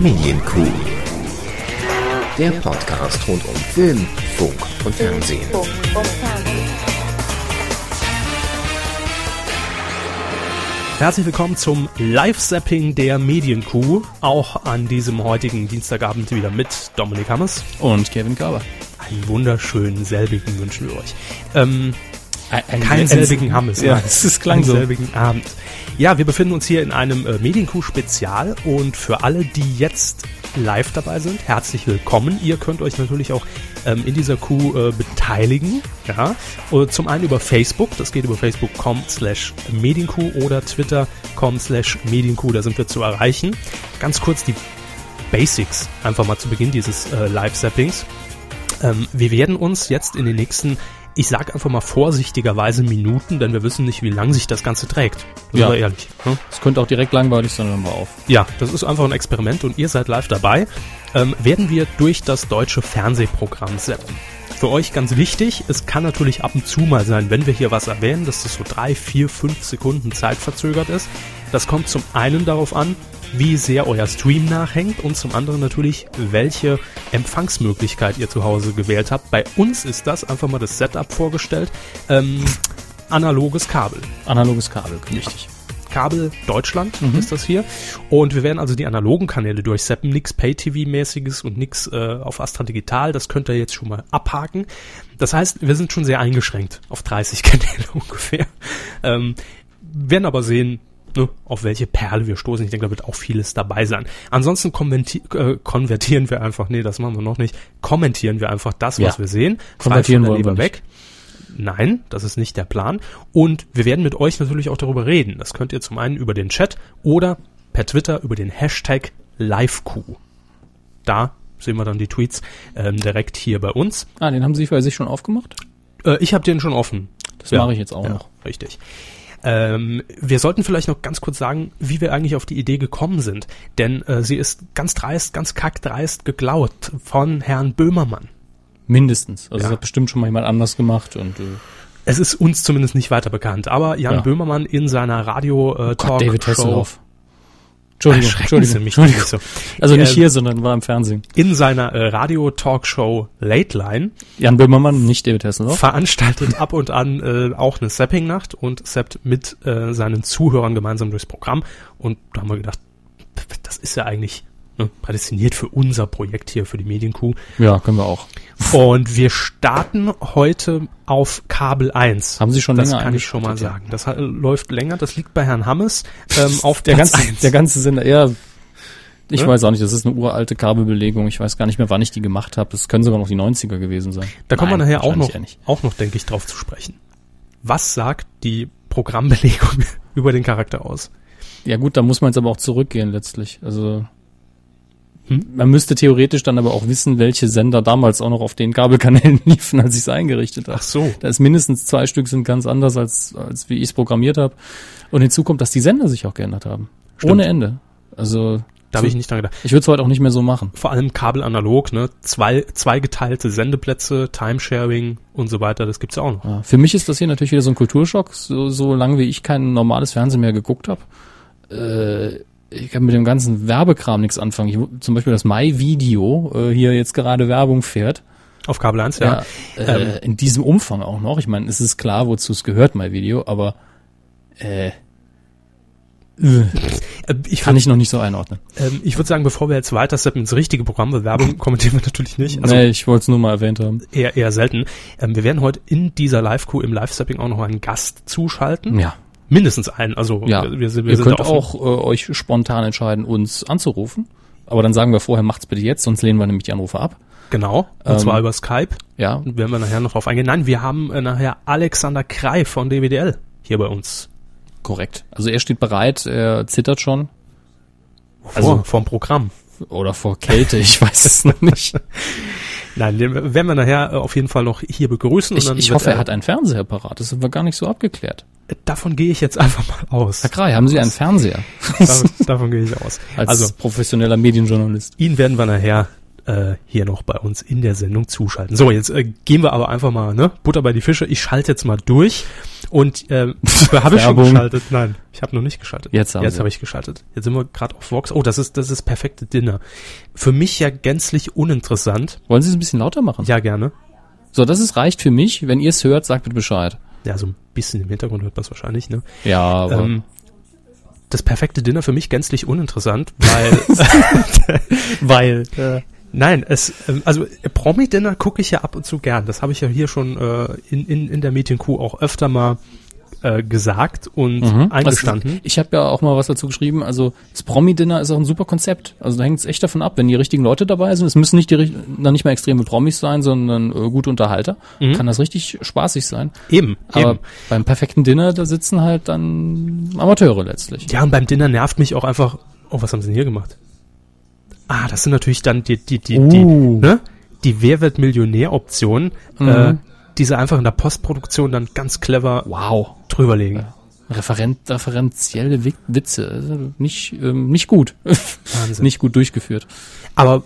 Medienkuh. Der Podcast rund um Film, Funk und Fernsehen. Herzlich willkommen zum Live-Zapping der Medienkuh. Auch an diesem heutigen Dienstagabend wieder mit Dominik Hammers. Und Kevin Körber. Einen wunderschönen selbigen wünschen wir euch. Ähm, Ein, ein, keinen selbigen Hammes. Ja, es klang Einen so. selbigen Abend. Ja, wir befinden uns hier in einem äh, Medienkuh-Spezial und für alle, die jetzt live dabei sind, herzlich willkommen. Ihr könnt euch natürlich auch ähm, in dieser Kuh äh, beteiligen. Ja, Und zum einen über Facebook, das geht über facebook.com slash Medienkuh oder twitter.com slash Medienkuh, da sind wir zu erreichen. Ganz kurz die Basics einfach mal zu Beginn dieses äh, Live-Zappings. Ähm, wir werden uns jetzt in den nächsten, ich sag einfach mal vorsichtigerweise Minuten, denn wir wissen nicht, wie lang sich das Ganze trägt. Sind Ja. wir ehrlich. Ne? Es könnte auch direkt langweilig sein, hören wir auf. Ja, das ist einfach ein Experiment und ihr seid live dabei. Ähm, werden wir durch das deutsche Fernsehprogramm zappen. Für euch ganz wichtig, es kann natürlich ab und zu mal sein, wenn wir hier was erwähnen, dass das so drei, vier, fünf Sekunden zeitverzögert ist. Das kommt zum einen darauf an, wie sehr euer Stream nachhängt und zum anderen natürlich, welche Empfangsmöglichkeit ihr zu Hause gewählt habt. Bei uns ist das einfach mal das Setup vorgestellt. Ähm, analoges Kabel. Analoges Kabel, wichtig. Kabel Deutschland Mhm. ist das hier. Und wir werden also die analogen Kanäle durchseppen, nix Pay-TV-mäßiges und nix äh, auf Astra Digital. Das könnt ihr jetzt schon mal abhaken. Das heißt, wir sind schon sehr eingeschränkt auf 30 Kanäle ungefähr. Ähm, werden aber sehen, ne, auf welche Perle wir stoßen. Ich denke, da wird auch vieles dabei sein. Ansonsten äh, konvertieren wir einfach, nee, das machen wir noch nicht, kommentieren wir einfach das, was Ja. wir sehen. Konvertieren wir nicht. weg. Nein, das ist nicht der Plan. Und wir werden mit euch natürlich auch darüber reden. Das könnt ihr zum einen über den Chat oder per Twitter über den Hashtag LiveQ. Da sehen wir dann die Tweets ähm, direkt hier bei uns. Ah, den haben Sie für sich schon aufgemacht? Äh, ich habe den schon offen. Das Ja. mache ich jetzt auch Ja, noch. Richtig. Ähm, wir sollten vielleicht noch ganz kurz sagen, wie wir eigentlich auf die Idee gekommen sind. Denn äh, sie ist ganz dreist, ganz kackdreist geklaut von Herrn Böhmermann. Mindestens. Also Ja. das hat bestimmt schon mal jemand anders gemacht und äh, Es ist uns zumindest nicht weiter bekannt. Aber Jan Ja. Böhmermann in seiner radio äh, Gott, Talk David Show Hasselhoff. Entschuldigung, Entschuldigung, mich Entschuldigung. nicht so. Also nicht Ähm, hier, sondern war im Fernsehen. in seiner äh, Radio-Talkshow Late Line Jan Böhmermann, nicht David Hasselhoff. veranstaltet ab und an äh, auch eine Sapping-Nacht und sappt mit äh, seinen Zuhörern gemeinsam durchs Programm. Und da haben wir gedacht, das ist ja eigentlich ne, prädestiniert für unser Projekt hier, für die Medienkuh. Ja, können wir auch. Und wir starten heute auf Kabel 1. Haben Sie schon das länger kann ich schon mal sagen. Das läuft länger, das liegt bei Herrn Hammes ähm, auf Der Platz ganze, 1. der ganze Sender, ja, ich Ne? weiß auch nicht, das ist eine uralte Kabelbelegung. Ich weiß gar nicht mehr, wann ich die gemacht habe. Das können sogar noch die 90er gewesen sein. Da kommen wir nachher auch noch, auch noch, denke ich, drauf zu sprechen. Was sagt die Programmbelegung über den Charakter aus? Ja gut, da muss man jetzt aber auch zurückgehen letztlich. Also Hm? man müsste theoretisch dann aber auch wissen, welche Sender damals auch noch auf den Kabelkanälen liefen, als ich es eingerichtet habe. Ach so. Da ist mindestens zwei Stück sind ganz anders als als wie ich es programmiert habe. Und hinzu kommt, dass die Sender sich auch geändert haben. Stimmt. Ohne Ende. Also Da habe ich nicht dran gedacht. ich würde es heute auch nicht mehr so machen. Vor allem kabelanalog, ne? Zwei, zwei geteilte Sendeplätze, Timesharing und so weiter, das gibt's ja auch noch. Ja. Für mich ist das hier natürlich wieder so ein Kulturschock, so, so lange wie ich kein normales Fernsehen mehr geguckt habe. Äh, ich kann mit dem ganzen Werbekram nichts anfangen. Ich, zum Beispiel das My-Video äh, hier jetzt gerade Werbung fährt. Auf Kabel 1, ja. Ja, äh, in diesem Umfang auch noch. Ich meine, es ist klar, wozu es gehört, My-Video, aber äh, äh, Äh, Ich kann würde ich noch nicht so einordnen. ähm, ich würd sagen, bevor wir jetzt weiter steppen ins richtige Programm, weil Werbung kommentieren wir natürlich nicht. Also nee, ich wollte es nur mal erwähnt haben. eher, eher selten. Ähm, wir werden heute in dieser Live-Crew im Live-Stepping auch noch einen Gast zuschalten. Ja, Mindestens einen. Also ja. wir, wir, sind- wir Ihr könnt auch äh, euch spontan entscheiden, uns anzurufen. Aber dann sagen wir vorher, macht's bitte jetzt, sonst lehnen wir nämlich die Anrufe ab. Genau. Und Ähm, zwar über Skype. Ja, werden wir nachher noch drauf eingehen. Nein, wir haben äh, nachher Alexander Krei von DWDL hier bei uns. korrekt. Also er steht bereit, er zittert schon. Also Also- vom Programm. Oder vor Kälte, ich weiß es noch nicht. Nein, den werden wir nachher äh, auf jeden Fall noch hier begrüßen. Ich, ich hoffe, er hat einen Fernseher parat. Das haben wir gar nicht so abgeklärt. Davon gehe ich jetzt einfach mal aus. Herr Krei, haben Sie einen Fernseher? davon, davon gehe ich aus. Als Also professioneller Medienjournalist. ihn werden wir nachher äh, hier noch bei uns in der Sendung zuschalten. So, jetzt äh, gehen wir aber einfach mal, ne? Butter bei die Fische. Ich schalte jetzt mal durch und äh, habe ich schon geschaltet? Nein, ich habe noch nicht geschaltet. Jetzt jetzt habe ich geschaltet. Jetzt sind wir gerade auf Vox. Oh, das ist das ist perfekte Dinner. Für mich ja gänzlich uninteressant. Wollen Sie es ein bisschen lauter machen? Ja, gerne. So, das ist reicht für mich. Wenn ihr es hört, sagt bitte Bescheid. Ja, so ein bisschen im Hintergrund hört man es wahrscheinlich, ne? Ja, aber Ähm, das perfekte Dinner für mich gänzlich uninteressant, weil weil äh, Nein, es, ähm, also Promi-Dinner gucke ich ja ab und zu gern. Das habe ich ja hier schon äh, in, in, in der Medienkuh auch öfter mal äh, gesagt und Mhm. eingestanden. Also, ich habe ja auch mal was dazu geschrieben. Also das Promi-Dinner ist auch ein super Konzept. Also da hängt es echt davon ab, wenn die richtigen Leute dabei sind. Es müssen nicht die dann nicht mal extreme Promis sein, sondern äh, gute Unterhalter. Kann das richtig spaßig sein. eben, Aber Mhm. eben. beim perfekten Dinner, da sitzen halt dann Amateure letztlich. Ja, und beim Dinner nervt mich auch einfach, oh, was haben sie denn hier gemacht? Ah, das sind natürlich dann die, die, die, die, Uh. ne? Die Wer wird Millionär-Option, äh, Mhm. die sie einfach in der Postproduktion dann ganz clever Wow. drüberlegen. Referent, referenzielle Wi- Witze. Also nicht, ähm, nicht gut. Wahnsinn. nicht gut durchgeführt. Aber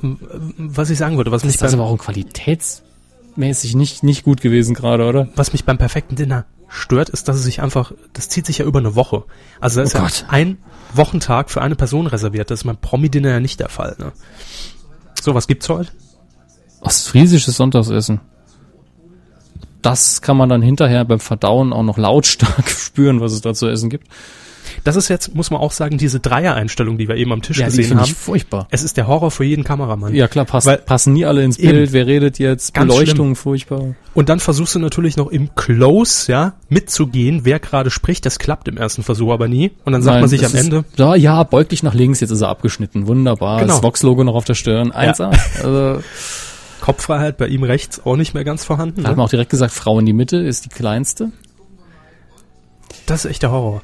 was ich sagen würde, was mich Ist das aber auch qualitätsmäßig nicht, nicht gut gewesen gerade, oder? was mich beim perfekten Dinner stört, ist, dass es sich einfach, das zieht sich ja über eine Woche. Also da ist Oh ja Gott. ein Wochentag für eine Person reserviert. Das ist beim Promi-Dinner ja nicht der Fall. Ne? So, was gibt's heute? Ostfriesisches Sonntagsessen. Das kann man dann hinterher beim Verdauen auch noch lautstark spüren, was es da zu essen gibt. Das ist jetzt, muss man auch sagen, diese Dreier-Einstellung, die wir eben am Tisch die gesehen finde haben. ich furchtbar. Es ist der Horror für jeden Kameramann. Ja klar, pass, Weil- passen nie alle ins Eben. Bild. Wer redet jetzt? Beleuchtung, furchtbar. Und dann versuchst du natürlich noch im Close, ja, mitzugehen, wer gerade spricht. Das klappt im ersten Versuch aber nie. Und dann sagt man sich am ist- Ende, Ja, ja, beug dich nach links, jetzt ist er abgeschnitten. Wunderbar. Genau. Das Vox-Logo noch auf der Stirn. 1A. Also, Kopffreiheit bei ihm rechts auch nicht mehr ganz vorhanden. da hat Ne? man auch direkt gesagt, Frau in die Mitte ist die kleinste. Das ist echt der Horror.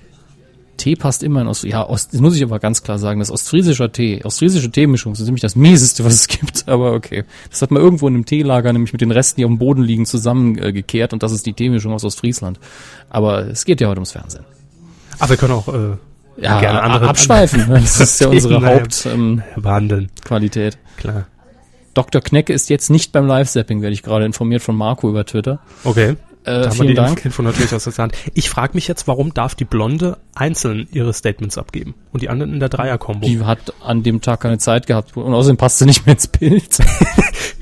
Tee passt immer in Ost, ja, Ost, das muss ich aber ganz klar sagen, das ostfriesischer Tee, ostfriesische Teemischung, das ist nämlich das mieseste, was es gibt, aber okay. Das hat man irgendwo in einem Teelager nämlich mit den Resten, die auf dem Boden liegen, zusammengekehrt und das ist die Teemischung aus Ostfriesland. Aber es geht ja heute ums Fernsehen. Aber wir können auch äh, Ja, gerne andere abschweifen. Das ist ja unsere. Hauptqualität. Ähm. Klar. Dr. Knecke ist jetzt nicht beim Live-Zapping, werde ich gerade informiert von Marco über Twitter. Okay. Äh, Da haben wir vielen die Dank. Info natürlich aus der Hand. Ich frage mich jetzt, warum darf die Blonde einzeln ihre Statements abgeben und die anderen in der Dreier-Kombo? Die hat an dem Tag keine Zeit gehabt und außerdem passt sie nicht mehr ins Bild.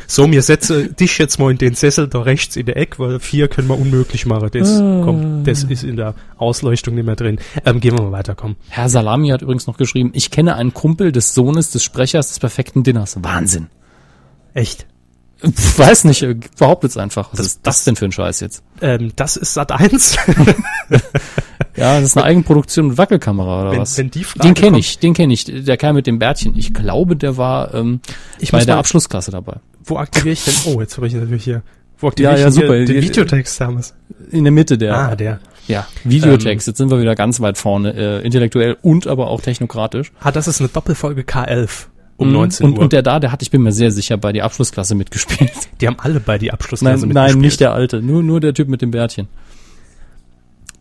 So, mir setze dich jetzt mal in den Sessel da rechts in der Ecke, weil vier können wir unmöglich machen. Das, Ah. komm, das ist in der Ausleuchtung nicht mehr drin. Ähm, gehen wir mal weiter, komm. Herr Salami hat übrigens noch geschrieben, ich kenne einen Kumpel des Sohnes des Sprechers des perfekten Dinners. Wahnsinn. Echt. Pff, Weiß nicht, äh, behauptet's einfach. Was Das- ist das denn für ein Scheiß jetzt? Ähm, das ist Sat 1. Ja, das ist eine Eigenproduktion mit Wackelkamera oder wenn, was? wenn die Frage Den kenne ich, den kenne ich. Der Kerl mit dem Bärtchen. Ich glaube, der war ähm, Ich bei der mal- Abschlussklasse dabei. Wo aktiviere ich denn? Oh, jetzt habe ich natürlich hier. Wo aktiviere Ja, ich ja, denn super. Hier den Videotext damals. In der Mitte der. Ah, der. Ja, Videotext. Jetzt sind wir wieder ganz weit vorne. Äh, intellektuell und aber auch technokratisch. Ah, das ist eine Doppelfolge K11 um Mhm. 19 und, Uhr. Und der da, der hat, ich bin mir sehr sicher, bei der Abschlussklasse mitgespielt. die haben alle bei die Nein, Abschlussklasse nein, mitgespielt. nicht der alte. Nur, nur der Typ mit dem Bärtchen.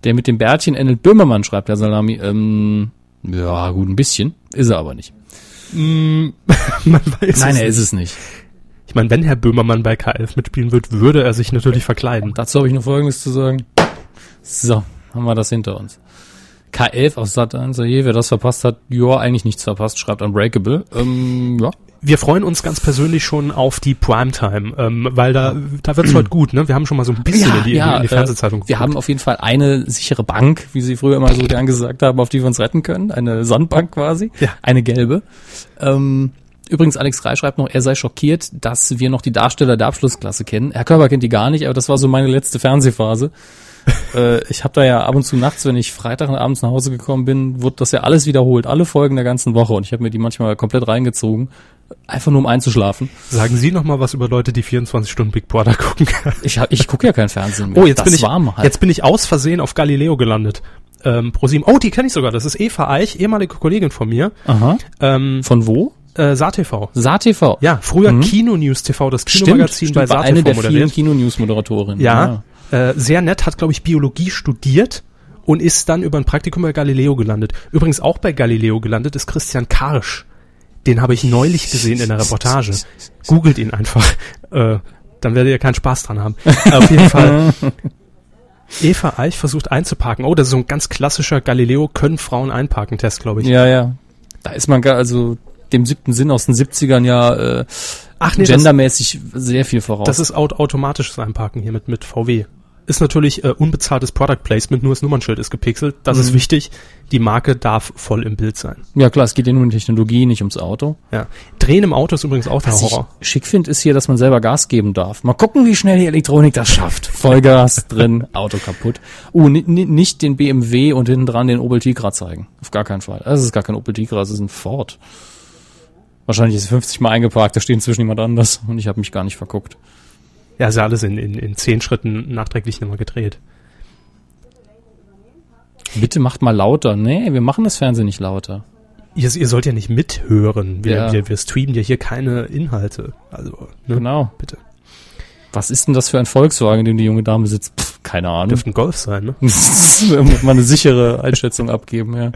Der mit dem Bärtchen ähnelt Böhmermann, schreibt der Salami. Ähm, ja, gut, ein bisschen. Ist er aber nicht. Mm, Man weiß Nein, es er ist es nicht. Ich meine, wenn Herr Böhmermann bei K11 mitspielen wird, würde er sich natürlich verkleiden. Dazu habe ich noch Folgendes zu sagen. So, haben wir das hinter uns. K11 aus Sat 1, je, wer das verpasst hat, ja, eigentlich nichts verpasst, schreibt Unbreakable. Ähm, ja. Wir freuen uns ganz persönlich schon auf die Primetime, ähm, weil da, da wird's heute gut, ne? Wir haben schon mal so ein bisschen in, die, in die Fernsehzeitung äh, Wir haben auf jeden Fall eine sichere Bank, wie sie früher immer so gern gesagt haben, auf die wir uns retten können. Eine Sandbank quasi. Ja. Eine gelbe. Ähm, übrigens, Alex Rey schreibt noch, er sei schockiert, dass wir noch die Darsteller der Abschlussklasse kennen. Herr Körber kennt die gar nicht, aber das war so meine letzte Fernsehphase. äh, ich habe da ja ab und zu nachts, wenn ich Freitag abends nach Hause gekommen bin, wurde das ja alles wiederholt, alle Folgen der ganzen Woche und ich habe mir die manchmal komplett reingezogen, einfach nur um einzuschlafen. Sagen Sie noch mal was über Leute, die 24 Stunden Big Brother gucken. Ich, hab- ich gucke ja kein Fernsehen mehr. Oh, jetzt das bin ich war mal. jetzt bin ich aus Versehen auf Galileo gelandet. Ähm, ProSieben. Oh, die kenne ich sogar. Das ist Eva Eich, ehemalige Kollegin von mir. Aha. Ähm, Von wo? Äh, SaTV. SaTV. Ja, früher Mhm. Kino News TV, das Kinomagazin stimmt, bei war eine SaTV der vielen moderiert. Kino-News-Moderatorinnen. Ja, Äh, sehr nett, hat glaube ich Biologie studiert und ist dann über ein Praktikum bei Galileo gelandet. Übrigens auch bei Galileo gelandet ist Christian Karsch. Den habe ich neulich gesehen in der Reportage. Googelt ihn einfach. Äh, dann werdet ihr keinen Spaß dran haben. Auf jeden Fall. Eva Eich versucht einzuparken. Oh, das ist so ein ganz klassischer Galileo können Frauen einparken Test, glaube ich. Ja, ja. Da ist man gar, also dem siebten Sinn aus den 70ern ja äh, Ach nee, das, gendermäßig sehr viel voraus. das ist aut automatisches Einparken hier mit, mit VW. Ist natürlich äh, unbezahltes Product Placement, nur das Nummernschild ist gepixelt. Das ist Mhm. wichtig. Die Marke darf voll im Bild sein. ja klar, es geht ja nur um Technologie, nicht ums Auto. Ja. Drehen im Auto ist übrigens auch der Was Horror. ich schick finde, ist hier, dass man selber Gas geben darf. Mal gucken, wie schnell die Elektronik das schafft. Vollgas drin, Auto kaputt. Uh, ni- nicht den BMW und hinten dran den Opel Tigra zeigen. Auf gar keinen Fall. Das ist gar kein Opel Tigra, das ist ein Ford. Wahrscheinlich ist er 50 Mal eingeparkt, da steht inzwischen jemand anders und ich habe mich gar nicht verguckt. Ja, ist ja alles in, in, in zehn Schritten nachträglich nochmal gedreht. Bitte macht mal lauter. Nee, wir machen das Fernsehen nicht lauter. Ihr, ihr sollt ja nicht mithören. Wir, Ja. wir, wir streamen ja hier keine Inhalte. Also, ne? Genau. Bitte. Was ist denn das für ein Volkswagen, in dem die junge Dame sitzt? Pff, keine Ahnung. Dürfte ein Golf sein, ne? Muss mal eine sichere Einschätzung abgeben, ja.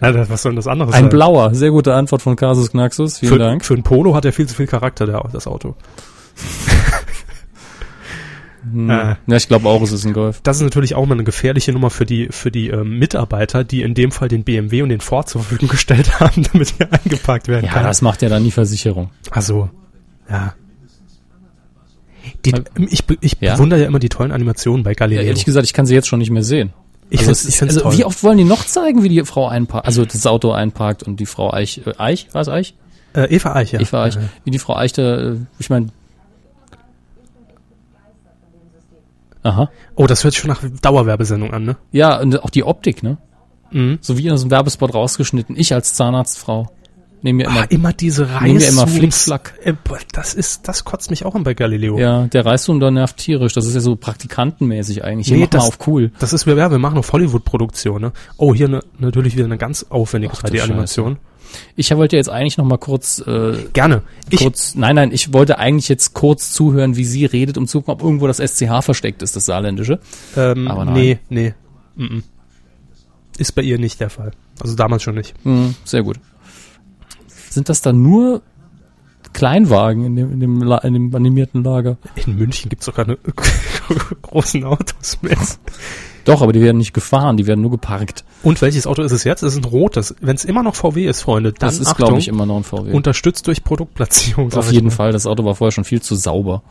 Ja, das- was soll denn das anderes Ein sein? blauer, sehr gute Antwort von Casus Knaxus. Vielen für, Dank. Für ein Polo hat er viel zu viel Charakter, der, das Auto. Hm. äh. Ja, ich glaube auch, es ist ein Golf. Das ist natürlich auch mal eine gefährliche Nummer für die, für die ähm, Mitarbeiter, die in dem Fall den BMW und den Ford zur Verfügung gestellt haben, damit hier eingeparkt werden Ja, kann. das macht ja dann die Versicherung. Also, ja. Die, ich be- ich Ja? bewundere ja immer die tollen Animationen bei Ja, Galileo. ehrlich gesagt, ich kann sie jetzt schon nicht mehr sehen. Ich also, find's, ich find's also toll. wie oft wollen die noch zeigen, wie die Frau einparkt, also das Auto einparkt und die Frau Eich, äh, Eich, war es Eich? äh, Eva Eich, ja. Eva Eich, wie die Frau Eich da, äh, ich meine, aha, Oh, das hört sich schon nach Dauerwerbesendung an, ne? ja, und auch die Optik, ne? Mhm. So wie in so einem Werbespot rausgeschnitten. Ich als Zahnarztfrau nehme mir Ah, immer, immer diese Nehmen wir immer Reißzooms. Flickflack. Äh, das ist, das kotzt mich auch an bei Galileo. ja, der Reißzoom da nervt tierisch. Das ist ja so praktikantenmäßig eigentlich. Hier Nee, das- auf cool. Das ist, ja, wir machen auf Hollywood-Produktion, ne? Oh, hier ne, natürlich wieder eine ganz aufwendige Ach du 3D-Animation. Ich wollte jetzt eigentlich noch mal kurz, äh, Gerne. Ich, kurz, nein, nein, ich wollte eigentlich jetzt kurz zuhören, wie sie redet, um zu gucken, ob irgendwo das SCH versteckt ist, das Saarländische. ähm, aber nein. nee, nee. Mm -mm. Ist bei ihr nicht der Fall. Also damals schon nicht. Hm, sehr gut. Sind das dann nur Kleinwagen in dem, in dem, La in dem animierten Lager? In München gibt's doch keine großen Autos mehr. Doch, aber die werden nicht gefahren, die werden nur geparkt. Und welches Auto ist es jetzt? Es ist ein rotes. Wenn es immer noch VW ist, Freunde, dann Das ist, glaube ich, immer noch ein VW. unterstützt durch Produktplatzierung. Auf jeden. Fall, das Auto war vorher schon viel zu sauber.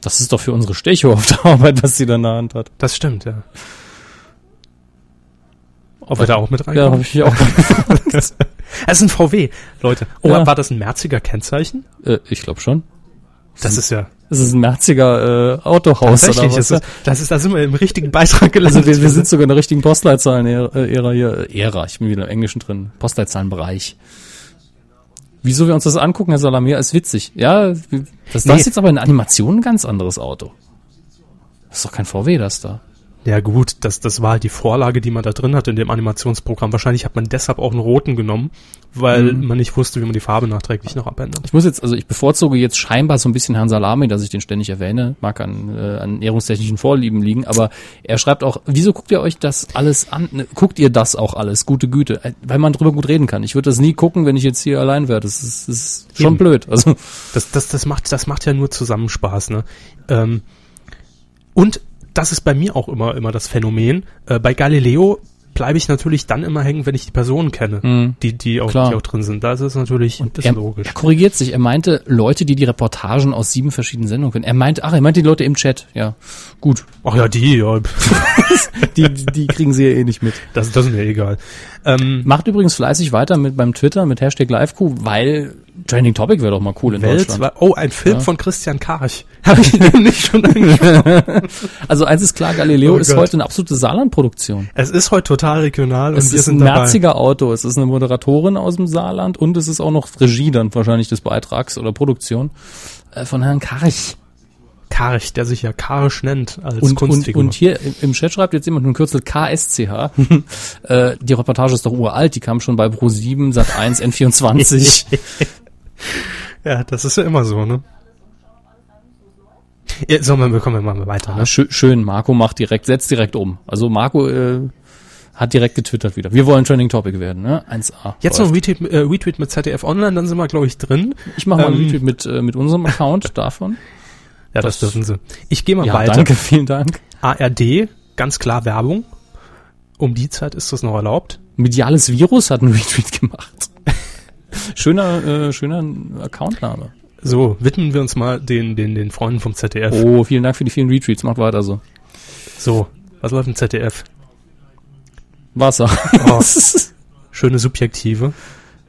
Das ist doch für unsere Stecho auf der Arbeit, was sie da in der Hand hat. Das stimmt, ja. Ob wir da auch mit Ja, reinkommen? habe ich mich auch Es ist ein VW, Leute. Oh, Ja. war das ein Merziger Kennzeichen? äh, Ich glaube schon. Das ist ja Es ist ein Merziger äh, Autohaus oder was? Das ist, das ist, da sind wir im richtigen Beitrag gelandet. Also wir, wir sind sogar in der richtigen Postleitzahlen-Ära hier. Äh, Ära, ich bin wieder im Englischen drin. Postleitzahlenbereich. Wieso wir uns das angucken, Herr Salamir, ist witzig. Ja, das, das Nee. ist jetzt aber in Animation ein ganz anderes Auto. Das ist doch kein VW, das da. Ja gut, das, das war halt die Vorlage, die man da drin hatte in dem Animationsprogramm. Wahrscheinlich hat man deshalb auch einen roten genommen, weil Mhm. man nicht wusste, wie man die Farbe nachträglich noch abändert. Ich muss jetzt, also ich bevorzuge jetzt scheinbar so ein bisschen Herrn Salami, dass ich den ständig erwähne, mag an, äh, an ernährungstechnischen Vorlieben liegen, aber er schreibt auch, wieso guckt ihr euch das alles an? Ne, Guckt ihr das auch alles? Gute Güte, Äh, weil man drüber gut reden kann. Ich würde das nie gucken, wenn ich jetzt hier allein wäre. Das ist, das ist schon Eben. blöd. Also Das, das, das, macht, das macht ja nur Zusammenspaß. Ne? Ähm, und das ist bei mir auch immer, immer das Phänomen. Äh, bei Galileo bleibe ich natürlich dann immer hängen, wenn ich die Personen kenne, Mhm. die, die, auch, Klar. die auch drin sind. Da ist es natürlich ein bisschen er, logisch. er korrigiert sich. Er meinte Leute, die die Reportagen aus sieben verschiedenen Sendungen können. Er meint, ach, er meint die Leute im Chat. Ja, gut. Ach ja, die, ja, Die, die, die kriegen sie ja eh nicht mit. das, das ist mir egal. Ähm, Macht übrigens fleißig weiter mit beim Twitter mit Hashtag LiveQ, weil Trending Topic wäre doch mal cool in Deutschland. Welt, oh, ein Film Ja. von Christian Karch. Habe ich nämlich schon angeschaut. Also eins ist klar, Galileo Oh ist Gott. heute eine absolute Saarland-Produktion. Es ist heute total regional Es und wir ist ein sind dabei. merziger Auto, es ist eine Moderatorin aus dem Saarland und es ist auch noch Regie dann wahrscheinlich des Beitrags oder Produktion äh, von Herrn Karch. Karch, der sich ja Karch nennt als Und, und, Kunstfigur. und hier im- Chat schreibt jetzt jemand ein Kürzel KSCH. äh, die Reportage ist doch uralt, die kam schon bei Pro7, Sat 1, N24. ja, das ist ja immer so, ne? Ja, so, wir kommen wir mal weiter. Ne? Schön, Marco macht direkt, setzt direkt um. Also Marco, äh, Hat direkt getwittert wieder. Wir wollen Trending Topic werden, ne? 1A. Jetzt noch ein Läuft. Retweet, äh, Retweet mit ZDF Online, dann sind wir, glaube ich, drin. Ich mache mal einen ähm, Retweet mit, äh, mit unserem Account davon. Ja, das, Das- dürfen sie. Ich gehe mal Ja, weiter. danke, vielen Dank. ARD, ganz klar Werbung. Um die Zeit ist das noch erlaubt. Mediales Virus hat einen Retweet gemacht. schöner, äh, schöner Accountname. So, widmen wir uns mal den, den, den Freunden vom ZDF. Oh, vielen Dank für die vielen Retweets. Macht weiter so. So, was läuft im ZDF? Wasser. Oh, schöne Subjektive.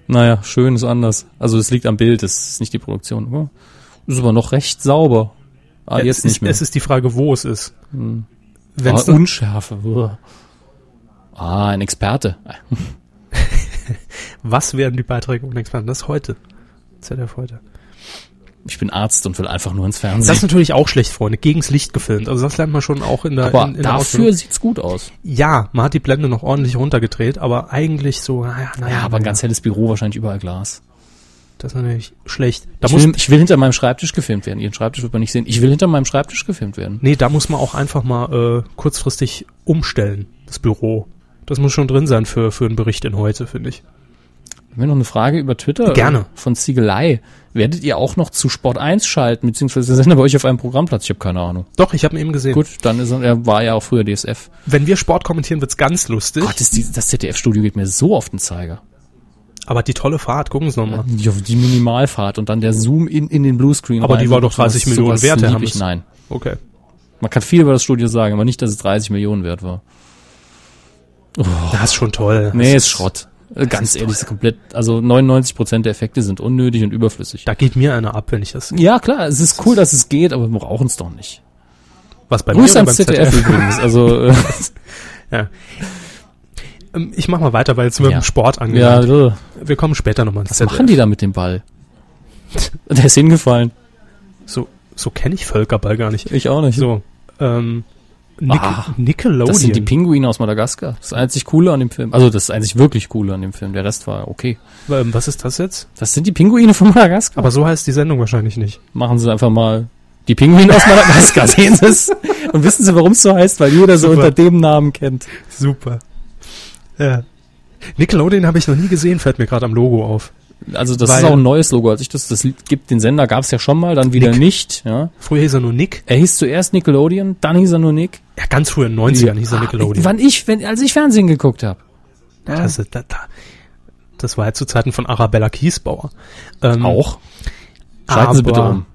naja, schön ist anders. Also es liegt am Bild, es ist nicht die Produktion. Oh, ist aber noch recht sauber. Ah, Ja, jetzt es, nicht ist, mehr. es ist die Frage, wo es ist. Hm. Wenn's ah, Unschärfe. Uah. Ah, ein Experte. was werden die Beiträge und Experten? Das ist heute. ZDF heute. Ich bin Arzt und will einfach nur ins Das Fernsehen. ist natürlich auch schlecht, Freunde. Gegens Licht gefilmt. Also das lernt man schon auch in der, aber in, in dafür Ausbildung. sieht's gut aus. Ja, man hat die Blende noch ordentlich runtergedreht, aber eigentlich so, naja, naja. Ja, aber ein ganz helles Büro, wahrscheinlich überall Glas. Das ist natürlich schlecht. Da Ich muss, will, ich will hinter meinem Schreibtisch gefilmt werden. Ihren Schreibtisch wird man nicht sehen. Ich will hinter meinem Schreibtisch gefilmt werden. nee, da muss man auch einfach mal äh, kurzfristig umstellen, das Büro. Das muss schon drin sein für, für einen Bericht in heute, finde ich. Haben wir noch eine Frage über Twitter? Gerne. Von Ziegelei. Werdet ihr auch noch zu Sport 1 schalten, beziehungsweise Sender bei euch auf einem Programmplatz? Ich habe keine Ahnung. Doch, ich habe ihn eben gesehen. Gut, dann ist er, er war ja auch früher DSF. Wenn wir Sport kommentieren, wird's ganz lustig. Gott, die, das ZDF-Studio geht mir so auf den Zeiger. Aber die tolle Fahrt, gucken Sie nochmal. Die, die Minimalfahrt und dann der Zoom in, in den Bluescreen. Aber rein. die war doch Sowas- 30 Millionen wert, Herr. Nein. Okay. Man kann viel über das Studio sagen, aber nicht, dass es 30 Millionen wert war. Das ist schon toll. Nee, Das ist Schrott. Äh, Ganz ehrlich, ist komplett, also 99 Prozent der Effekte sind unnötig und überflüssig. Da geht mir einer ab, wenn ich das. Ja, klar, es ist cool, dass es geht, aber wir brauchen es doch nicht. Was bei Grüß mir beim ZDF, übrigens. Also, äh, Ja. Ähm, Ich mach mal weiter, weil jetzt mit Ja. dem Sport ja, angelangt. äh, Wir kommen später nochmal ins was machen die da mit dem Ball? Der ist hingefallen. So, so kenne ich Völkerball gar nicht. Ich auch nicht. So, ähm, Nic Ah, Nickelodeon. Das sind die Pinguine aus Madagaskar. Das einzig Coole an dem Film. Also das einzig wirklich Coole an dem Film. Der Rest war okay. ähm, was ist das jetzt? Das sind die Pinguine von Madagaskar. Aber so heißt die Sendung wahrscheinlich nicht. machen Sie einfach mal die Pinguine aus Madagaskar. Sehen Sie es? Und wissen Sie, warum es so heißt? Weil jeder so Super. unter dem Namen kennt. Super. Ja. Nickelodeon habe ich noch nie gesehen, fällt mir gerade am Logo auf. Also das Weil- ist auch ein neues Logo. Als ich das, das gibt, den Sender gab es ja schon mal, dann wieder Nick. nicht. Ja. Früher hieß er nur Nick. Er hieß zuerst Nickelodeon, dann hieß er nur Nick. Ja, ganz früher in den 90ern hieß er Ah, Nickelodeon. Wann ich, wenn, als ich Fernsehen geguckt habe. Das, ist- da, da, das war ja zu Zeiten von Arabella Kiesbauer. Ähm, Auch. Schalten Sie bitte um.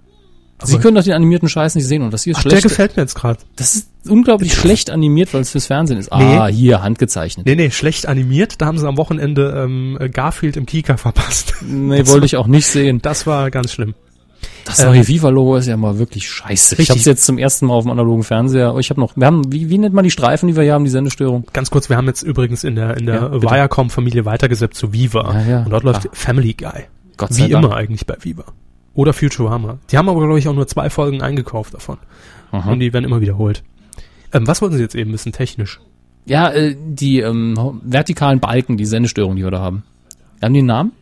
Sie aber- können doch den animierten Scheiß nicht sehen und das hier ist Ach, der schlecht. gefällt mir jetzt gerade. Das ist unglaublich schlecht animiert, weil es fürs Fernsehen ist. Nee. Ah, hier, handgezeichnet. Nee, nee, schlecht animiert. Da haben sie am Wochenende ähm, Garfield im Kika verpasst. Nee, wollte ich auch nicht sehen. Das war ganz schlimm. Das neue Viva-Logo ist ja mal wirklich scheiße. Ich Richtig. habe es jetzt zum ersten Mal auf dem analogen Fernseher. Oh, Ich habe noch, wir haben, wie, wie nennt man die Streifen, die wir hier haben, die Sendestörung? Ganz kurz, wir haben jetzt übrigens in der in der Ja. Viacom-Familie weitergesetzt zu Viva. Ja, ja. Und dort läuft Ah. Family Guy. Gott sei Wie Dank. immer eigentlich bei Viva. Oder Futurama. Die haben aber, glaube ich, auch nur zwei Folgen eingekauft davon. Aha. Und die werden immer wiederholt. Ähm, was wollten Sie jetzt eben wissen, technisch? Ja, äh, die ähm, vertikalen Balken, die Sendestörung, die wir da haben. Haben die einen Namen?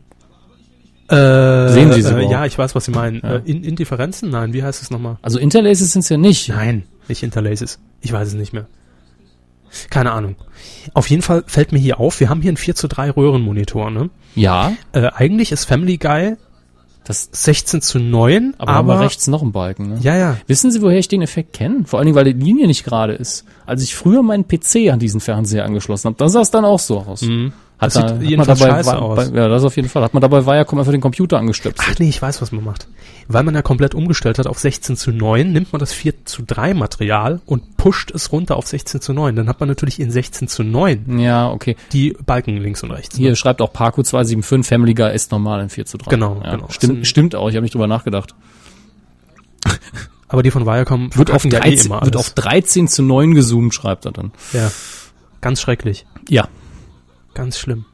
Äh, Sehen Sie sie äh? Ja, ich weiß, was Sie meinen. Ja. Äh, in Indifferenzen? Nein, wie heißt es nochmal? Also Interlaces sind's ja nicht. Nein, nicht Interlaces. Ich weiß es nicht mehr. Keine Ahnung. Auf jeden Fall fällt mir hier auf, wir haben hier einen 4 zu 3 Röhrenmonitor, ne? Ja, Äh, eigentlich ist Family Guy das, 16 zu 9, aber, aber, haben wir rechts noch einen Balken. Ne? ja, ja. Wissen Sie, woher ich den Effekt kenne? Vor allen Dingen, weil die Linie nicht gerade ist. Als ich früher meinen PC an diesen Fernseher angeschlossen habe, dann sah es dann auch so aus. Mhm. Hat Das da, sieht hat jedenfalls dabei, scheiße Wa- aus. Bei, ja, das auf jeden Fall. Hat man dabei Viacom einfach den Computer angestöpselt. Ach nee, ich weiß, was man macht. Weil man ja komplett umgestellt hat auf 16 zu 9, nimmt man das 4 zu 3 Material und pusht es runter auf 16 zu 9. Dann hat man natürlich in 16 zu 9 Ja, okay. die Balken links und rechts. Hier schreibt auch Parkour 275, Family Guy ist normal in 4 zu 3. Genau, ja, genau. Stimmt, stimmt auch, ich habe nicht drüber nachgedacht. Aber die von Viacom Wird auf, verkacken ja 13, eh wird auf 13 zu 9 gezoomt, schreibt er dann. ja. Ganz schrecklich. Ja. Ganz schlimm.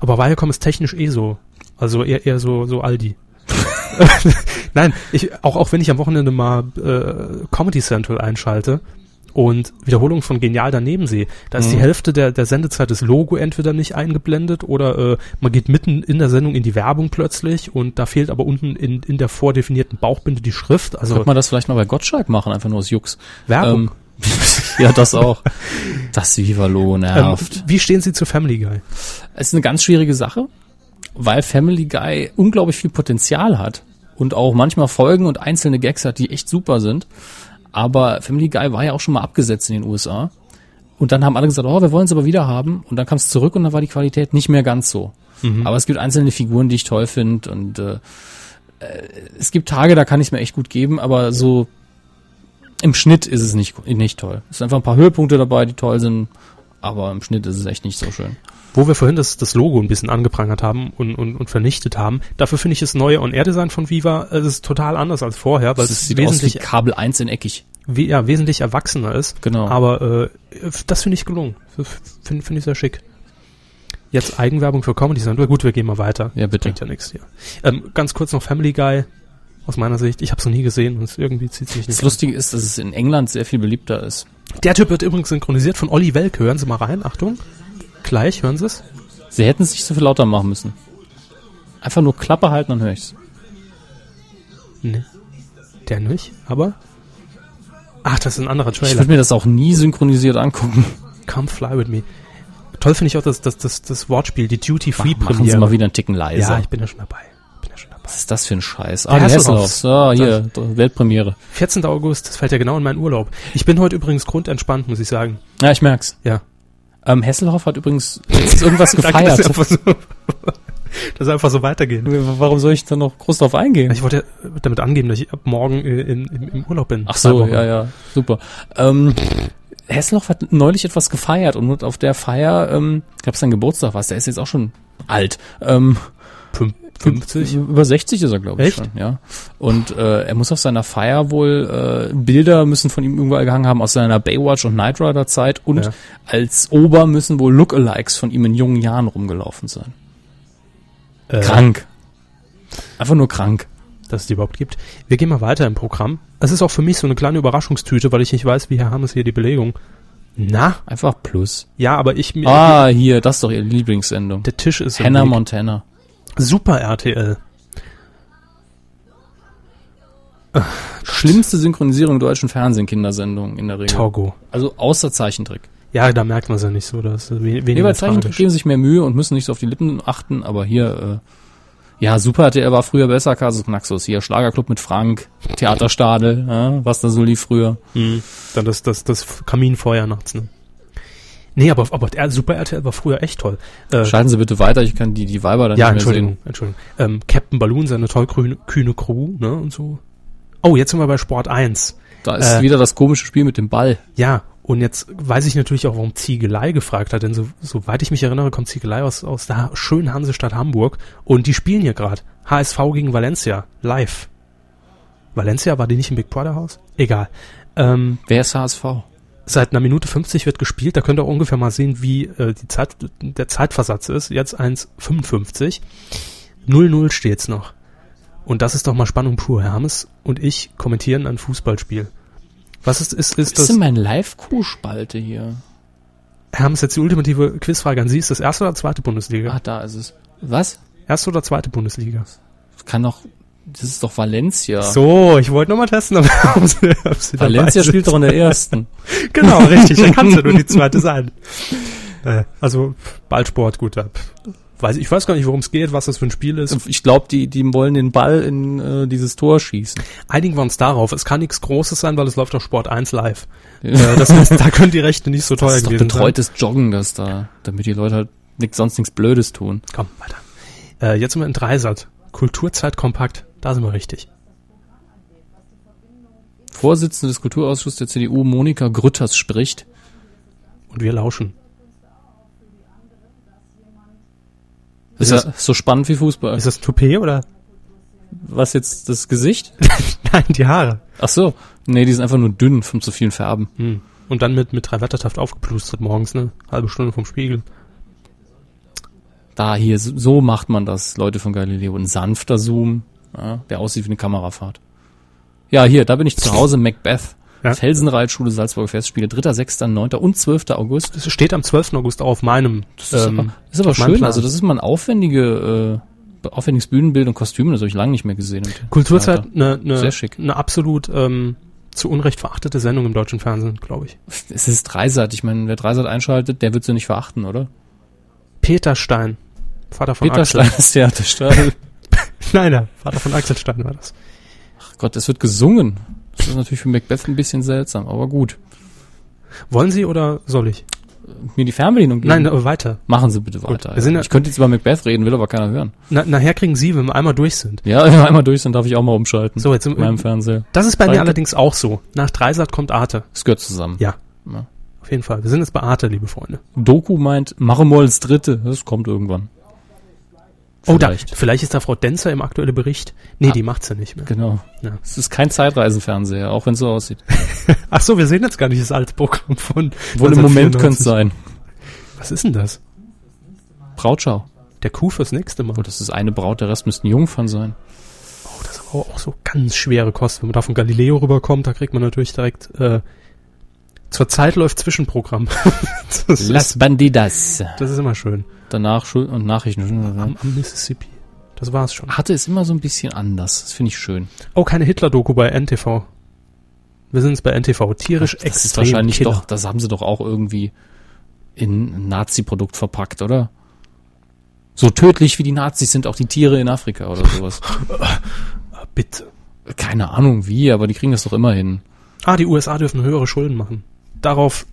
Aber Viacom ist technisch eh so. Also eher, eher so, so Aldi. Nein, ich, auch, auch wenn ich am Wochenende mal äh, Comedy Central einschalte und Wiederholung von Genial daneben sehe, da ist Mhm. die Hälfte der, der Sendezeit das Logo entweder nicht eingeblendet oder äh, man geht mitten in der Sendung in die Werbung plötzlich und da fehlt aber unten in, in der vordefinierten Bauchbinde die Schrift. Also Könnte man das vielleicht mal bei Gottschalk machen, einfach nur aus Jux. Werbung. Ähm, ja, das auch. Das Vivalo Ähm, nervt. wie stehen Sie zu Family Guy? Es ist eine ganz schwierige Sache, weil Family Guy unglaublich viel Potenzial hat und auch manchmal Folgen und einzelne Gags hat, die echt super sind. Aber Family Guy war ja auch schon mal abgesetzt in den USA. Und dann haben alle gesagt, oh, wir wollen es aber wieder haben. Und dann kam es zurück und dann war die Qualität nicht mehr ganz so. Aber es gibt einzelne Figuren, die ich toll finde. Und äh, äh, es gibt Tage, da kann ich es mir echt gut geben, aber so im Schnitt ist es nicht, nicht toll. Es sind einfach ein paar Höhepunkte dabei, die toll sind, aber im Schnitt ist es echt nicht so schön. Wo wir vorhin das, das Logo ein bisschen angeprangert haben und, und, und vernichtet haben, dafür finde ich das neue On-Air-Design von Viva, äh, das ist total anders als vorher, weil es sieht aus wie wesentlich, Kabel 1 in eckig. we ja, wesentlich erwachsener ist. Genau. Aber äh, das finde ich gelungen. Finde find ich sehr schick. Jetzt Eigenwerbung für Comedy Central. Gut, wir gehen mal weiter. Ja, bitte. Bringt ja nichts hier. Ähm, ganz kurz noch Family Guy. Aus meiner Sicht. Ich habe es noch nie gesehen und es irgendwie zieht sich nicht. Das Lustige ist, dass es in England sehr viel beliebter ist. an. Der Typ wird übrigens synchronisiert von Olli Welke. Hören Sie mal rein. Achtung. Gleich, hören Sie es? Sie hätten es nicht so viel lauter machen müssen. Einfach nur Klappe halten, dann höre ich's. Nee. Der nicht, aber. Ach, das ist ein anderer Ich Trailer. würde mir das auch nie synchronisiert angucken. Come fly with me. Toll finde ich auch das, das, das, das Wortspiel, die Duty Free Machen Sie Premiere. mal wieder einen Ticken leiser. ja, ich bin ja schon dabei. Bin ja schon dabei. Was ist das für ein Scheiß? Ah, die Hasselhoffs. Ah, hier, Weltpremiere. 14. August, das fällt ja genau in meinen Urlaub. Ich bin heute übrigens grundentspannt, muss ich sagen. Ja, ich merk's. Ja. Ähm, Hesselhoff hat übrigens jetzt irgendwas Danke, dass gefeiert. so, dass einfach so weitergehen. Warum soll ich da noch groß drauf eingehen? Ich wollte ja damit angeben, dass ich ab morgen äh, in, im, im Urlaub bin. Ach so, ja, ja, super. Ähm, Hesselhoff hat neulich etwas gefeiert und auf der Feier, ähm, ich glaube, sein Geburtstag war der ist jetzt auch schon alt. Ähm, Fünf- 50? Über 60 ist er, glaube ich, Echt? schon, ja. Und äh, er muss auf seiner Feier wohl, äh, Bilder müssen von ihm überall gehangen haben aus seiner Baywatch und Knight Rider Zeit und Ja. als Ober müssen wohl Lookalikes von ihm in jungen Jahren rumgelaufen sein. Äh, Krank. Einfach nur krank. dass es die überhaupt gibt. Wir gehen mal weiter im Programm. Es ist auch für mich so eine kleine Überraschungstüte, weil ich nicht weiß, wie Herr Hammes hier die Belegung. Na? Einfach Plus. Ja, aber ich mir. Ah, hier, das ist doch ihre Lieblingssendung. Der Tisch ist Hannah. Montana. Super RTL. Schlimmste Synchronisierung deutschen Fernsehen, Kindersendung in der Regel. Togo. Also außer Zeichentrick. Ja, da merkt man es ja nicht so. Das ist we Nee, weniger bei Zeichentrick geben sich mehr Mühe und müssen nicht so auf die Lippen achten, aber hier, äh, ja, Super RTL war früher besser, Kasus Knaxus. Hier, Schlagerclub mit Frank, Theaterstadel, ja, was da so lief früher. Mhm. Dann das, das, das Kaminfeuer nachts, ne? Nee, aber, aber der Super RTL war früher echt toll. Äh, Schalten Sie bitte weiter, ich kann die, die Weiber dann ja, nicht mehr Entschuldigung, sehen. Entschuldigung. Ähm, Captain Balloon, seine tollkühne kühne Crew, ne, und so. Oh, jetzt sind wir bei Sport 1. Da ist Äh, wieder das komische Spiel mit dem Ball. Ja, und jetzt weiß ich natürlich auch, warum Ziegelei gefragt hat, denn so, soweit ich mich erinnere, kommt Ziegelei aus, aus der schönen Hansestadt Hamburg und die spielen hier gerade. HSV gegen Valencia, live. Valencia, war die nicht im Big Brother Haus? Egal. Ähm, Wer ist HSV? Seit einer Minute 50 wird gespielt, da könnt ihr auch ungefähr mal sehen, wie äh, die Zeit, der Zeitversatz ist. Jetzt 1,55. 0-0 steht's noch. Und das ist doch mal Spannung pur. Herr Hammes und ich kommentieren ein Fußballspiel. Was ist, ist, ist Was ist das? denn mein Live-Q-Spalte hier? Herr Hammes, jetzt die ultimative Quizfrage an Sie. Ist das erste oder zweite Bundesliga? Ah, da ist es. Was? Erste oder zweite Bundesliga? Kann doch, das ist doch Valencia. So, ich wollte nochmal testen, ob, ob Sie, ob Sie Valencia spielt doch in der ersten. Genau, richtig. Da kann es ja nur die zweite sein. Äh, also, Ballsport, gut. ja, pff, Weiß, ich weiß gar nicht, worum es geht, was das für ein Spiel ist. Ich glaube, die, die wollen den Ball in äh, dieses Tor schießen. Einigen wir uns darauf. Es kann nichts Großes sein, weil es läuft auf Sport 1 live. Äh, das heißt, da können die Rechte nicht so teuer Das ist doch sein. betreutes Joggen, das da, damit die Leute halt nix, sonst nichts Blödes tun. Komm, weiter. Äh, jetzt sind wir in Dreisat. Kulturzeit kompakt. Da sind wir richtig. Vorsitzende des Kulturausschusses der CDU, Monika Grütters, spricht. Und wir lauschen. Ist Ist ja so spannend wie Fußball. Ist das Toupet oder? Was jetzt, das Gesicht? Nein, die Haare. Ach so. Nee, die sind einfach nur dünn vom zu vielen Färben. Hm. Und dann mit, mit drei Wettertaft aufgeplustert morgens, ne? Halbe Stunde vom Spiegel. Da hier, so macht man das, Leute von Galileo. Ein sanfter Zoom, ja, der aussieht wie eine Kamerafahrt. Ja, hier, da bin ich zu Hause, Macbeth. Ja. Felsenreitschule Salzburger Festspiele, 3., 6., 9. und 12. August. Das steht am 12. August auf meinem. Das ist, ähm, aber, ist aber schön, Plan. also das ist mal ein aufwendige, äh, aufwendiges Bühnenbild und Kostüme, das habe ich lange nicht mehr gesehen. Kulturzeit eine, Sehr schick. eine absolut ähm, zu Unrecht verachtete Sendung im deutschen Fernsehen, glaube ich. Es ist Dreisat. Ich meine, wer Dreisat einschaltet, der wird sie nicht verachten, oder? Peter Stein, Vater von Peter Axel. Stein ist Theaterstadel. Nein, der Vater von Axel Stein war das. Ach Gott, es wird gesungen. Das ist natürlich für Macbeth ein bisschen seltsam, aber gut. Wollen Sie oder soll ich? Mir die Fernbedienung geben. Nein, äh, weiter. Machen Sie bitte weiter. wir sind ja- ich könnte jetzt über Macbeth reden, will aber keiner hören. Na, nachher kriegen Sie, wenn wir einmal durch sind. Ja, wenn wir einmal durch sind, darf ich auch mal umschalten. So, jetzt im- in meinem Fernseher. Das ist bei mir Danke. allerdings auch so. Nach Dreisat kommt Arte. Es gehört zusammen. Ja, Ja. auf jeden Fall. Wir sind jetzt bei Arte, liebe Freunde. Doku meint, mache mal als Dritte. Das kommt irgendwann. Oh, da, Vielleicht. vielleicht ist da Frau Denzer im aktuellen Bericht. Nee, die macht's ja nicht mehr. Genau. Ja. Es ist kein Zeitreisenfernseher, auch wenn es so aussieht. Ach so, wir sehen jetzt gar nicht das alte Programm von Wohl im Moment 1994. könnte es sein. Was ist denn das? Brautschau. Der Kuh fürs nächste Mal. Oh, das ist eine Braut, der Rest müssten Jungfern sein. Oh, das ist aber auch so ganz schwere Kost. Wenn man da von Galileo rüberkommt, da kriegt man natürlich direkt, äh, zur Zeit läuft Zwischenprogramm. das, Las ist, Bandidas. das ist immer schön. Danach Schul und Nachrichten. Am, am Mississippi. Das war's schon. Hatte es immer so ein bisschen anders. Das finde ich schön. Oh, keine Hitler-Doku bei NTV. Wir sind jetzt bei NTV. Tierisch das extrem ist wahrscheinlich Killer. doch, das haben sie doch auch irgendwie in ein Nazi-Produkt verpackt, oder? So tödlich wie die Nazis sind auch die Tiere in Afrika oder sowas. Bitte. Keine Ahnung wie, aber die kriegen das doch immer hin. Ah, die USA dürfen höhere Schulden machen. Darauf,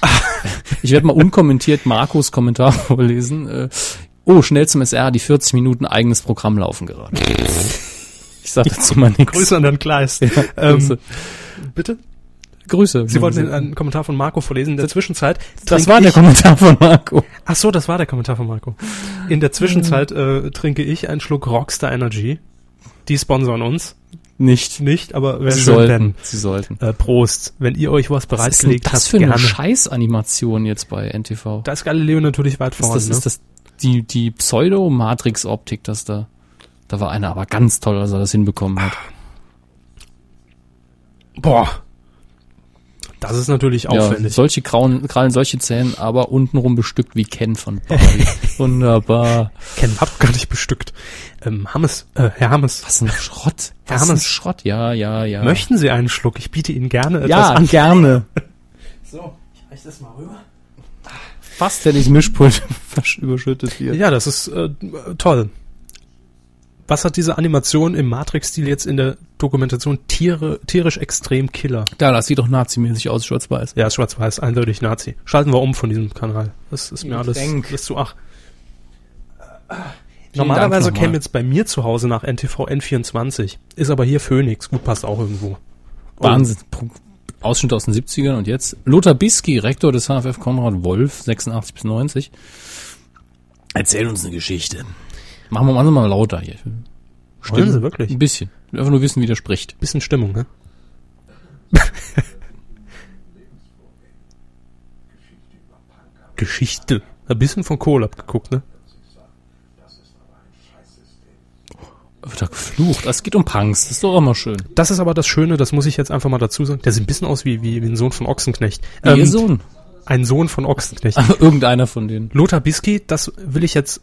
Ich werde mal unkommentiert Markus Kommentar vorlesen. Äh, oh, schnell zum SR, die 40 Minuten eigenes Programm laufen gerade. Ich sage dazu mal nichts. Grüße an den Kleist. Grüße. ähm, bitte? Grüße. Sie wollten einen Kommentar von Marco vorlesen. In der Zwischenzeit. das trinke war der ich, Kommentar von Marco. Ach so, das war der Kommentar von Marco. In der Zwischenzeit äh, trinke ich einen Schluck Rockstar Energy. Die sponsern uns. Nicht. Nicht, aber wäre Sie sollten. Sie sollten. wenn. Äh, Prost. Wenn ihr euch was Was ist denn bereitgelegt das habt, für eine. Scheißanimation jetzt bei NTV? Da ist Galileo natürlich weit Ist vorne. das, ist das die, die Pseudo-Matrix-Optik, das da, da war einer aber ganz toll, als er das hinbekommen hat. ne? Boah. Das ist natürlich Ja, aufwendig. solche Krallen, Krallen, solche Zähne, aber untenrum bestückt wie Ken von Barbie. Wunderbar. Ken hat gar nicht bestückt. Ähm, Hammes, äh, Herr Hammes, Was ein Schrott. Ja, Was ein Hannes. Schrott. Ja, ja, ja. möchten Sie einen Schluck? Ich biete Ihnen gerne etwas ja, an. gerne. So, ich reiche das mal rüber. Fast hätte ich Mischpult überschüttet hier. Ja, das ist äh, toll. Was hat diese Animation im Matrix-Stil jetzt in der Dokumentation Tiere, tierisch extrem Killer? Ja, das sieht doch nazimäßig aus, schwarz-weiß. Ja, schwarz-weiß, eindeutig Nazi. Schalten wir um von diesem Kanal. Das ist mir Ich alles, denk. das zu ach. Vielen Normalerweise käme jetzt bei mir zu Hause nach NTV N24. Ist aber hier Phoenix. Gut, passt auch irgendwo. Wahnsinn. Ausschnitt aus den 70ern und jetzt Lothar Bisky, Rektor des HFF Konrad Wolf, 86 bis 90. Erzähl uns eine Geschichte. Machen wir mal mal lauter hier. Wollen Sie wirklich? Ein bisschen. Ich will Einfach nur wissen, wie der spricht. Bisschen Stimmung, ne? Geschichte. Ein bisschen von Kohl abgeguckt, ne? Wird da geflucht. Es geht um Punks. Das ist doch immer schön. Das ist aber das Schöne, das muss ich jetzt einfach mal dazu sagen. Der sieht ein bisschen aus wie, wie, wie ein Sohn von Ochsenknecht. Ihr Ähm, Sohn. Ein Sohn von Ochsenknecht. Aber irgendeiner von denen. Lothar Bisky, das will ich jetzt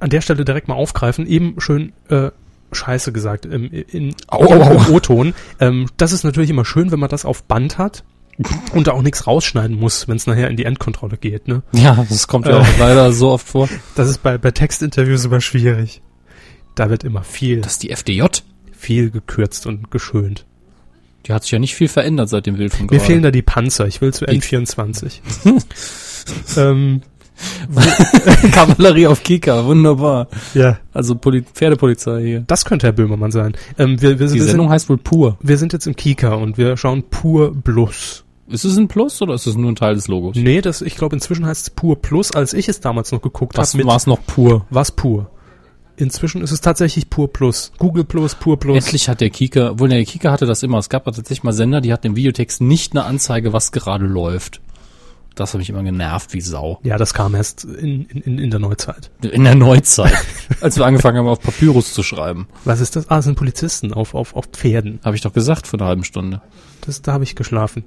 an der Stelle direkt mal aufgreifen. Eben schön äh, Scheiße gesagt im, in, im O-Ton. Ähm, das ist natürlich immer schön, wenn man das auf Band hat und da auch nichts rausschneiden muss, wenn es nachher in die Endkontrolle geht. Ne? Ja, das kommt ja Äh. auch leider so oft vor. Das ist bei, bei Textinterviews immer schwierig. Da wird immer viel, Das ist die FDJ. viel gekürzt und geschönt. Die hat sich ja nicht viel verändert seit dem Bild von Mir fehlen da die Panzer. Ich will zu N24. ähm, Kavallerie auf Kika, wunderbar. ja, Also Poli Pferdepolizei hier. das könnte Herr Böhmermann sein. Ähm, wir, wir, Die wir, sind, Sendung heißt wohl Pur. wir sind jetzt im Kika und wir schauen Pur Plus. Ist es ein Plus oder ist es nur ein Teil des Logos? Nee, das, ich glaube, inzwischen heißt es Pur Plus. Als ich es damals noch geguckt Was habe, war es noch Pur? was Pur. Inzwischen ist es tatsächlich Pur Plus. Google Plus, Pur Plus. Endlich hat der Kika, obwohl der Kika hatte das immer. Es gab tatsächlich mal Sender, die hatten im Videotext nicht eine Anzeige, was gerade läuft. Das hat mich immer genervt wie Sau. Ja, das kam erst in, in, in der Neuzeit. In der Neuzeit. als wir angefangen haben, auf Papyrus zu schreiben. Was ist das? Ah, das sind Polizisten auf, auf, auf Pferden. Habe ich doch gesagt vor einer halben Stunde. Das, da habe ich geschlafen.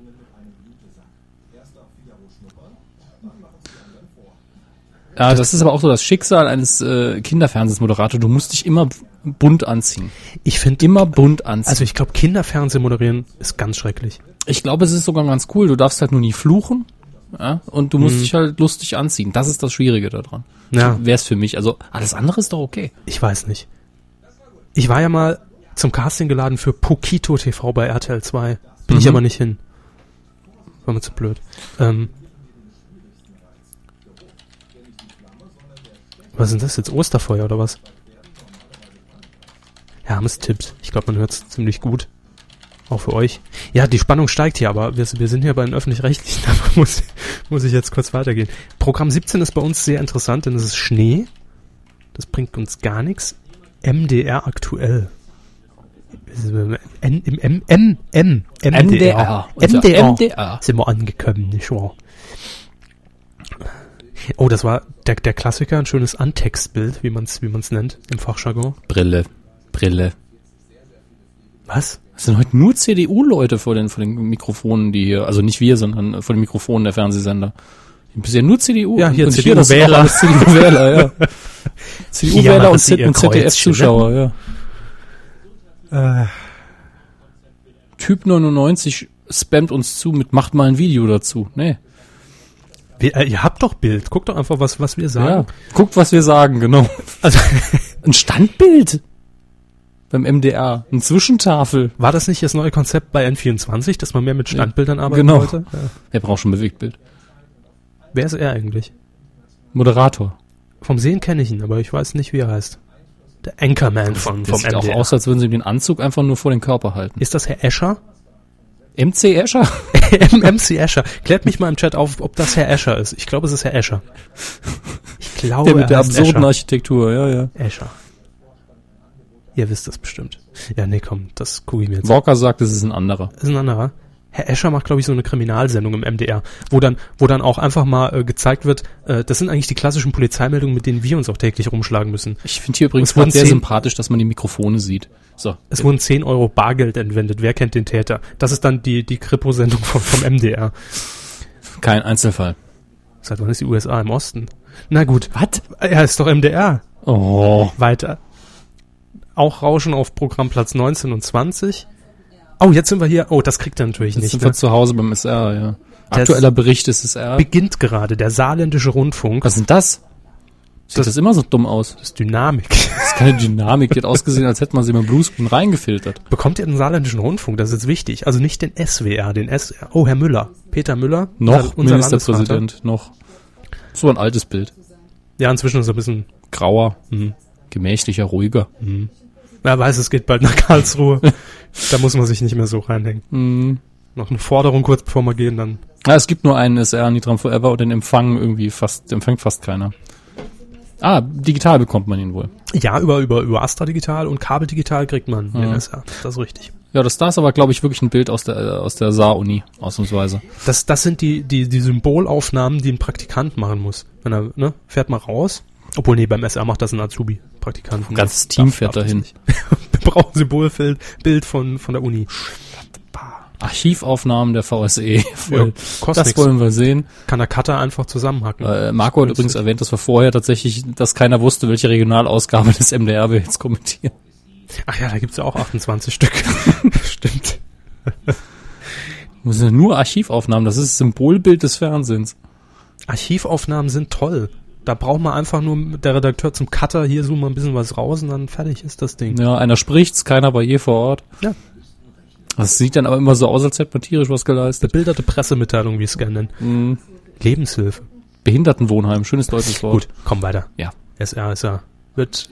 Ja, das ist aber auch so das Schicksal eines äh, Kinderfernsehmoderators. Du musst dich immer bunt anziehen. Ich finde Immer bunt anziehen. Also ich glaube, Kinderfernsehen moderieren ist ganz schrecklich. ich glaube, es ist sogar ganz cool. Du darfst halt nur nie fluchen. Ja, und du musst Mhm. dich halt lustig anziehen. Das ist das Schwierige daran. Ja. Wäre es für mich. Also alles andere ist doch okay. Ich weiß nicht. Ich war ja mal zum Casting geladen für Pokito TV bei RTL 2. Bin ich Mhm. aber nicht hin. War mir zu blöd. Ähm, was sind das jetzt? Osterfeuer oder was? Hermes Tipps. Ich glaube, man hört es ziemlich gut. Auch für euch. Ja, die Spannung steigt hier, aber wir, wir sind hier bei den Öffentlich-Rechtlichen. Da muss, muss ich jetzt kurz weitergehen. Programm 17 ist bei uns sehr interessant, denn es ist Schnee. Das bringt uns gar nichts. MDR aktuell. Im M, M, M, M, MDR. MDR. MDR. Sind wir angekommen, nicht wahr? Oh, das war der, der Klassiker, ein schönes Antextbild, wie man es wie man's nennt im Fachjargon. Brille. Brille. Was? Es sind heute nur CDU-Leute vor den, vor den Mikrofonen, die hier, also nicht wir, sondern vor den Mikrofonen der Fernsehsender. Bisher nur CDU. Ja, hier Und CDU das sind auch Wähler. alles CDU-Wähler, ja. CDU-Wähler und, und ZDF-Zuschauer, ja. Äh, Typ 99 spammt uns zu mit macht mal ein Video dazu. Nee. Äh, ihr habt doch Bild. Guckt doch einfach, was, was wir Ja. sagen. Guckt, was wir sagen, genau. Also, Ein Standbild beim MDR. Eine Zwischentafel. war das nicht das neue Konzept bei N24, dass man mehr mit Standbildern arbeiten genau. wollte? Ja. Wer braucht schon Bewegtbild? Wer ist er eigentlich? Moderator. Vom Sehen kenne ich ihn, aber ich weiß nicht, wie er heißt. Der Anchorman von, Der vom sieht auch MDR. aus, als würden sie ihm den Anzug einfach nur vor den Körper halten. Ist das Herr Escher? MC Escher? MC Escher. Klärt mich mal im Chat auf, ob das Herr Escher ist. Ich glaube, es ist Herr Escher. Ich glaube, Der mit der er absurden Escher. Architektur, ja, ja. Escher. Ihr wisst das bestimmt. Ja, nee, komm, das gucke ich mir jetzt. Walker sagt, es ist ein anderer. Das ist ein anderer. Herr Escher macht, glaube ich, so eine Kriminalsendung im MDR, wo dann, wo dann auch einfach mal äh, gezeigt wird, äh, das sind eigentlich die klassischen Polizeimeldungen, mit denen wir uns auch täglich rumschlagen müssen. Ich finde hier übrigens Es sehr sympathisch, dass man die Mikrofone sieht. So. Es wurden 10 Euro Bargeld entwendet. Wer kennt den Täter? Das ist dann die, die Kripo-Sendung vom, vom MDR. Kein Einzelfall. Seit wann ist die USA im Osten? Na gut. Was? Ja, ist doch MDR. Oh. Weiter. Auch Rauschen auf Programmplatz 19 und 20. Oh, jetzt sind wir hier. Oh, das kriegt er natürlich Jetzt nicht. sind Ne? wir zu Hause beim SR, ja. Das- Aktueller Bericht des SR. Beginnt gerade der saarländische Rundfunk. Was ist denn das? Sieht das, Das- immer so dumm aus? Das ist Dynamik. Das ist keine Dynamik. Die hat ausgesehen, als hätte man sie mit dem Bluescreen reingefiltert. Bekommt ihr den saarländischen Rundfunk? Das ist jetzt wichtig. Also nicht den SWR, den SR. Oh, Herr Müller. Peter Müller. Noch unser Ministerpräsident, noch. So ein altes Bild. Ja, inzwischen ist er ein bisschen, Grauer, hm. gemächlicher, ruhiger. wer weiß, es geht bald nach Karlsruhe. da muss man sich nicht mehr so reinhängen. Hm. Noch eine Forderung kurz bevor wir gehen, dann Ja, es gibt nur einen SR, Nitram Forever, und den Empfang irgendwie fast, empfängt fast keiner. Ah, digital bekommt man ihn wohl. Ja, über, über, über Astra Digital und Kabel Digital kriegt man den Ja. SR. Das ist richtig. Ja, das da ist aber, glaube ich, wirklich ein Bild aus der, äh, aus der Saar-Uni, ausnahmsweise. Das, das sind die, die, die Symbolaufnahmen, die ein Praktikant machen muss. Wenn er, ne, fährt mal raus. Obwohl, nee, beim SR macht das ein Azubi. Praktikant. Ein ganzes Team fährt das dahin. Wir brauchen Symbolbild Bild von, von der Uni. Archivaufnahmen der VSE. Ja, das nix. wollen wir sehen. Kann der Cutter einfach zusammenhacken. Äh, Marco hat übrigens erwähnt, dass wir vorher tatsächlich, dass keiner wusste, welche Regionalausgabe des MDR wir jetzt kommentieren. Ach ja, da gibt's ja auch 28 Stück. Stimmt. Das sind nur Archivaufnahmen, das ist das Symbolbild des Fernsehens. Archivaufnahmen sind toll. Da braucht man einfach nur mit der Redakteur zum Cutter, hier zoomen wir ein bisschen was raus und dann fertig ist das Ding. Ja, einer spricht's, keiner war je vor Ort. Ja. Das sieht dann aber immer so aus, als hätte man tierisch was geleistet. Bebilderte Pressemitteilung, wie es gerne nennen. Mhm. Lebenshilfe. Behindertenwohnheim, schönes deutsches Wort. Gut, komm weiter. Ja. SR ist ja, wird,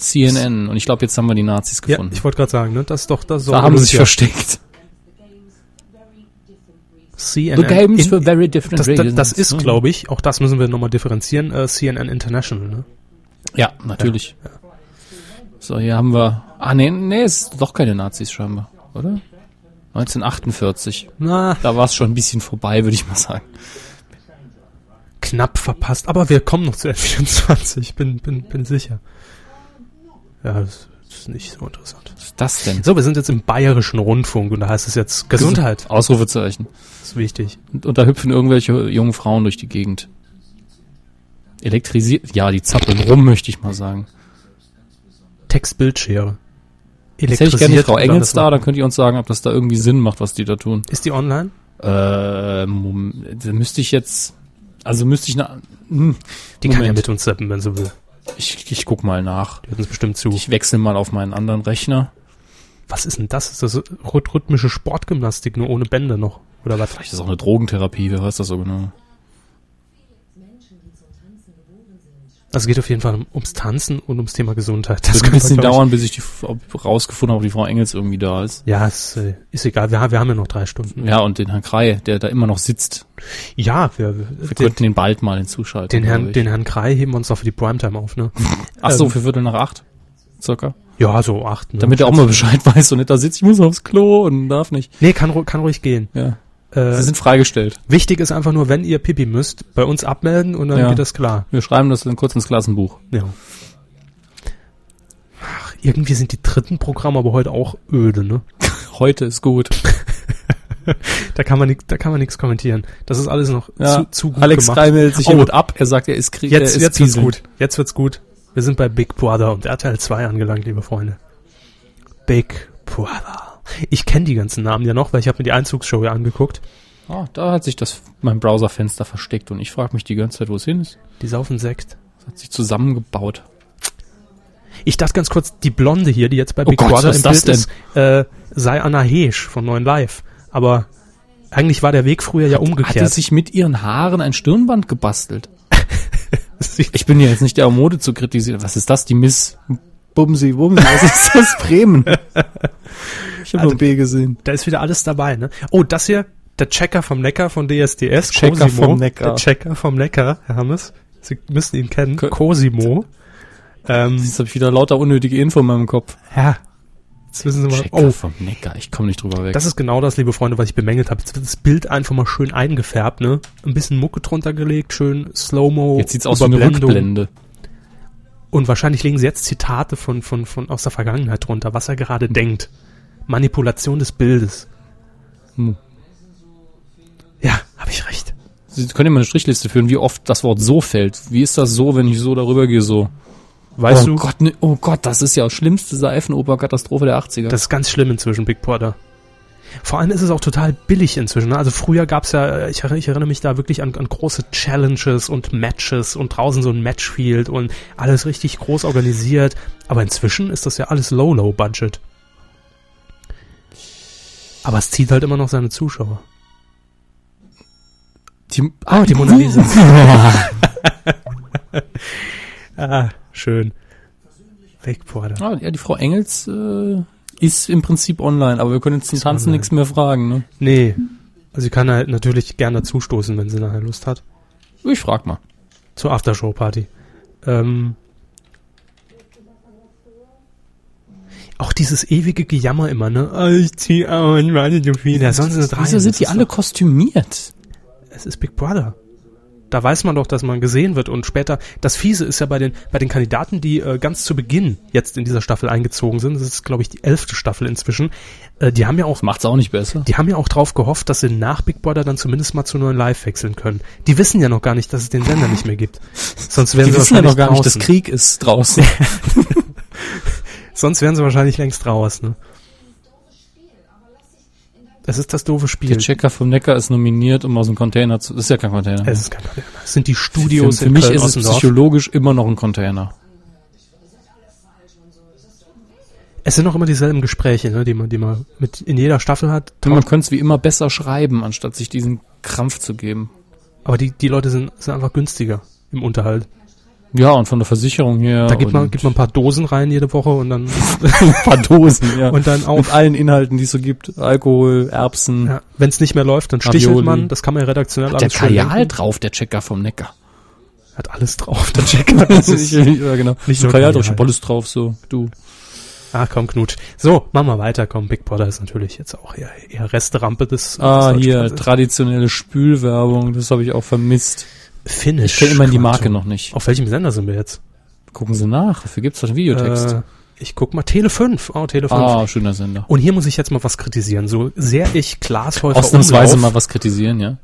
CNN. Und ich glaube, jetzt haben wir die Nazis ja, gefunden. ich wollte gerade sagen, ne, das ist doch, das ist da haben sie sich versteckt. CNN. The games In- for very different das, das, das ist, glaube ich, auch das müssen wir nochmal differenzieren, äh, CNN International, ne? Ja, natürlich. So, hier haben wir. Ah, nee, nee, es ist doch keine Nazis scheinbar, oder? 1948. Na, Da war es schon ein bisschen vorbei, würde ich mal sagen. knapp verpasst, aber wir kommen noch zu F24, bin, bin, bin sicher. Ja, das ist nicht so interessant. Was ist das denn? So, wir sind jetzt im bayerischen Rundfunk und da heißt es jetzt Gesundheit. Ausrufezeichen. Das ist wichtig. Und, und da hüpfen irgendwelche jungen Frauen durch die Gegend. Elektrisiert, ja, die zappeln rum, möchte ich mal sagen. Textbildschere. Jetzt hätte ich gerne die Frau Engels da, dann könnt ihr uns sagen, ob das da irgendwie Sinn macht, was die da tun. Ist die online? Äh, Moment, da müsste ich jetzt, also müsste ich na, hm, Die kann ja Moment. mit uns zappen, wenn sie will. ich, ich guck mal nach. Die hört uns bestimmt zu. Ich wechsle mal auf meinen anderen Rechner. Was ist denn das? Ist das rhyth- rhythmische Sportgymnastik nur ohne Bänder noch? Oder was? Vielleicht ist das auch eine Drogentherapie, wer weiß das so genau. Also es geht auf jeden Fall um- ums Tanzen und ums Thema Gesundheit. Das wird ein bisschen dauern, bis ich die, ob rausgefunden habe, ob die Frau Engels irgendwie da ist. Ja, ist, äh, ist egal. Wir, haben- wir haben ja noch drei Stunden. Ja, und den Herrn Krei, der da immer noch sitzt. Ja, wir, Wir den, könnten den bald mal hinzuschalten. den, Herrn, den Herrn Krei heben wir uns doch für die Primetime auf, ne? Ach so, ähm, für Viertel nach acht. Circa. Ja, so acht. Ne? Damit er auch mal Bescheid weiß und nicht da sitzt, ich muss aufs Klo und darf nicht. Nee, kann, kann ruhig gehen. Ja. Äh, Sie sind freigestellt. wichtig ist einfach nur, wenn ihr Pipi müsst, bei uns abmelden und dann Ja. geht das klar. Wir schreiben das dann kurz ins Klassenbuch. Ja. Ach, irgendwie sind die dritten Programme aber heute auch öde, ne? Heute ist gut. Da kann man nix, da kann man nichts kommentieren. Das ist alles noch Ja. zu, zu gut Alex gemacht. Krei meldet sich Oh. hiermit ab. Er sagt, er ist Krieg. er Jetzt, ist jetzt wird's gut. Jetzt wird's gut. Wir sind bei Big Brother und RTL 2 angelangt, liebe Freunde. Big Brother. Ich kenne die ganzen Namen ja noch, weil ich habe mir die Einzugsshow ja angeguckt. Ah, da hat sich das mein Browserfenster versteckt und ich frage mich die ganze Zeit, wo es hin ist. Die saufen Sekt. Das hat sich zusammengebaut. Ich dachte ganz kurz, die Blonde hier, die jetzt bei Oh Big Gott, Brother im ist Bild ist, äh, sei Anna Heesch von Neuen Live. Aber eigentlich war der Weg früher ja Hat umgekehrt. sich mit ihren Haaren ein Stirnband gebastelt? Ich bin ja jetzt nicht der Mode zu kritisieren. Was ist das? Die Miss Bumsi Bumsi. Was ist das? Bremen. Ich habe Also, nur B gesehen. da ist wieder alles dabei, ne? Oh, das hier, der Checker vom Neckar von DSDS. Checker vom Neckar. Der Checker vom Neckar, Herr Hammes. Sie müssen ihn kennen. Kö- Cosimo. Ähm, Jetzt habe ich wieder lauter unnötige Info in meinem Kopf. ja. Jetzt wissen Sie mal. Checker Oh, vom Neckar. Ich komme nicht drüber weg. das ist genau das, liebe Freunde, was ich bemängelt habe. Jetzt wird das Bild einfach mal schön eingefärbt, ne? Ein bisschen Mucke drunter gelegt, schön Slow-Mo. jetzt sieht's aus wie eine. Rückblende. Und wahrscheinlich legen sie jetzt Zitate von, von, von aus der Vergangenheit drunter, was er gerade denkt. Manipulation des Bildes. Hm. Ja, habe ich recht. Sie können ja mal eine Strichliste führen, wie oft das Wort so fällt. Wie ist das so, wenn ich so darüber gehe, so? Weißt oh du, Gott, ne, oh Gott, das ist ja schlimmste Seifenoper-Katastrophe der 80er. das ist ganz schlimm inzwischen, Big Brother. Vor allem ist es auch total billig inzwischen. ne? Also früher gab's ja, ich, erinn- ich erinnere mich da wirklich an, an große Challenges und Matches und draußen so ein Matchfield und alles richtig groß organisiert. Aber inzwischen ist das ja alles Low-Low-Budget. Aber es zieht halt immer noch seine Zuschauer. die, Oh, die Mona Lisa. ah, schön. Brother. Ah, ja, die Frau Engels äh, ist im Prinzip online, aber wir können jetzt zum Ist Tanzen online. nichts mehr fragen. Ne? Nee. Also sie kann halt natürlich gerne dazustoßen, wenn sie nachher Lust hat. Ich frag mal. Zur Aftershow-Party. Ähm, auch dieses ewige Gejammer immer, ne? Oh, ich zieh warte du viel. Ja, sonst ist Wieso sind die alle kostümiert? Es ist Big Brother. Da weiß man doch, dass man gesehen wird und später. Das Fiese ist ja bei den bei den Kandidaten, die äh, ganz zu Beginn jetzt in dieser Staffel eingezogen sind. Das ist, glaube ich, die elfte Staffel inzwischen. Äh, die haben ja auch Macht's auch nicht besser. die haben ja auch drauf gehofft, dass sie nach Big Brother dann zumindest mal zu neuen Live wechseln können. Die wissen ja noch gar nicht, dass es den Sender nicht mehr gibt. Sonst wären Die sie wissen ja wahrscheinlich noch gar nicht, dass draußen. Krieg ist draußen. Sonst wären sie wahrscheinlich längst raus, ne? Das ist das doofe Spiel. Der Checker vom Neckar ist nominiert, um aus dem Container zu. Das ist ja kein Container. Es ist kein Problem. Es sind die für, Studios für in mich Köln ist es psychologisch immer noch ein Container. Es sind auch immer dieselben Gespräche, ne, die man, die man mit in jeder Staffel hat. Man könnte es wie immer besser schreiben, anstatt sich diesen Krampf zu geben. Aber die, die Leute sind, sind einfach günstiger im Unterhalt. Ja, und von der Versicherung her. Da gibt man, gibt man ein paar Dosen rein jede Woche und dann, ein paar Dosen, ja. und dann Mit auf. allen Inhalten, die es so gibt. Alkohol, Erbsen. Ja, Wenn es nicht mehr läuft, dann stichelt Ravioli. man. Das kann man ja redaktionell Hat der alles schön Kajal drauf, der Checker vom Neckar. Hat alles drauf, der Checker. Das ist, ja, genau. nicht so nur Kajal drauf, ich hab alles drauf, so, du. ah, komm, Knut. So, machen wir weiter. Komm, Big Brother ist natürlich jetzt auch eher, eher Resterampe des, Ah, des hier, traditionelle Spülwerbung, das habe ich auch vermisst. Finish. Ich kenne immerhin die Marke noch nicht. Auf welchem Sender sind wir jetzt? Gucken Sie nach, dafür gibt's doch einen Videotext. Äh, ich guck mal, Tele 5. Oh, Tele 5. ah, schöner Sender. Und hier muss ich jetzt mal was kritisieren. So sehr ich Glashäufer Ausnahmsweise Umlauf, mal was kritisieren, ja.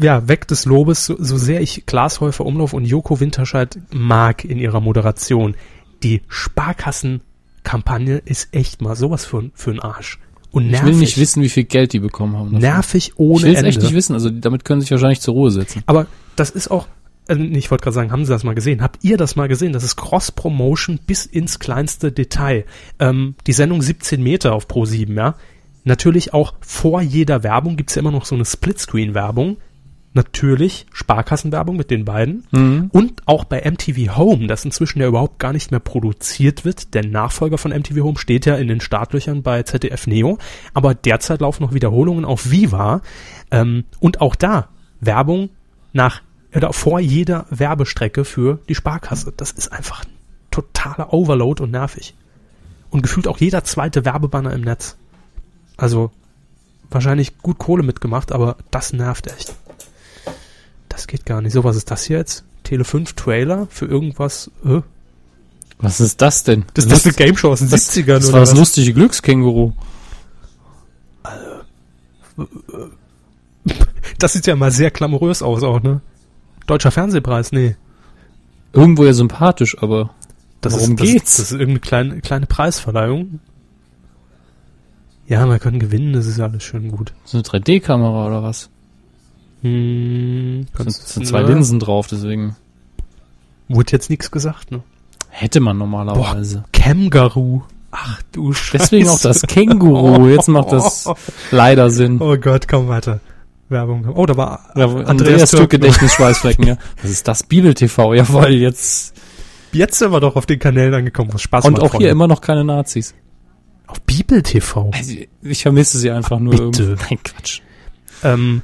ja, weg des Lobes, so, so sehr ich Glashäufer Umlauf und Joko Winterscheid mag in ihrer Moderation. Die Sparkassenkampagne ist echt mal sowas für, für einen Arsch. Und Ich nervig. will nicht wissen, wie viel Geld die bekommen haben. dafür. nervig ohne Ich will es Ende. echt nicht wissen. Also damit können sie sich wahrscheinlich zur Ruhe setzen. Aber das ist auch, nee, ich wollte gerade sagen, haben Sie das mal gesehen? Habt ihr das mal gesehen? Das ist Cross-Promotion bis ins kleinste Detail. Ähm, die Sendung 17 Meter auf Pro 7, ja. Natürlich auch vor jeder Werbung gibt's ja immer noch so eine Splitscreen-Werbung. Natürlich Sparkassenwerbung mit den beiden. Und auch bei MTV Home, das inzwischen ja überhaupt gar nicht mehr produziert wird. Der Nachfolger von MTV Home steht ja in den Startlöchern bei ZDF Neo. Aber derzeit laufen noch Wiederholungen auf Viva. Ähm, und auch da Werbung nach oder vor jeder Werbestrecke für die Sparkasse. Das ist einfach ein totaler Overload und nervig. Und gefühlt auch jeder zweite Werbebanner im Netz. Also wahrscheinlich gut Kohle mitgemacht, aber das nervt echt. Das geht gar nicht. So, was ist das hier jetzt? Tele 5 Trailer für irgendwas. Äh? Was ist das denn? Das, das ist eine Game Show aus den das, 70ern das oder war das was? lustige Glückskänguru. Das sieht ja mal sehr glamourös aus auch, ne? Deutscher Fernsehpreis, nee. Irgendwo ja sympathisch, aber Das Worum ist, das, geht's? Das ist irgendeine kleine, kleine Preisverleihung. Ja, wir können gewinnen, das ist alles schön gut. so eine 3D-Kamera oder was? Hm, Da sind, sind zwei ne? Linsen drauf, deswegen Wurde jetzt nichts gesagt, ne? hätte man normalerweise. Kämgaroo. Ach du Scheiße. Deswegen auch das Känguru. Jetzt macht das leider Sinn. Oh Gott, komm weiter. Werbung. Oh, da war Andreas Andreas Stück Türk. Gedächtnisschweißflecken, ja. Das ist das Bibel-TV, jawohl, jetzt. Jetzt sind wir doch auf den Kanälen angekommen, was Spaß Und macht. auch Freunde. hier immer noch keine Nazis. Auf Bibel TV. Also, ich vermisse sie einfach nur bitte. irgendwie. Nein, Quatsch. Ähm,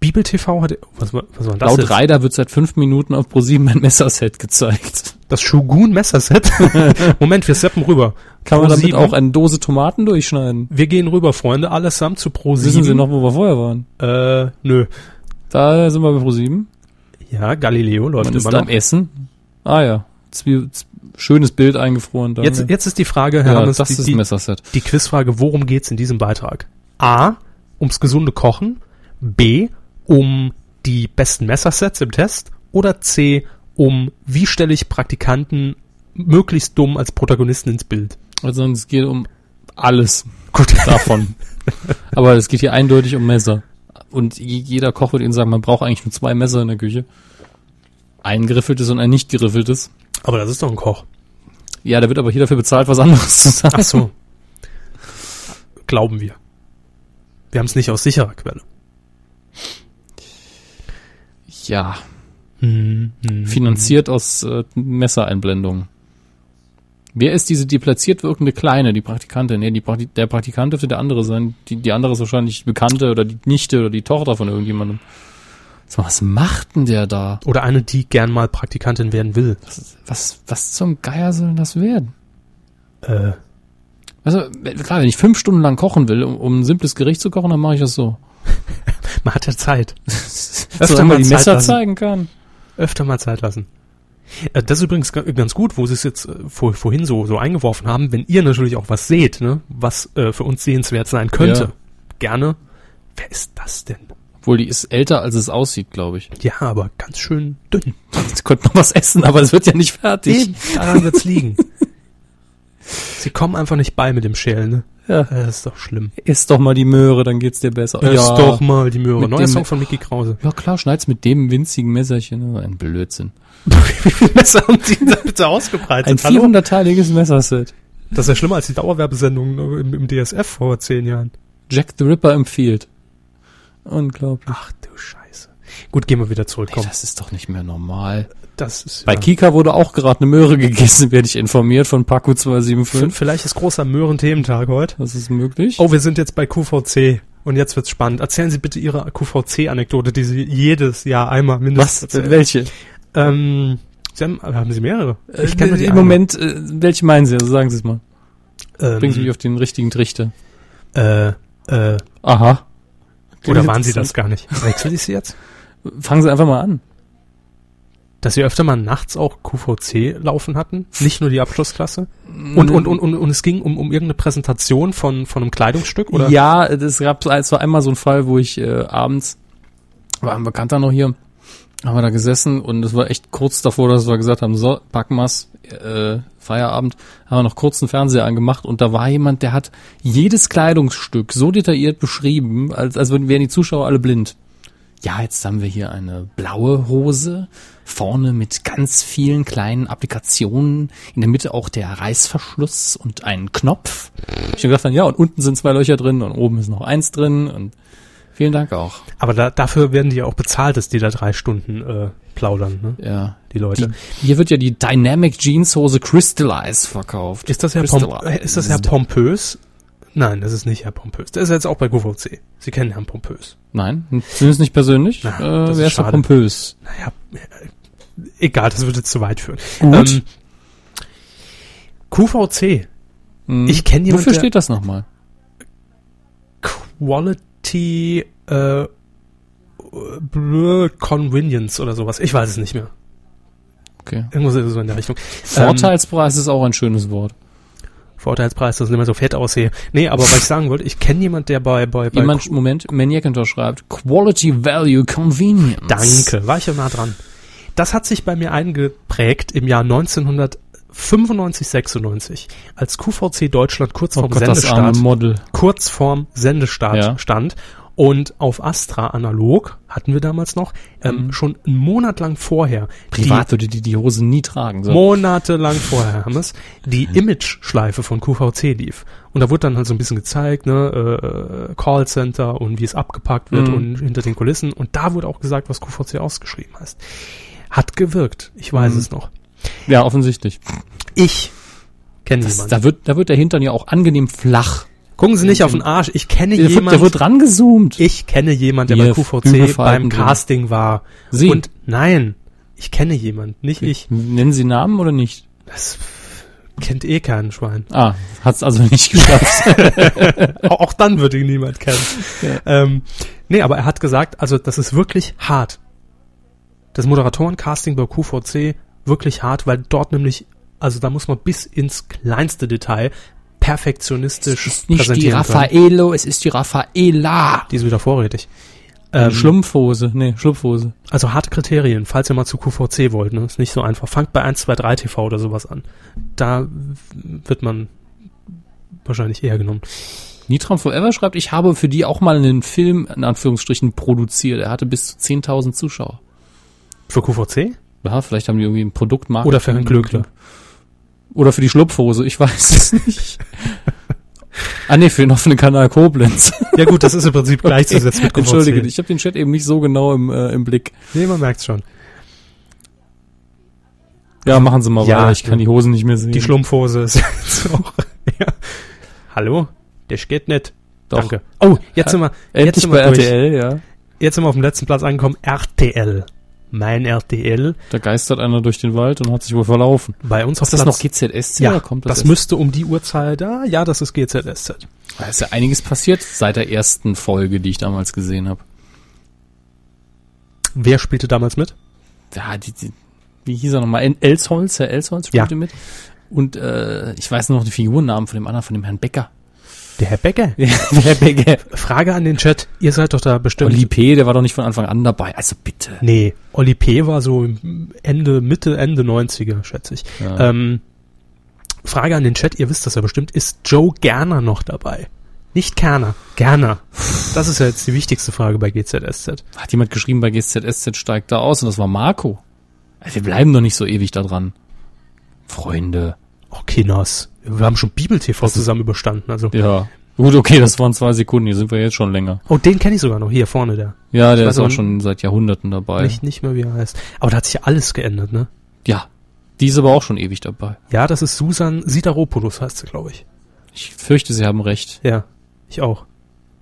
Bibel TV hat, was, was war das Laut jetzt? Reider wird seit fünf Minuten auf ProSieben ein Messerset gezeigt. Das Shogun Messerset. Moment, wir steppen rüber. Kann man damit Pro7. auch eine Dose Tomaten durchschneiden? Wir gehen rüber, Freunde, allesamt zu Pro 7. Wissen Sie noch, wo wir vorher waren? Äh, nö. Da sind wir bei ProSieben. Ja, Galileo läuft Man ist immer da noch. am Essen. Ah ja. Zwie schönes Bild eingefroren. Danke. Jetzt, jetzt ist die Frage, Herr ja, Hammes, das die, ist ein Messerset. die Quizfrage, worum geht's in diesem Beitrag? A, ums gesunde Kochen, B, um die besten Messersets im Test oder C, um wie stelle ich Praktikanten möglichst dumm als Protagonisten ins Bild? Also es geht um alles Gut. davon. Aber es geht hier eindeutig um Messer. Und je- jeder Koch wird Ihnen sagen, man braucht eigentlich nur zwei Messer in der Küche. Ein geriffeltes und ein nicht geriffeltes. Aber das ist doch ein Koch. Ja, da wird aber hier dafür bezahlt, was anderes zu sagen. Ach so. Glauben wir. Wir haben es nicht aus sicherer Quelle. Ja, Hm, hm. finanziert aus äh, Messereinblendungen. Wer ist diese deplatziert wirkende Kleine, die Praktikantin? Nee, die Prakti der Praktikant dürfte der andere sein. Die, die andere ist wahrscheinlich die Bekannte oder die Nichte oder die Tochter von irgendjemandem. Was macht denn der da? Oder eine, die gern mal Praktikantin werden will. Was, was, was zum Geier soll denn das werden? Äh, Also, klar, wenn ich fünf Stunden lang kochen will, um, um ein simples Gericht zu kochen, dann mache ich das so. man hat ja Zeit. Mal mal die Zeit Messer lassen. zeigen kann. Öfter mal Zeit lassen. Äh, Das ist übrigens ga- ganz gut, wo Sie es jetzt äh, vor, vorhin so, so eingeworfen haben. Wenn ihr natürlich auch was seht, ne, was äh, für uns sehenswert sein könnte, Ja. gerne. Wer ist das denn? Obwohl, die ist älter, als es aussieht, glaube ich. Ja, aber ganz schön dünn. Sie könnte noch was essen, aber es wird ja nicht fertig. Eben, daran wird's liegen. Sie kommen einfach nicht bei mit dem Schälen, ne? Ja. Das ist doch schlimm. Iss doch mal die Möhre, dann geht's dir besser. Das ist doch mal die Möhre. Mit Neuer Song von Mickey Krause. Ja klar, schneid's mit dem winzigen Messerchen. Ein Blödsinn. Wie viele Messer haben Sie da bitte ausgebreitet? Ein 400-teiliges Messerset. Das ist ja schlimmer als die Dauerwerbesendung im, im DSF vor zehn Jahren. Jack the Ripper empfiehlt. Unglaublich. Ach du Scheiße. Gut, gehen wir wieder zurück. Ey, Komm, das ist doch nicht mehr normal. Das ist Bei ja. Kika wurde auch gerade eine Möhre gegessen, werde ich informiert von V- 275. Vielleicht ist großer Möhren-Thementag heute. Das ist möglich. Oh, wir sind jetzt bei QVC. Und jetzt wird's spannend. Erzählen Sie bitte Ihre QVC-Anekdote, die Sie jedes Jahr einmal mindestens was? erzählen. Welche? Ähm, Sie haben, haben Sie mehrere? kenn nur die Im. Moment, äh, welche meinen Sie? Also sagen Sie es mal. Ähm, Bringen Sie mich auf den richtigen Trichter. äh, äh, Aha. oder waren Sie das gar nicht? Wechsel ich Sie jetzt? Fangen Sie einfach mal an. Dass sie öfter mal nachts auch QVC laufen hatten, nicht nur die Abschlussklasse. Und, und, und, und, und es ging um, um irgendeine Präsentation von, von einem Kleidungsstück, oder? Ja, es gab war einmal so ein Fall, wo ich äh, abends war ein Bekannter noch hier, haben wir da gesessen und es war echt kurz davor, dass wir gesagt haben, so, packen wir's, äh, Feierabend, haben wir noch kurz einen Fernseher angemacht und da war jemand, der hat jedes Kleidungsstück so detailliert beschrieben, als, als wären die Zuschauer alle blind. Ja, jetzt haben wir hier eine blaue Hose, vorne mit ganz vielen kleinen Applikationen, in der Mitte auch der Reißverschluss und ein Knopf. Ich hab gedacht, ja, und unten sind zwei Löcher drin und oben ist noch eins drin und vielen Dank auch. Aber da, dafür werden die ja auch bezahlt, dass die da drei Stunden äh, plaudern, ne? Ja. Die Leute. Die, hier wird ja die Dynamic Jeans Hose Crystallize verkauft. Ist das Herr, Pom Crystallize. ist das Herr Pompös? Nein, das ist nicht Herr Pompös. Der ist jetzt auch bei QVC. Sie kennen Herrn Pompös. Nein, zumindest nicht persönlich. Na, äh, das wer ist schade. pompös? Naja, äh, egal, das würde zu weit führen. Gut. Ähm, QVC. Hm. ich kenn jemand, Wofür steht das nochmal? Quality äh, Convenience oder sowas. Ich weiß es nicht mehr. Okay. Irgendwas so in der Richtung. Vorteilspreis ist auch ein schönes Wort. Vorteilspreis, dass ich nicht mehr so fett aussehe. Nee, aber was ich sagen wollte, ich kenne jemand, der bei, bei, bei Jemand, Moment, Maniacintosh schreibt, Quality Value Convenience. Danke, war ich ja nah dran. Das hat sich bei mir eingeprägt im Jahr 1995, 96, als QVC Deutschland kurz Oh vorm Gott, das arme Sendestart, kurz vorm Sendestart Ja. stand und auf Astra analog hatten wir damals noch ähm, Mhm. schon einen Monat lang vorher Privat würde die die Hose nie tragen. die So. monatelang vorher haben es die Image-Schleife von QVC lief und da wurde dann halt so ein bisschen gezeigt ne äh, Callcenter und wie es abgepackt wird Mhm. und hinter den Kulissen und da wurde auch gesagt was QVC ausgeschrieben heißt hat gewirkt ich weiß Mhm. es noch Ja, offensichtlich. ich kenne Das, jemanden da wird, da wird der Hintern ja auch angenehm flach. Gucken Sie nicht auf den Arsch ich kenne Der wird, jemanden der wird rangezoomt. Ich kenne jemand, der bei QVC beim. Casting war. Sie. Und nein, ich kenne jemand, nicht ich. Nennen Sie Namen oder nicht? Das kennt eh kein Schwein. Ah, hat's also nicht geschafft. auch, dann würde ihn niemand kennen. Ähm, nee, aber er hat gesagt, also das ist wirklich hart. Das Moderatorencasting bei QVC wirklich hart, weil dort nämlich, also da muss man bis ins kleinste Detail perfektionistisch ist nicht die präsentieren können. Raffaello, es ist die Raffaela. Die ist wieder vorrätig. Ähm, Schlumpfhose, nee, Schlupfhose. Also harte Kriterien, falls ihr mal zu QVC wollt, ne? Ist nicht so einfach. Fangt bei 1, 2, 3 TV oder sowas an. Da wird man wahrscheinlich eher genommen. Nitram Forever schreibt, ich habe für die auch mal einen Film, in Anführungsstrichen, produziert. Er hatte bis zu 10.000 Zuschauer. Für QVC? Ja, vielleicht haben die irgendwie ein Produkt Oder für Herrn Glöckler? Oder für die Schlupfhose, ich weiß es nicht. ah nee, für den Kanal Koblenz. Ja gut, das ist im Prinzip gleichzusetzen mit QVC. Entschuldige, ich habe den Chat eben nicht so genau im, äh, im Blick. Nee, man merkt's schon. Ja, machen Sie mal Ja, weiter, ich kann die Hosen nicht mehr sehen. Die Schlumpfhose ist jetzt auch. Ja. Hallo? Das geht nicht. Doch. Danke. Oh, jetzt sind wir, jetzt Endlich sind bei wir durch. RTL, ja. Jetzt sind wir auf dem letzten Platz angekommen. RTL. Mein RTL. Da geistert einer durch den Wald und hat sich wohl verlaufen. Bei uns auf Ist das Platz noch GZSZ Ja, kommt das, das, müsste um die Uhrzeit da. Ja, das ist GZSZ. Da ist ja einiges passiert seit der ersten Folge, die ich damals gesehen habe. Wer spielte damals mit? Ja, die, die, wie hieß er nochmal? El- Elsholz, Herr Elsholz spielte Ja. mit. Und äh, ich weiß noch die Figurennamen von dem anderen, von dem Herrn Becker. Der Herr Becker. Herr Becker. Frage an den Chat. Ihr seid doch da bestimmt. Oli P., der war doch nicht von Anfang an dabei. Also bitte. Nee, Oli P. war so Ende, Mitte, Ende 90er, schätze ich. Ja. Ähm, Frage an den Chat, ihr wisst das ja bestimmt, ist Joe Gerner noch dabei? Nicht Kerner, Gerner. Das ist ja jetzt die wichtigste Frage bei GZSZ. Hat jemand geschrieben, bei GZSZ steigt da aus und das war Marco. Also wir bleiben doch nicht so ewig da dran. Freunde. Oh, Kinos. Wir haben schon Bibel-TV zusammen überstanden. Also. Ja. Gut, okay, das waren zwei Sekunden, hier sind wir jetzt schon länger. Oh, den kenne ich sogar noch. Hier vorne, der. Ja, der ist auch schon seit Jahrhunderten dabei. Nicht, nicht mehr, wie er heißt. Aber da hat sich ja alles geändert, ne? Ja. Die ist aber auch schon ewig dabei. Ja, das ist Susan Sidaropoulos, heißt sie, glaube ich. Ich fürchte, Sie haben recht. Ja, ich auch.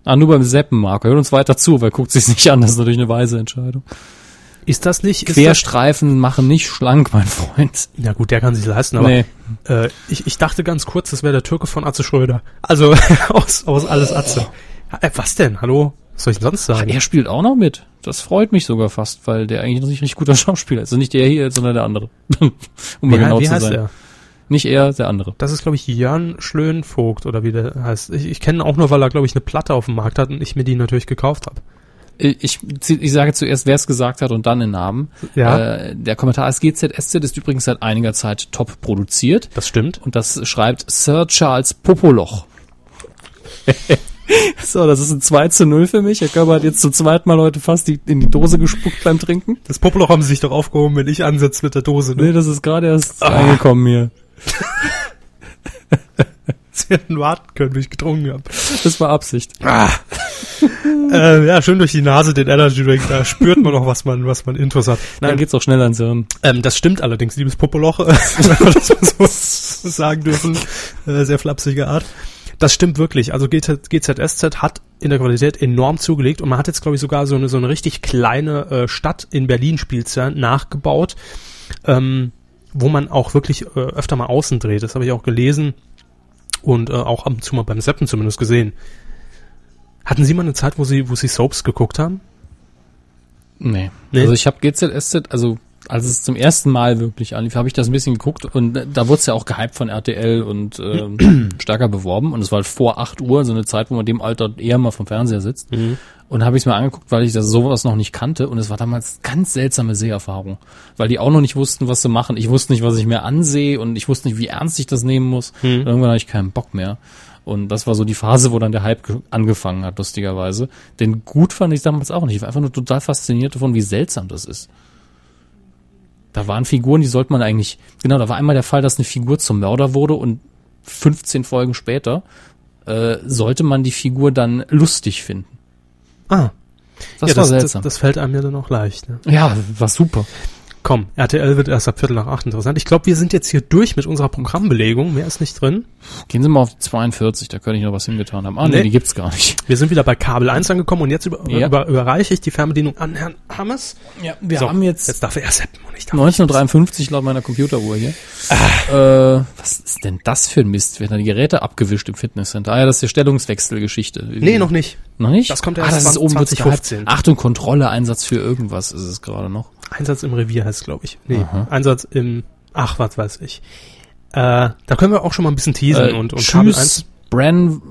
Ah, nur beim Seppen, Marco. Hört uns weiter zu, weil guckt sich's nicht an. Das ist natürlich eine weise Entscheidung. Ist das nicht? Ist das, Querstreifen machen nicht schlank, mein Freund. ja gut, der kann sich leisten, aber nee. Äh, ich, ich dachte ganz kurz, das wäre der Türke von Atze Schröder. Also aus, aus alles Atze. Äh, was denn? Hallo? Was soll ich denn sonst Ach, sagen? er spielt auch noch mit. Das freut mich sogar fast, weil der eigentlich noch nicht richtig guter Schauspieler ist. Also nicht der hier, sondern der andere. um mal wie, genau wie zu heißt sein. er? Nicht er, der andere. Das ist, glaube ich, Jörn Schlönvogt oder wie der heißt. Ich, ich kenne ihn auch nur, weil er, glaube ich, eine Platte auf dem Markt hat und ich mir die natürlich gekauft habe. Ich, ich sage zuerst, wer es gesagt hat und dann den Namen. Ja, Äh, der Kommentar ist GZSZ ist übrigens seit einiger Zeit top produziert. das stimmt. Und das schreibt Sir Charles Popoloch. so, das ist ein 2 zu 0 für mich. Herr Körber hat jetzt zum zweiten Mal heute fast die, in die Dose gespuckt beim Trinken. Das Popoloch haben sie sich doch aufgehoben, wenn ich ansetze mit der Dose. Ne? Nee, das ist gerade erst angekommen hier. Sie hätten warten können, bis ich getrunken habe. Das war Absicht. äh, ja, schön durch die Nase den Energy Drink. Da spürt man noch, was man, was man Intus hat. Dann Nein, geht's auch schnell ans Hirn. ähm, das stimmt allerdings, liebes Popoloch, wenn wir das mal so sagen dürfen. Äh, sehr flapsige Art. Das stimmt wirklich. Also GZ, GZSZ hat in der Qualität enorm zugelegt und man hat jetzt, glaube ich, sogar so eine, so eine richtig kleine äh, Stadt in Berlin Spielzeit nachgebaut, ähm, wo man auch wirklich äh, öfter mal außen dreht. Das habe ich auch gelesen und äh, auch ab und zu mal beim Seppen zumindest gesehen. Hatten Sie mal eine Zeit, wo Sie, wo Sie Soaps geguckt haben? Nee. Nee? Also ich habe GZSZ, also als es zum ersten Mal wirklich anlief, habe ich das ein bisschen geguckt und da wurde es ja auch gehypt von RTL und ähm, stärker beworben und es war halt vor 8 Uhr, so eine Zeit, wo man dem Alter eher mal vom Fernseher sitzt. Und habe ich es mir angeguckt, weil ich das sowas noch nicht kannte und es war damals ganz seltsame Seherfahrung, weil die auch noch nicht wussten, was sie machen. Ich wusste nicht, was ich mir ansehe und ich wusste nicht, wie ernst ich das nehmen muss. Und irgendwann hatte ich keinen Bock mehr. Und das war so die Phase, wo dann der Hype ge- angefangen hat, lustigerweise. Denn gut fand ich damals auch nicht. Ich war einfach nur total fasziniert davon, wie seltsam das ist. Da waren Figuren, die sollte man eigentlich, genau, da war einmal der Fall, dass eine Figur zum Mörder wurde und 15 Folgen später äh, sollte man die Figur dann lustig finden. Ah, Das ja, war das, das, seltsam. das fällt einem ja dann auch leicht. Ne? ja, war super. Komm, RTL wird erst ab Viertel nach acht interessant. Ich glaube, wir sind jetzt hier durch mit unserer Programmbelegung. Mehr ist nicht drin. Gehen Sie mal auf die 42, da könnte ich noch was hingetan haben. Ah, nee, Nee. die gibt's gar nicht. Wir sind wieder bei Kabel 1 angekommen und jetzt über, Ja. über, überreiche ich die Fernbedienung an Herrn Hammers. Ja, wir So, haben jetzt Jetzt darf er erst seppen und ich darf 1953 laut meiner Computeruhr hier. Äh, was ist denn das für ein Mist? Werden da die Geräte abgewischt im Fitnesscenter? Ah ja, das ist die Stellungswechselgeschichte. Nee, noch nicht. Noch nicht? Das kommt ah, erst das ist 20- oben wird's gehypt. 2015. Achtung, Kontrolle, Einsatz für irgendwas ist es gerade noch. Einsatz im Revier heißt glaube ich. Nee, Aha. Einsatz im, ach, was weiß ich. Äh, da können wir auch schon mal ein bisschen teasen Äh, und, und Kabel 1. tschüss, Bran,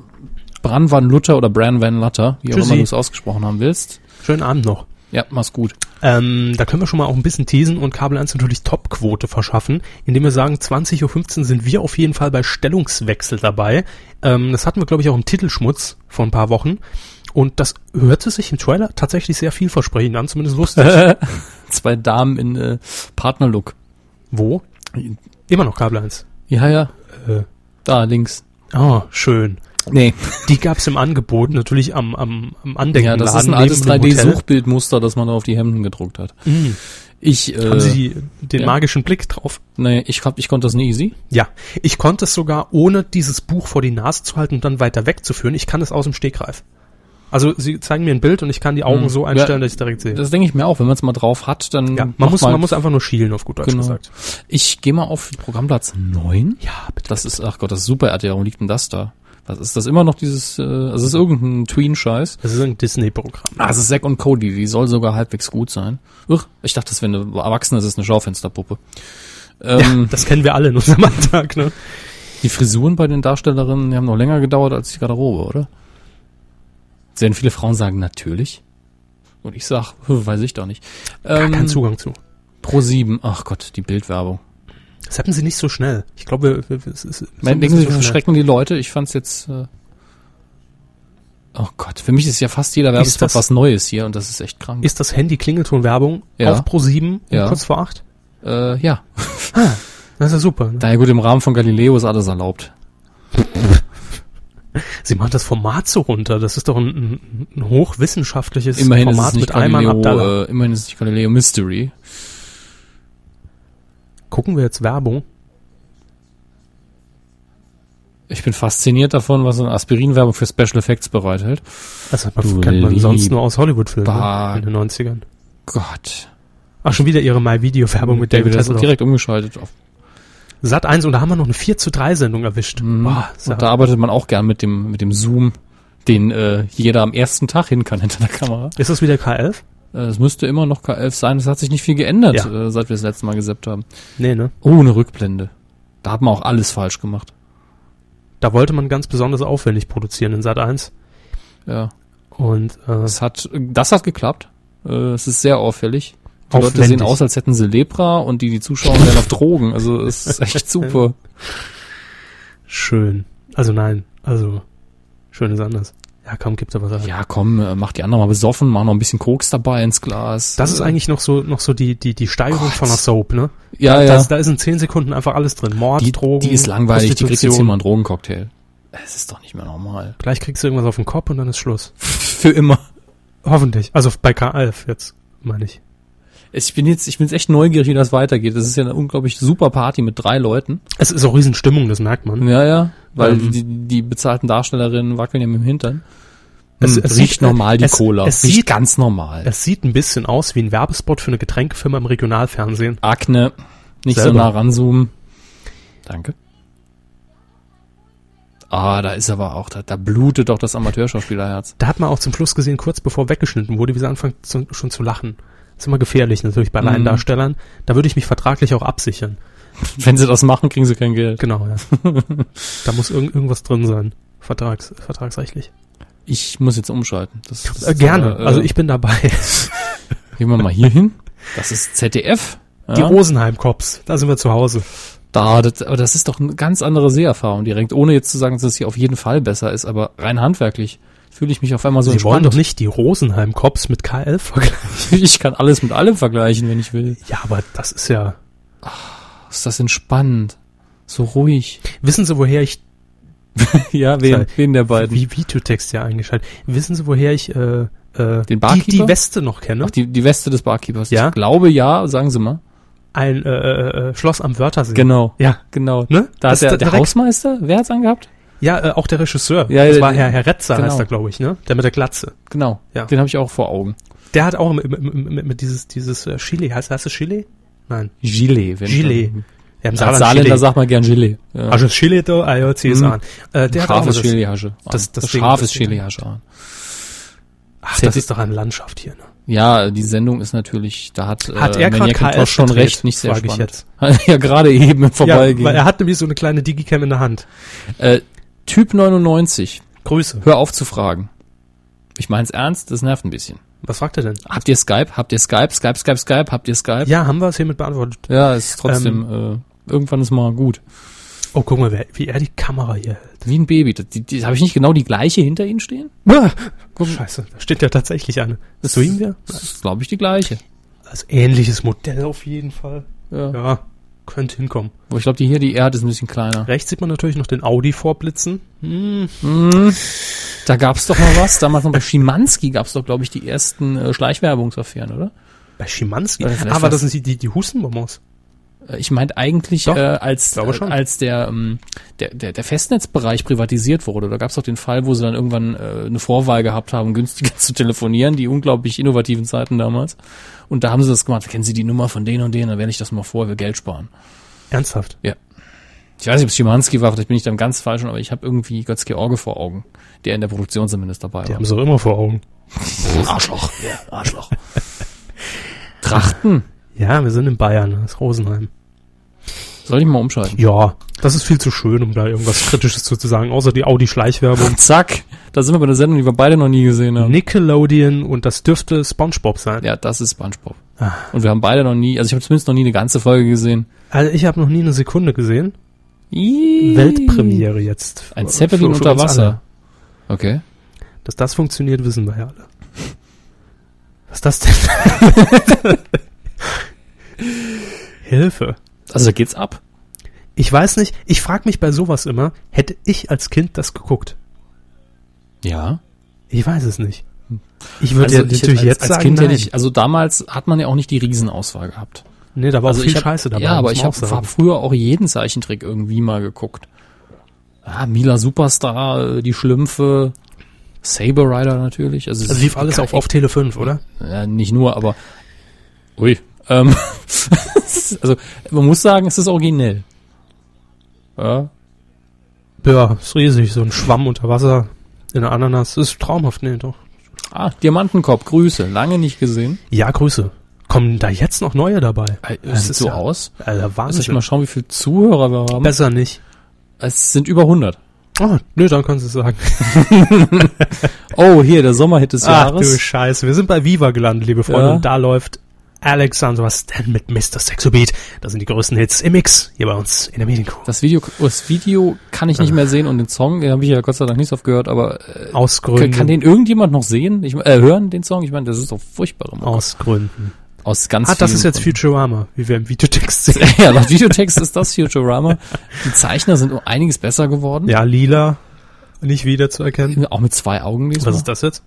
Bran van Lutter oder Bran van Lutter, wie auch Tschüssi. immer du es ausgesprochen haben willst. Schönen Abend noch. Ja, mach's gut. Ähm, da können wir schon mal auch ein bisschen teasen und Kabel 1 natürlich Topquote verschaffen, indem wir sagen, 20.15 Uhr sind wir auf jeden Fall bei Stellungswechsel dabei. Ähm, das hatten wir, glaube ich, auch im Titelschmutz vor ein paar Wochen. Und das hörte sich im Trailer tatsächlich sehr vielversprechend an, zumindest lustig. Zwei Damen in äh, Partnerlook. Wo? Immer noch Kabel 1. Ja, ja, Äh, da links. oh, schön. Nee, Die gab's im Angebot, natürlich am, am, am ja, Andenkenladen. das ist ein altes neben dem Hotel. 3D-Suchbildmuster, das man da auf die Hemden gedruckt hat. Mhm. Ich, äh, Haben Sie den ja. magischen Blick drauf? nee, ich, hab, ich konnte das nie easy. Ja, ich konnte es sogar ohne dieses Buch vor die Nase zu halten und dann weiter wegzuführen. Ich kann es aus dem Stegreif. Also sie zeigen mir ein Bild und ich kann die Augen Hm. so einstellen, Ja, dass ich es direkt sehe. Das denke ich mir auch, wenn man es mal drauf hat, dann ja, man muss, man muss einfach nur schielen, auf gut Deutsch Genau. gesagt. Ich gehe mal auf Programmplatz 9. Ja, bitte. Das ist, ach Gott, das ist super RTL. Warum liegt denn das da? Was ist das immer noch dieses, äh, also es ist irgendein Tween-Scheiß. Das ist ein Disney-Programm. Ah, es ist Zack und Cody, die soll sogar halbwegs gut sein. Uch, ich dachte, das wäre eine Erwachsene, das ist eine Schaufensterpuppe. Ähm, Das kennen wir alle in unserem Alltag, ne? Die Frisuren bei den Darstellerinnen, die haben noch länger gedauert als die Garderobe, oder? Sehr viele Frauen sagen natürlich. Und ich sag, hm, weiß ich doch nicht. Gar Ähm, keinen Zugang zu. Pro 7, ach Gott, die Bildwerbung. Das hatten sie nicht so schnell. Ich glaube, es ist, Denken Sie, so verschrecken die Leute? Ich fand's jetzt. Äh oh Gott, für mich ist ja fast jeder Werbespot das- was Neues hier und das ist echt krank. Ist das Handy Klingelton-Werbung Ja. auch pro 7 Ja. kurz vor 8? äh, ja. Das ist ja super. Ne? Daher gut, im Rahmen von Galileo ist alles erlaubt. Sie machen das Format so runter. Das ist doch ein, ein, hochwissenschaftliches Immerhin ist Format mit Ayman Abdallah. Galileo, äh, immerhin ist es nicht Galileo Mystery. Gucken wir jetzt Werbung. Ich bin fasziniert davon, was so eine Aspirin-Werbung für Special Effects bereithält. Das hat man, kennt man sonst nur aus Hollywood-Filmen ne? in den 90ern. Gott. Ach, schon wieder ihre My-Video-Werbung mit David David Hasselhoff. direkt umgeschaltet auf. Sat 1 und da haben wir noch eine 4 zu 3 Sendung erwischt. Mhm. Boah, Und da arbeitet man auch gern mit dem, mit dem Zoom, den äh, jeder am ersten Tag hin kann hinter der Kamera. Ist das wieder K11? Äh, Es müsste immer noch K11 sein, es hat sich nicht viel geändert, Ja. äh, seit wir das letzte Mal gesappt haben. Nee, ne? Oh, eine Rückblende. Da hat man auch alles falsch gemacht. Da wollte man ganz besonders aufwendig produzieren in Sat 1. Ja. Und äh, Es hat, das hat geklappt. Äh, es ist sehr auffällig. Die Leute Aufwendig. sehen aus, als hätten sie Lepra und die, die zuschauen, werden auf Drogen. Also es ist echt super. schön. Also nein, also schön ist anders. Ja, komm, gibt's aber was. Ja, komm, äh, mach die anderen mal besoffen, mach noch ein bisschen Koks dabei ins Glas. Das ist eigentlich noch so noch so die die die Steigerung Gott. von einer Soap, ne? Ja, da, ja. Das, da ist in 10 Sekunden einfach alles drin. Mord, die, Drogen, die ist langweilig, die kriegt jetzt hier mal einen Drogencocktail. Es ist doch nicht mehr normal. Gleich kriegst du irgendwas auf den Kopf und dann ist Schluss. Für immer. Hoffentlich. Also bei K11 jetzt, meine ich. Ich bin jetzt, ich bin jetzt echt neugierig, wie das weitergeht. Das ist ja eine unglaublich super Party mit drei Leuten. Es ist auch Riesenstimmung, das merkt man. Ja, ja. Weil Ähm. die, die bezahlten Darstellerinnen wackeln ja mit dem Hintern. Es- Hm, es riecht sieht- normal die es- Cola. es riecht sieht- ganz normal. Es sieht ein bisschen aus wie ein Werbespot für eine Getränkefirma im Regionalfernsehen. Akne. Nicht so Selber. nah ranzoomen. Danke. Ah, da ist aber auch, da, da blutet doch das Amateurschauspielerherz. Da hat man auch zum Schluss gesehen, kurz bevor weggeschnitten wurde, wie sie anfangen zu, schon zu lachen. Ist immer gefährlich natürlich bei Mhm. Laiendarstellern. Da würde ich mich vertraglich auch absichern. Wenn sie das machen, kriegen sie kein Geld. Genau, ja. da muss irgend, irgendwas drin sein. Vertrags, vertragsrechtlich. Ich muss jetzt umschalten. Das, das Äh, gerne. äh, also ich bin dabei. Gehen wir mal hier hin. Das ist ZDF. Ja? Die Rosenheim-Cops, da sind wir zu Hause. Da, das, aber das ist doch eine ganz andere Seherfahrung direkt, ohne jetzt zu sagen, dass es hier auf jeden Fall besser ist, aber rein handwerklich fühle ich mich auf einmal so Sie wollen entspannt. doch nicht die Rosenheim-Cops mit K11 vergleichen. Ich kann alles mit allem vergleichen, wenn ich will. Ja, aber das ist ja... Ist das entspannt. So ruhig. Wissen Sie, woher ich ja, wen, wen der beiden? wie Videotext ja eingeschaltet. Wissen Sie, woher ich äh, äh, Den die, Barkeeper? die Weste noch kenne? Ach, die, die Weste des Barkeepers. Ja? Ich glaube ja, sagen Sie mal. Ein äh, äh, äh, Schloss am Wörthersee. Genau. Ja, Genau. ne? Da Das hat der, der Hausmeister, wer hat's angehabt? Ja, äh, auch der Regisseur. Ja, das war. Herr, Herr Retzer, Genau. heißt er, glaube ich, ne? Der mit der Glatze. Genau. Ja. Den habe ich auch vor Augen. Der hat auch mit, mit, mit, mit dieses, dieses äh, Chili, heißt, heißt es Chili? Nein. Gilet. Wenn Gilet. Ja, im Saarland Saarländer Chili. sagt man gern Gilet. Ja. Also Chili da, ah, ja, zieh es an. Äh, der hat auch Scharfes das, Chili-Hasche. das- das das scharfes das Ding. Chili-Hasche an. Ach, das ist doch eine Landschaft hier, ne? Ja, die Sendung ist natürlich, da hat, Hat äh, er gerade schon gedreht, recht, nicht sehr frage ich spannend. jetzt. ja, gerade eben im Vorbeigehen. Ja, weil er hat nämlich so eine kleine Digicam in der Hand. äh, typ 99, Grüße. hör auf zu fragen. Ich mein's ernst, das nervt ein bisschen. Was fragt er denn? Habt ihr Skype? Habt ihr Skype? Skype, Skype, Skype? Habt ihr Skype? Ja, haben wir es hiermit beantwortet. Ja, ist trotzdem, äh, irgendwann ist mal gut. Oh, guck mal, wie er die Kamera hier hält. Wie ein Baby. Das, die, die, Habe ich nicht genau die gleiche hinter Ihnen stehen? Guck, Scheiße, da steht ja tatsächlich eine. Das streamen wir? Das ist, glaube ich, die gleiche. Als ähnliches Modell auf jeden Fall. Ja. Ja, könnte hinkommen. Wo ich glaube, die hier, die Erde ist ein bisschen kleiner. Rechts sieht man natürlich noch den Audi vorblitzen. Hm, Mhm. Da gab's doch mal was. Damals noch bei Schimanski gab's doch, glaube ich, die ersten äh, Schleichwerbungsaffären, oder? bei Schimanski. Aber was- das sind die, die, die Hustenbonbons. Äh, Ich meinte eigentlich, Doch, äh, als, äh, als der, ähm, der, der, der Festnetzbereich privatisiert wurde. Da gab's doch den Fall, wo sie dann irgendwann äh, eine Vorwahl gehabt haben, günstiger zu telefonieren, die unglaublich innovativen Zeiten damals. Und da haben sie das gemacht. Kennen Sie die Nummer von denen und denen? Dann wähle ich das mal vor, wir Geld sparen. Ernsthaft. Ich weiß nicht, ob es Schimanski war, vielleicht bin ich dann ganz falsch, aber ich habe irgendwie Götz-George vor Augen, der in der Produktion zumindest dabei Die war. haben sie auch immer vor Augen. Arschloch. Ja, Arschloch. Trachten. Ja, wir sind in Bayern, das ist Rosenheim. Soll ich mal umschalten? Ja, das ist viel zu schön, um da irgendwas Kritisches zu, sagen, außer die Audi-Schleichwerbung. Zack. Da sind wir bei der Sendung, die wir beide noch nie gesehen haben. Nickelodeon und das dürfte Spongebob sein. Ja, das ist SpongeBob. Ah. Und wir haben beide noch nie, also ich habe zumindest noch nie eine ganze Folge gesehen. Also ich habe noch nie eine Sekunde gesehen. Ih. Weltpremiere jetzt. Ein Für- Zeppelin für unter uns Wasser. alle. Okay. Dass das funktioniert, wissen wir ja alle. Was ist das denn? Hilfe. Also geht's ab. Ich weiß nicht, ich frage mich bei sowas immer, hätte ich als Kind das geguckt? Ja. Ich weiß es nicht. Ich würde Also ja natürlich als, jetzt als sagen, Kind nein. hätte ich, also damals hat man ja auch nicht die Riesenauswahl gehabt. nee, da war also auch viel hab, Scheiße dabei. Ja, aber ich habe hab früher auch jeden Zeichentrick irgendwie mal geguckt. Ah, Mila Superstar, äh, die Schlümpfe, Saber Rider natürlich. Also, es Also lief alles auf, auf Tele 5, oder? Ja, nicht nur, aber ui. Ähm, also man muss sagen, es ist originell. Ja, Ja, ist riesig, so ein Schwamm unter Wasser. In der Ananas. Das ist traumhaft, nee, doch. Ah, Diamantenkopf, Grüße. Lange nicht gesehen. Ja, Grüße. Kommen da jetzt noch neue dabei? Es sieht so aus. Alter, Lass Wahnsinn. ich mal schauen, wie viele Zuhörer wir haben. Besser nicht. Es sind über 100. Oh, nö, dann kannst du es sagen. Oh, hier, der Sommerhit des Ach du Jahres. Scheiße. Wir sind bei Viva gelandet, liebe Freunde. Ja. Und da läuft Alexandra Stan mit Mr. Sexobeat. Das sind die größten Hits im Mix hier bei uns in der Medienkuh. Das Video, das Video kann ich nicht mehr sehen und den Song, den habe ich ja Gott sei Dank nicht so oft gehört, aber äh, Aus kann, Gründen. kann den irgendjemand noch sehen? Ich, äh, hören, den Song? Ich meine, das ist doch furchtbar. immer. aus Gründen. Aus ganz Ah, das ist jetzt Gründen. Futurama, wie wir im Videotext sehen. ja, laut Videotext ist das Futurama. Die Zeichner sind um einiges besser geworden. Ja, lila. Nicht wieder zu erkennen. Auch mit zwei Augen diesmal. Was ist das jetzt?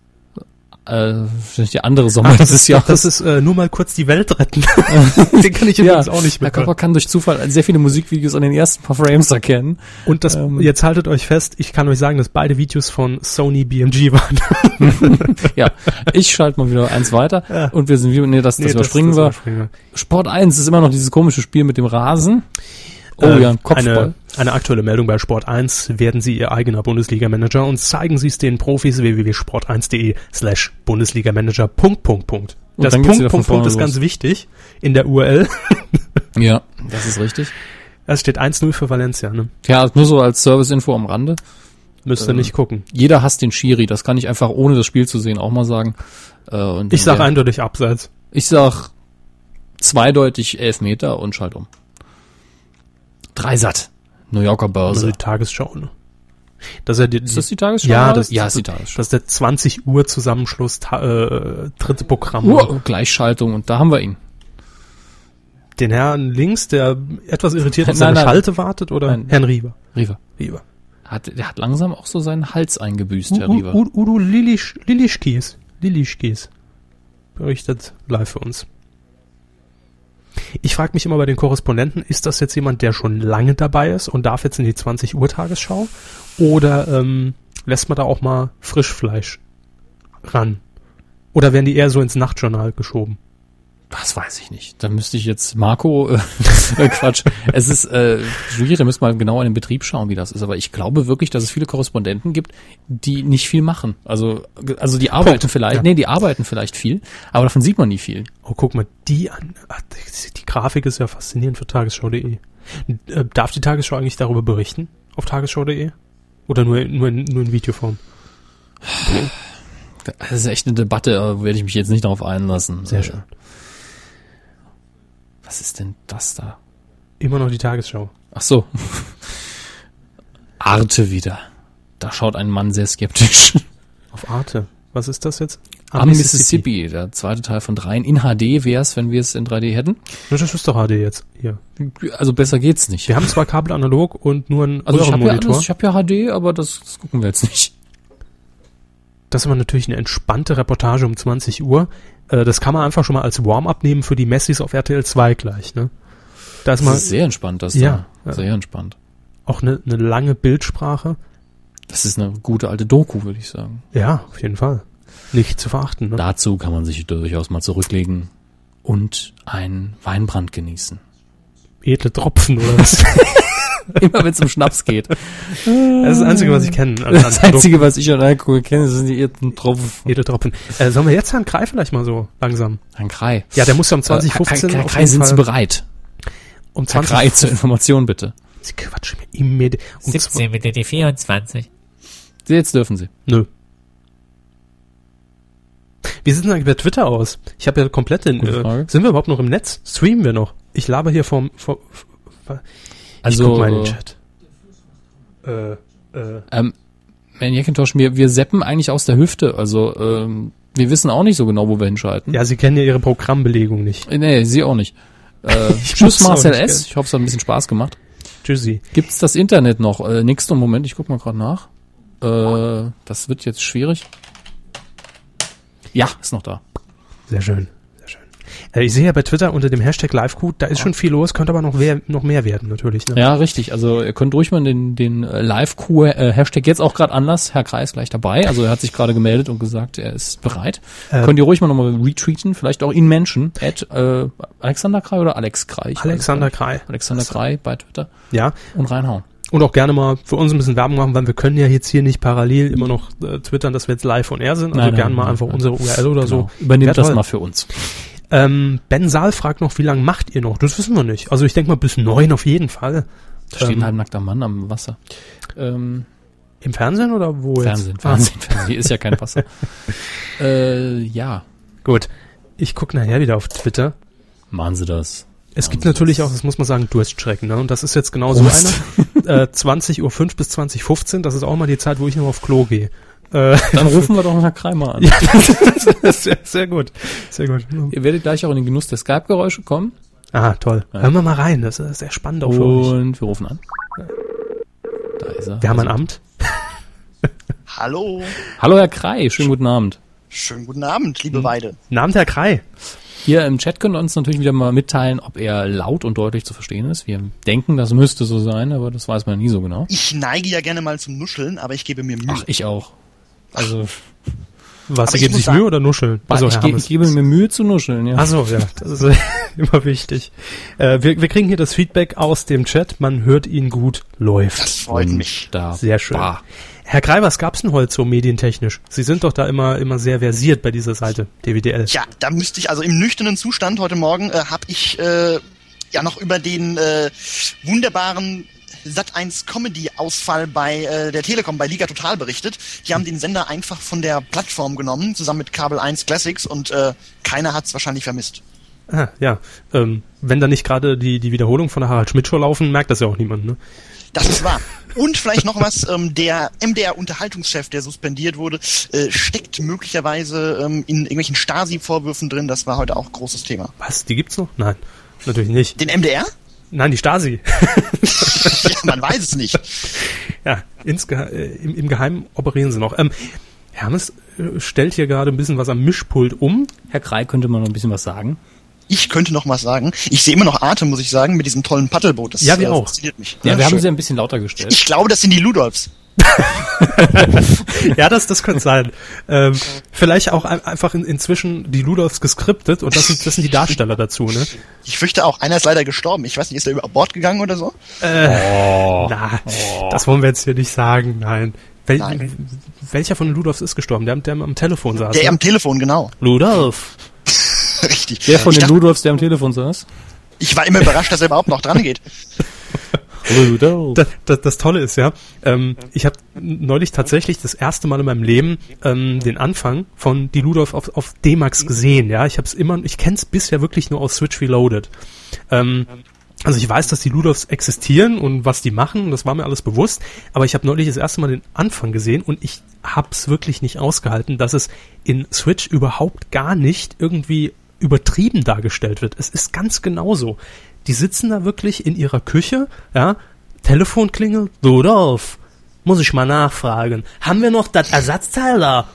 Äh, die andere Sommer dieses Jahres. Das ist äh, nur mal kurz die Welt retten. Den kann ich ja, übrigens auch nicht Herr mehr. Körper kann durch Zufall sehr viele Musikvideos an den ersten paar Frames erkennen. Und das, Ähm. jetzt haltet euch fest, ich kann euch sagen, dass beide Videos von Sony BMG waren. Ja, ich schalte mal wieder eins weiter Ja. und wir sind wieder, nee, das, das Nee, überspringen das wir. Sport 1 ist immer noch dieses komische Spiel mit dem Rasen. Oh Äh, ja, ein Kopfball. Eine, eine aktuelle Meldung bei Sport 1. Werden Sie Ihr eigener Bundesliga-Manager und zeigen Sie es den Profis www.sport1.de slash Bundesliga-Manager. Punkt, Punkt, Punkt. Und Das Punkt, Punkt, Punkt ist los. ganz wichtig in der URL. Ja, das ist richtig. Es steht 1-0 für Valencia, ne? Ja, nur so als Service-Info am Rande. Müsst ihr Ähm, nicht gucken. Jeder hasst den Schiri, das kann ich einfach ohne das Spiel zu sehen auch mal sagen. Äh, Ich sag der- eindeutig abseits. Ich sag zweideutig elf Meter und schalt um. Dreisat. New Yorker Also Börse. die Tagesschau, ne? Das ist ja die, Ist das die Tagesschau? Ja, das, ja, ist die Tagesschau. Das ist der 20 Uhr Zusammenschluss, äh, dritte Programm. Uh, Gleichschaltung und da haben wir ihn. Den Herrn links, der etwas irritiert auf seine nein. Schalte wartet, oder? Nein. Herrn Rieber. Riva. Rieber. Hat, der hat langsam auch so seinen Hals eingebüßt, Herr U-. U- Udo Lilisch, Lilischkies. Lilischkies. Berichtet live für uns. Ich frage mich immer bei den Korrespondenten, ist das jetzt jemand, der schon lange dabei ist und darf jetzt in die 20 Uhr Tagesschau? Oder ähm, lässt man da auch mal Frischfleisch ran? Oder werden die eher so ins Nachtjournal geschoben? Das weiß ich nicht. Da müsste ich jetzt Marco, äh, äh, Quatsch. Es ist äh, schwierig, da müssen wir mal genau in den Betrieb schauen, wie das ist. Aber ich glaube wirklich, dass es viele Korrespondenten gibt, die nicht viel machen. Also, also die arbeiten Punkt. vielleicht, Ja. nee, die arbeiten vielleicht viel, aber davon sieht man nie viel. Oh, guck mal, die an. Ach, die, Grafik ist ja faszinierend für tagesschau.de. Äh, darf die Tagesschau eigentlich darüber berichten? Auf tagesschau.de? Oder nur, nur, in, nur in Videoform? Das ist echt eine Debatte, aber werde ich mich jetzt nicht darauf einlassen. Sehr schön. Was ist denn das da? Immer noch die Tagesschau. Ach so. Arte wieder. Da schaut ein Mann sehr skeptisch. Auf Arte. Was ist das jetzt? Am Mississippi, der zweite Teil von dreien. In HD wäre es, wenn wir es in 3D hätten. Das ist doch HD jetzt. Hier. Also besser geht's nicht. Wir haben zwar Kabel analog und nur einen Also ich habe ja, Röhrenmonitor. alles- ich hab ja HD, aber das, das gucken wir jetzt nicht. das ist aber natürlich eine entspannte Reportage um 20 Uhr. Äh, das kann man einfach schon mal als Warm-up nehmen für die Messis auf RTL 2 gleich. Ne? Da ist Das mal ist sehr entspannt, das Ja, da. ja. Sehr entspannt. auch eine, eine lange Bildsprache. Das ist eine gute alte Doku, würde ich sagen. Ja, auf jeden Fall. Nicht zu verachten. Ne? Dazu kann man sich durchaus mal zurücklegen und einen Weinbrand genießen. Edle Tropfen oder was? Immer wenn es um Schnaps geht. Das ist das Einzige, was ich kenne. an- Das an Einzige, was ich an Alkohol kenne, sind die irrten Tropfen. Edeltropfen. Äh, sollen wir jetzt Herrn Krei vielleicht mal so langsam? Herrn Krei. Ja, der muss ja um 2015 Herr, Herr auf Krei, sind Sie bereit? Um Herr 20 Krei, zur Information bitte. Sie quatschen mir immediat. Um 17 mit der 24. Jetzt dürfen Sie. Nö. Wie sieht denn eigentlich bei Twitter aus? Ich habe ja komplett den. Äh, sind wir überhaupt noch im Netz? Streamen wir noch? Ich laber hier vom. vom ich Also, guck mal in den Chat. Äh, äh, Ähm, Herr Jackintosh, wir, wir seppen eigentlich aus der Hüfte. Also, ähm, wir wissen auch nicht so genau, wo wir hinschalten. ja, Sie kennen ja Ihre Programmbelegung nicht. Äh, Nee, Sie auch nicht. Äh, Ich tschüss Marcel S. Ich hoffe, es hat ein bisschen Spaß gemacht. Tschüssi. Gibt's das Internet noch? Äh, nächster Moment, ich guck mal gerade nach. Äh, das wird jetzt schwierig. Ja, ist noch da. Sehr schön. Äh, ich sehe ja bei Twitter unter dem Hashtag LiveCode, da ist schon viel los, könnte aber noch, wer, noch mehr werden, natürlich. Ne? Ja, richtig. Also ihr könnt ruhig mal den, den äh, Live-Q-Hashtag jetzt auch gerade Anlass. Herr Kreis gleich dabei. Also er hat sich gerade gemeldet und gesagt, er ist bereit. Äh, könnt ihr ruhig mal nochmal retweeten, vielleicht auch ihn Menschen. At, äh, Alexander Krei oder Alex Krei? Ich Alexander Krei. Alexander Krei bei Twitter Ja, und reinhauen. Und auch gerne mal für uns ein bisschen Werbung machen, weil wir können ja jetzt hier nicht parallel immer noch äh, twittern, dass wir jetzt live on air sind. Also Nein, nein, gerne mal nein, einfach unsere URL oder so. Genau. Übernehmt Wär das mal für uns. Ähm, ben Saal fragt noch, wie lange macht ihr noch? Das wissen wir nicht. Also ich denke mal bis neun auf jeden Fall. Da steht Ähm, ein halbnackter Mann am Wasser. Ähm, Im Fernsehen oder wo Fernsehen, jetzt? Fernsehen, Fernsehen. Hier ist ja kein Wasser. äh, ja, Ah, gut. Ich gucke nachher wieder auf Twitter. machen Sie das. Es gibt Wahnsinn. natürlich auch, das muss man sagen, Durststrecken. Ne? Und das ist jetzt genau so einer. äh, 20.05 Uhr bis 20.15 das ist auch mal die Zeit, wo ich noch auf Klo gehe. Äh, Dann rufen wir doch Herrn Kreimer an. ja, das ist sehr, sehr gut. Sehr gut. Ihr werdet gleich auch in den Genuss der Skype-Geräusche kommen. Ah, toll. Ja. Hören wir mal rein. Das ist sehr spannend auch für euch. Und wir rufen an. Da ist er. Wir haben ein Also- Amt. Hallo, Hallo Herr Krei, schönen guten Abend. schönen guten Abend, liebe Hm. Weide. Namen Herr Krei. Hier im Chat könnt ihr uns natürlich wieder mal mitteilen, ob er laut und deutlich zu verstehen ist. Wir denken, das müsste so sein, aber das weiß man nie so genau. Ich neige ja gerne mal zum Nuscheln, aber ich gebe mir Mühe. Ach, ich auch. Also, Was, Sie geben sich sagen- Mühe oder nuscheln? also ich, ge ich gebe mir Mühe zu nuscheln, ja. Ach so, ja, das ist immer wichtig. Äh, wir, wir kriegen hier das Feedback aus dem Chat. Man hört ihn gut, läuft. das freut mich. Da. Sehr schön. Herr Krei, was gab's denn heute so medientechnisch? Sie sind doch da immer, immer sehr versiert bei dieser Seite, DWDL. Ja, da müsste ich, also im nüchternen Zustand heute Morgen äh, habe ich äh, ja noch über den äh, wunderbaren Sat1 Comedy Ausfall bei äh, der Telekom bei Liga Total berichtet. Die haben den Sender einfach von der Plattform genommen, zusammen mit Kabel 1 Classics und äh, keiner hat's wahrscheinlich vermisst. Ah, ja. Ähm, wenn da nicht gerade die, die Wiederholung von der Harald Schmidt Show laufen, merkt das ja auch niemand, ne? Das ist wahr. Und vielleicht noch was, ähm, der MDR-Unterhaltungschef, der suspendiert wurde, äh, steckt möglicherweise ähm, in irgendwelchen Stasi-Vorwürfen drin. Das war heute auch großes Thema. Was? Die gibt's noch? Nein. Natürlich nicht. Den MDR? Nein, die Stasi. ja, man weiß es nicht. ja, insge äh, im, im Geheimen operieren sie noch. Ähm, Hermes äh, stellt hier gerade ein bisschen was am Mischpult um. Herr Krei könnte mal noch ein bisschen was sagen. Ich könnte noch was sagen. Ich sehe immer noch Atem, muss ich sagen, mit diesem tollen Paddelboot. Das Ja, wir äh, auch. fasziniert mich. Ja, wir haben schön. sie ein bisschen lauter gestellt. Ich glaube, das sind die Ludolfs. ja, das, das könnte sein. Ähm, vielleicht auch ein, einfach in, inzwischen die Ludolfs geskriptet und das sind, das sind die Darsteller dazu, ne? Ich fürchte auch, einer ist leider gestorben. Ich weiß nicht, ist er über Bord gegangen oder so? Na, das wollen wir jetzt hier nicht sagen, nein. Wel Nein. Welcher von den Ludolfs ist gestorben? Der, der am Telefon saß. Der ne? am Telefon, genau. Ludolf. Richtig. Der von ich, den dachte, Ludolfs, der am Telefon saß. ich war immer überrascht, dass er überhaupt noch dran geht. Das, das, das Tolle ist ja, ähm, ich habe neulich tatsächlich das erste Mal in meinem Leben ähm, den Anfang von Die Ludolf auf, auf D-Max gesehen. Ja, ich habe es immer, ich kenne es bisher wirklich nur aus Switch Reloaded. Ähm, also ich weiß, dass die Ludolfs existieren und was die machen, das war mir alles bewusst, aber ich habe neulich das erste Mal den Anfang gesehen und ich hab's wirklich nicht ausgehalten, dass es in Switch überhaupt gar nicht irgendwie übertrieben dargestellt wird. Es ist ganz genauso. Die sitzen da wirklich in ihrer Küche, ja, Telefon klingelt, Ludolf, muss ich mal nachfragen. Haben wir noch das Ersatzteil da?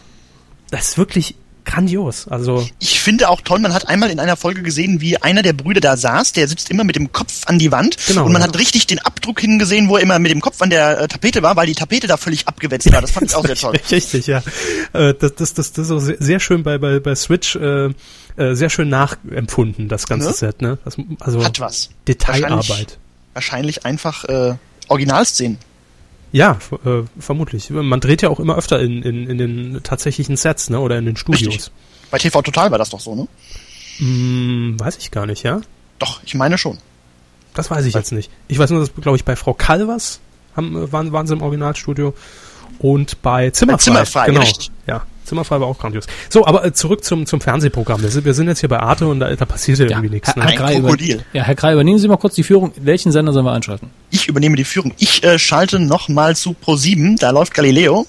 Das ist wirklich grandios. Also, Ich finde auch toll, man hat einmal in einer Folge gesehen, wie einer der Brüder da saß, der sitzt immer mit dem Kopf an die Wand Genau, und man ja. hat richtig den Abdruck hingesehen, wo er immer mit dem Kopf an der äh, Tapete war, weil die Tapete da völlig abgewetzt war. Das fand ich auch sehr toll. Richtig, ja. Äh, Das, das, das, das ist auch sehr, schön bei, bei, bei Switch, äh, äh, sehr schön nachempfunden, das ganze Ne? Set, ne? Das, also Hat was. Detailarbeit. Wahrscheinlich einfach äh, Originalszenen. Ja, äh, vermutlich. Man dreht ja auch immer öfter in, in, in den tatsächlichen Sets, ne? Oder in den Studios. Richtig. Bei TV Total war das doch so, ne? Hm, weiß ich gar nicht, ja? Doch, ich meine schon. Das weiß ich jetzt nicht. Ich weiß nur, dass, glaube ich, bei Frau Calvers haben, äh, waren, waren sie im Originalstudio. Und bei Zimmerfrei. Zimmerfrei, genau. richtig. Ja, Zimmerfrei war auch grandios. So, aber äh, zurück zum, zum Fernsehprogramm. Wir sind, wir sind jetzt hier bei Arte und da, da passiert ja irgendwie nichts. Herr, Ne? Herr, Krei, über, Krokodil. ja, Herr Krei, übernehmen Sie mal kurz die Führung. Welchen Sender sollen wir einschalten? Ich übernehme die Führung. Ich äh, schalte nochmal zu Pro7, da läuft Galileo.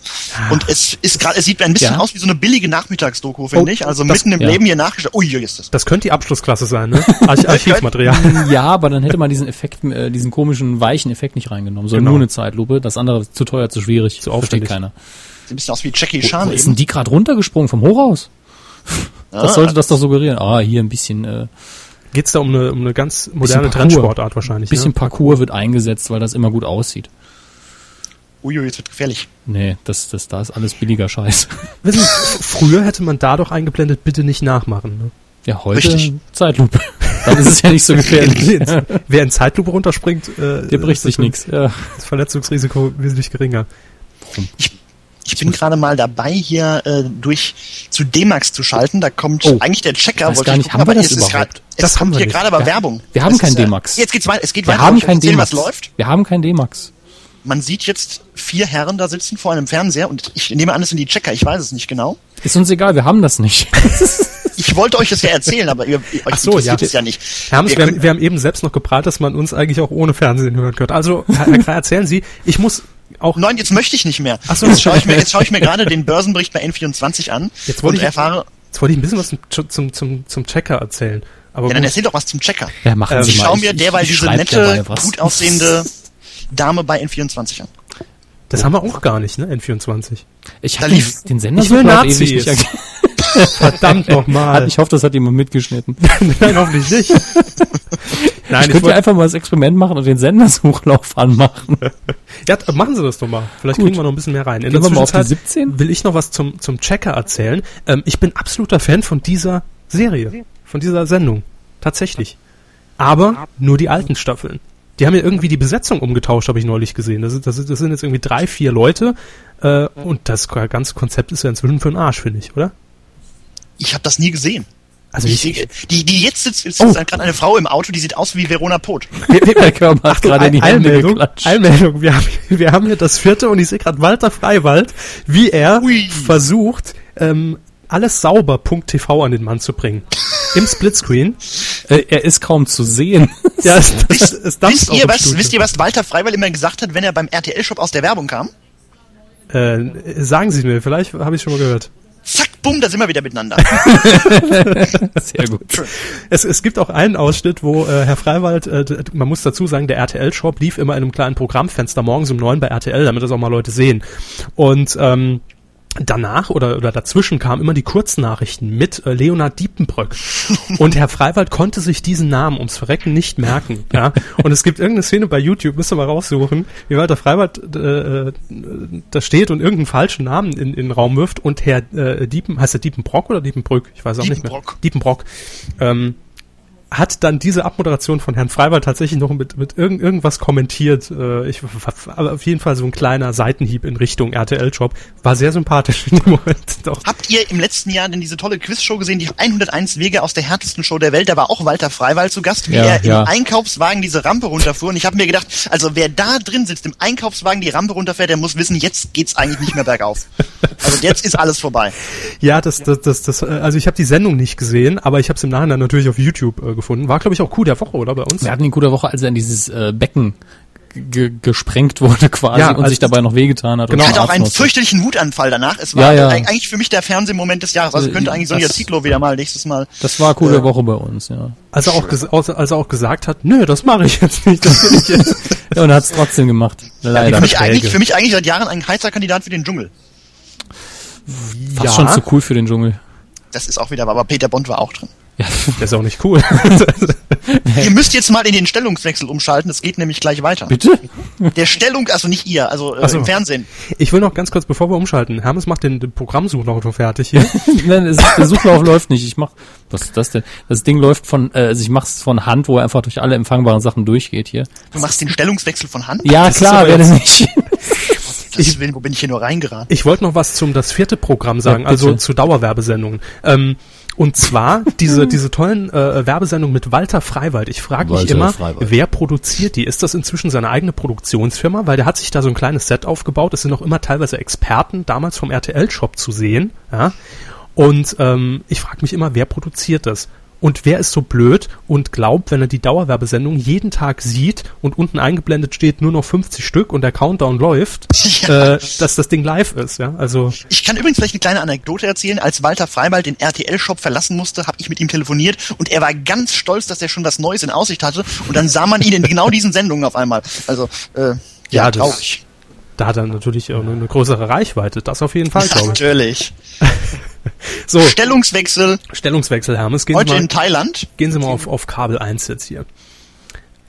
Und es ist gerade, es sieht ein bisschen Ja. aus wie so eine billige Nachmittagsdoku, finde Oh, ich. Also das- mitten im ja. Leben hier nachgestellt. Ui, hier ist das. Das könnte die Abschlussklasse sein, ne? Arch Archivmaterial. Ja, aber dann hätte man diesen Effekt, äh, diesen komischen, weichen Effekt nicht reingenommen. So Genau. nur eine Zeitlupe. Das andere zu teuer, zu schwierig. Zu Versteht aufwendig. keiner. Sieht ein bisschen aus wie Jackie Wo, Chan wo ist denn die gerade runtergesprungen vom Hochhaus? Ah, Das sollte das doch suggerieren. Ah, hier ein bisschen, äh, Geht's da um eine, um eine ganz moderne. Trendsportart wahrscheinlich. bisschen ne? Parcours wird eingesetzt, weil das immer gut aussieht. Uiui, jetzt wird gefährlich. Nee, das, das, da ist alles billiger Scheiß. Wissen, Sie, früher hätte man da doch eingeblendet, bitte nicht nachmachen. Ne? Ja, heute Richtig. Zeitlupe. Dann ist es ja nicht so gefährlich. Wer in Zeitlupe runterspringt, äh, Der bricht sich nichts. Ja. Das Verletzungsrisiko wesentlich geringer. Ich, ich bin gerade mal dabei, hier äh, durch zu D-Max zu schalten. Da kommt Oh. eigentlich der Checker. Ich weiß wollte gar ich nicht, gucken, haben wir aber das es ist überhaupt? grad- Das Es haben kommt wir hier gerade aber Wir- Werbung. wir haben Es kein äh, D-Max. Jetzt geht's weiter. Es geht Wir weiter. haben Ich kein D-Max. was läuft. Wir haben kein D-Max. Man sieht jetzt vier Herren da sitzen vor einem Fernseher und ich nehme an, das sind die Checker. Ich weiß es nicht genau. Ist uns egal, wir haben das nicht. Ich wollte euch das ja erzählen, aber ihr, euch Ach so, interessiert ja. es ja nicht. Herr Hammes, Wir wir, haben, wir haben eben selbst noch geprahlt, dass man uns eigentlich auch ohne Fernsehen hören könnte. Also, Herr, Herr Krei, erzählen Sie, ich muss auch Nein, jetzt möchte ich nicht mehr. Ach so. Jetzt schaue ich mir, jetzt schaue ich mir gerade den Börsenbericht bei N24 an Jetzt wollte und ich- erfahre. Jetzt wollte ich ein bisschen was zum, zum, zum, zum Checker erzählen. Aber Ja, dann erzähl doch was zum Checker. Ja, machen Ähm, Sie Ich mal. schaue mir derweil diese schreib nette, derweil was. gut aussehende Dame bei N24 an. das haben wir auch gar nicht, ne, N24. Ich habe den, lief- den Sender Ich will Nazis. ewig nicht erkannt. Verdammt nochmal. Ich hoffe, das hat jemand mitgeschnitten. Nein, hoffentlich nicht. Nein, ich ich könnte einfach mal das Experiment machen und den Sendersuchlauf anmachen. ja, machen Sie das doch mal. Vielleicht Gut. kriegen wir noch ein bisschen mehr rein. In Gehen der wir mal auf die Zwischenzeit 17? will ich noch was zum, zum Checker erzählen. Ähm, ich bin absoluter Fan von dieser Serie, von dieser Sendung. Tatsächlich. Aber nur die alten Staffeln. Die haben ja irgendwie die Besetzung umgetauscht, habe ich neulich gesehen. Das, das, das sind jetzt irgendwie drei, vier Leute. Äh, und das ganze Konzept ist ja inzwischen für den Arsch, finde ich, oder? Ich habe das nie gesehen. Also Ich, ich, sehe- die, die jetzt sitzt, ist Oh. gerade eine Frau im Auto, die sieht aus wie Verona Poth. Der Körper hat gerade in die Hände Eilmeldung, geklatscht. Eilmeldung. Wir haben, wir haben hier das vierte und ich sehe gerade Walter Freiwald, wie er Ui. versucht, ähm, alles sauber.tv an den Mann zu bringen. Im Splitscreen. Äh, er ist kaum zu sehen. Ja, es, es, es Wisst ihr, was, wisst ihr, was Walter Freiwald immer gesagt hat, wenn er beim RTL-Shop aus der Werbung kam? Äh, sagen Sie mir, vielleicht habe ich schon mal gehört. Bumm, da sind wir wieder miteinander. Sehr gut. Es, es gibt auch einen Ausschnitt, wo äh, Herr Freiwald, äh, man muss dazu sagen, der RTL-Shop lief immer in einem kleinen Programmfenster morgens um neun bei RTL, damit das auch mal Leute sehen. Und ähm, danach oder, oder dazwischen kamen immer die Kurznachrichten mit äh, Leonard Diepenbrück. Und Herr Freiwald konnte sich diesen Namen ums Verrecken nicht merken. Ja? Und es gibt irgendeine Szene bei YouTube, müsst ihr mal raussuchen, wie Walter Freiwald äh, äh, da steht und irgendeinen falschen Namen in, in den Raum wirft und Herr äh, Diepen, heißt er Diepenbrock oder Diepenbrück? Ich weiß auch nicht mehr. Diepenbrock. Diepenbrock. Ähm, hat dann diese Abmoderation von Herrn Freiwald tatsächlich noch mit, mit irgend, irgendwas kommentiert. Äh, ich, aber auf jeden Fall so ein kleiner Seitenhieb in Richtung RTL-Shop. War sehr sympathisch in dem Moment. Doch. Habt ihr im letzten Jahr denn diese tolle Quizshow gesehen, die 101 Wege aus der härtesten Show der Welt? Da war auch Walter Freiwald zu Gast, wie Ja, er ja. im Einkaufswagen diese Rampe runterfuhr. Und ich habe mir gedacht, also wer da drin sitzt, im Einkaufswagen die Rampe runterfährt, der muss wissen, jetzt geht's eigentlich nicht mehr bergauf. Also jetzt ist alles vorbei. Ja, das, das, das, das, äh, also ich habe die Sendung nicht gesehen, aber ich habe es im Nachhinein natürlich auf YouTube äh, gefunden. War, glaube ich, auch Coup der Woche, oder bei uns? Wir hatten in guter Woche, als er in dieses äh, Becken ge gesprengt wurde quasi Ja, und als- sich dabei noch wehgetan hat. Genau. und Ich hatte auch einen fürchterlichen Wutanfall danach. Es war Ja, ja. äh, eigentlich für mich der Fernsehmoment des Jahres. Also Äh, könnte eigentlich Sonja Zietlow wieder mal nächstes Mal. Das war coole Woche bei uns, ja. Als er auch, ges als, er- er auch gesagt hat, nö, das mache ich jetzt nicht. Das will ich jetzt. Ja, und er hat es trotzdem gemacht. Leider. Für mich, eigentlich, für mich eigentlich seit Jahren ein heißer Kandidat für den Dschungel. Fast schon zu cool für den Dschungel. Das ist auch wieder, aber Peter Bond war auch drin. Ja, Das ist auch nicht cool. Ihr müsst jetzt mal in den Stellungswechsel umschalten, es geht nämlich gleich weiter. bitte? Der Stellung, also nicht ihr, also äh, so. im Fernsehen. Ich will noch ganz kurz, bevor wir umschalten, Hermes macht den, den Programmsuchlauf fertig hier. Nein, es, der Suchlauf läuft nicht. Ich mach, was ist das denn? Das Ding läuft von, äh, also ich mach's von Hand, wo er einfach durch alle empfangbaren Sachen durchgeht hier. Du machst den Stellungswechsel von Hand? Ja, Das klar, aber wer denn jetzt- nicht? Das Willen, wo bin ich hier nur reingeraten? Ich wollte noch was zum das vierte Programm sagen, Ja, also zu Dauerwerbesendungen. Ähm, und zwar diese, diese tollen äh, Werbesendungen mit Walter Freiwald. Ich frage mich Walter immer, Freiwald. wer produziert die? Ist das inzwischen seine eigene Produktionsfirma? Weil der hat sich da so ein kleines Set aufgebaut. Es sind auch immer teilweise Experten damals vom RTL-Shop zu sehen. Ja? Und ähm, ich frage mich immer, wer produziert das? Und wer ist so blöd und glaubt, wenn er die Dauerwerbesendung jeden Tag sieht und unten eingeblendet steht nur noch 50 Stück und der Countdown läuft, Ja. äh, dass das Ding live ist, ja? Also Ich kann übrigens vielleicht eine kleine Anekdote erzählen. Als Walter Freiwald den RTL-Shop verlassen musste, habe ich mit ihm telefoniert und er war ganz stolz, dass er schon was Neues in Aussicht hatte. Und dann sah man ihn in genau diesen Sendungen auf einmal. Also, äh, ja, Ja, das- traurig. Da hat er natürlich eine, eine größere Reichweite. Das auf jeden Fall, glaube ich. Natürlich. So, Stellungswechsel Stellungswechsel, Hermes. Gehen Sie heute mal, in Thailand. gehen Sie mal auf, auf Kabel 1 jetzt hier.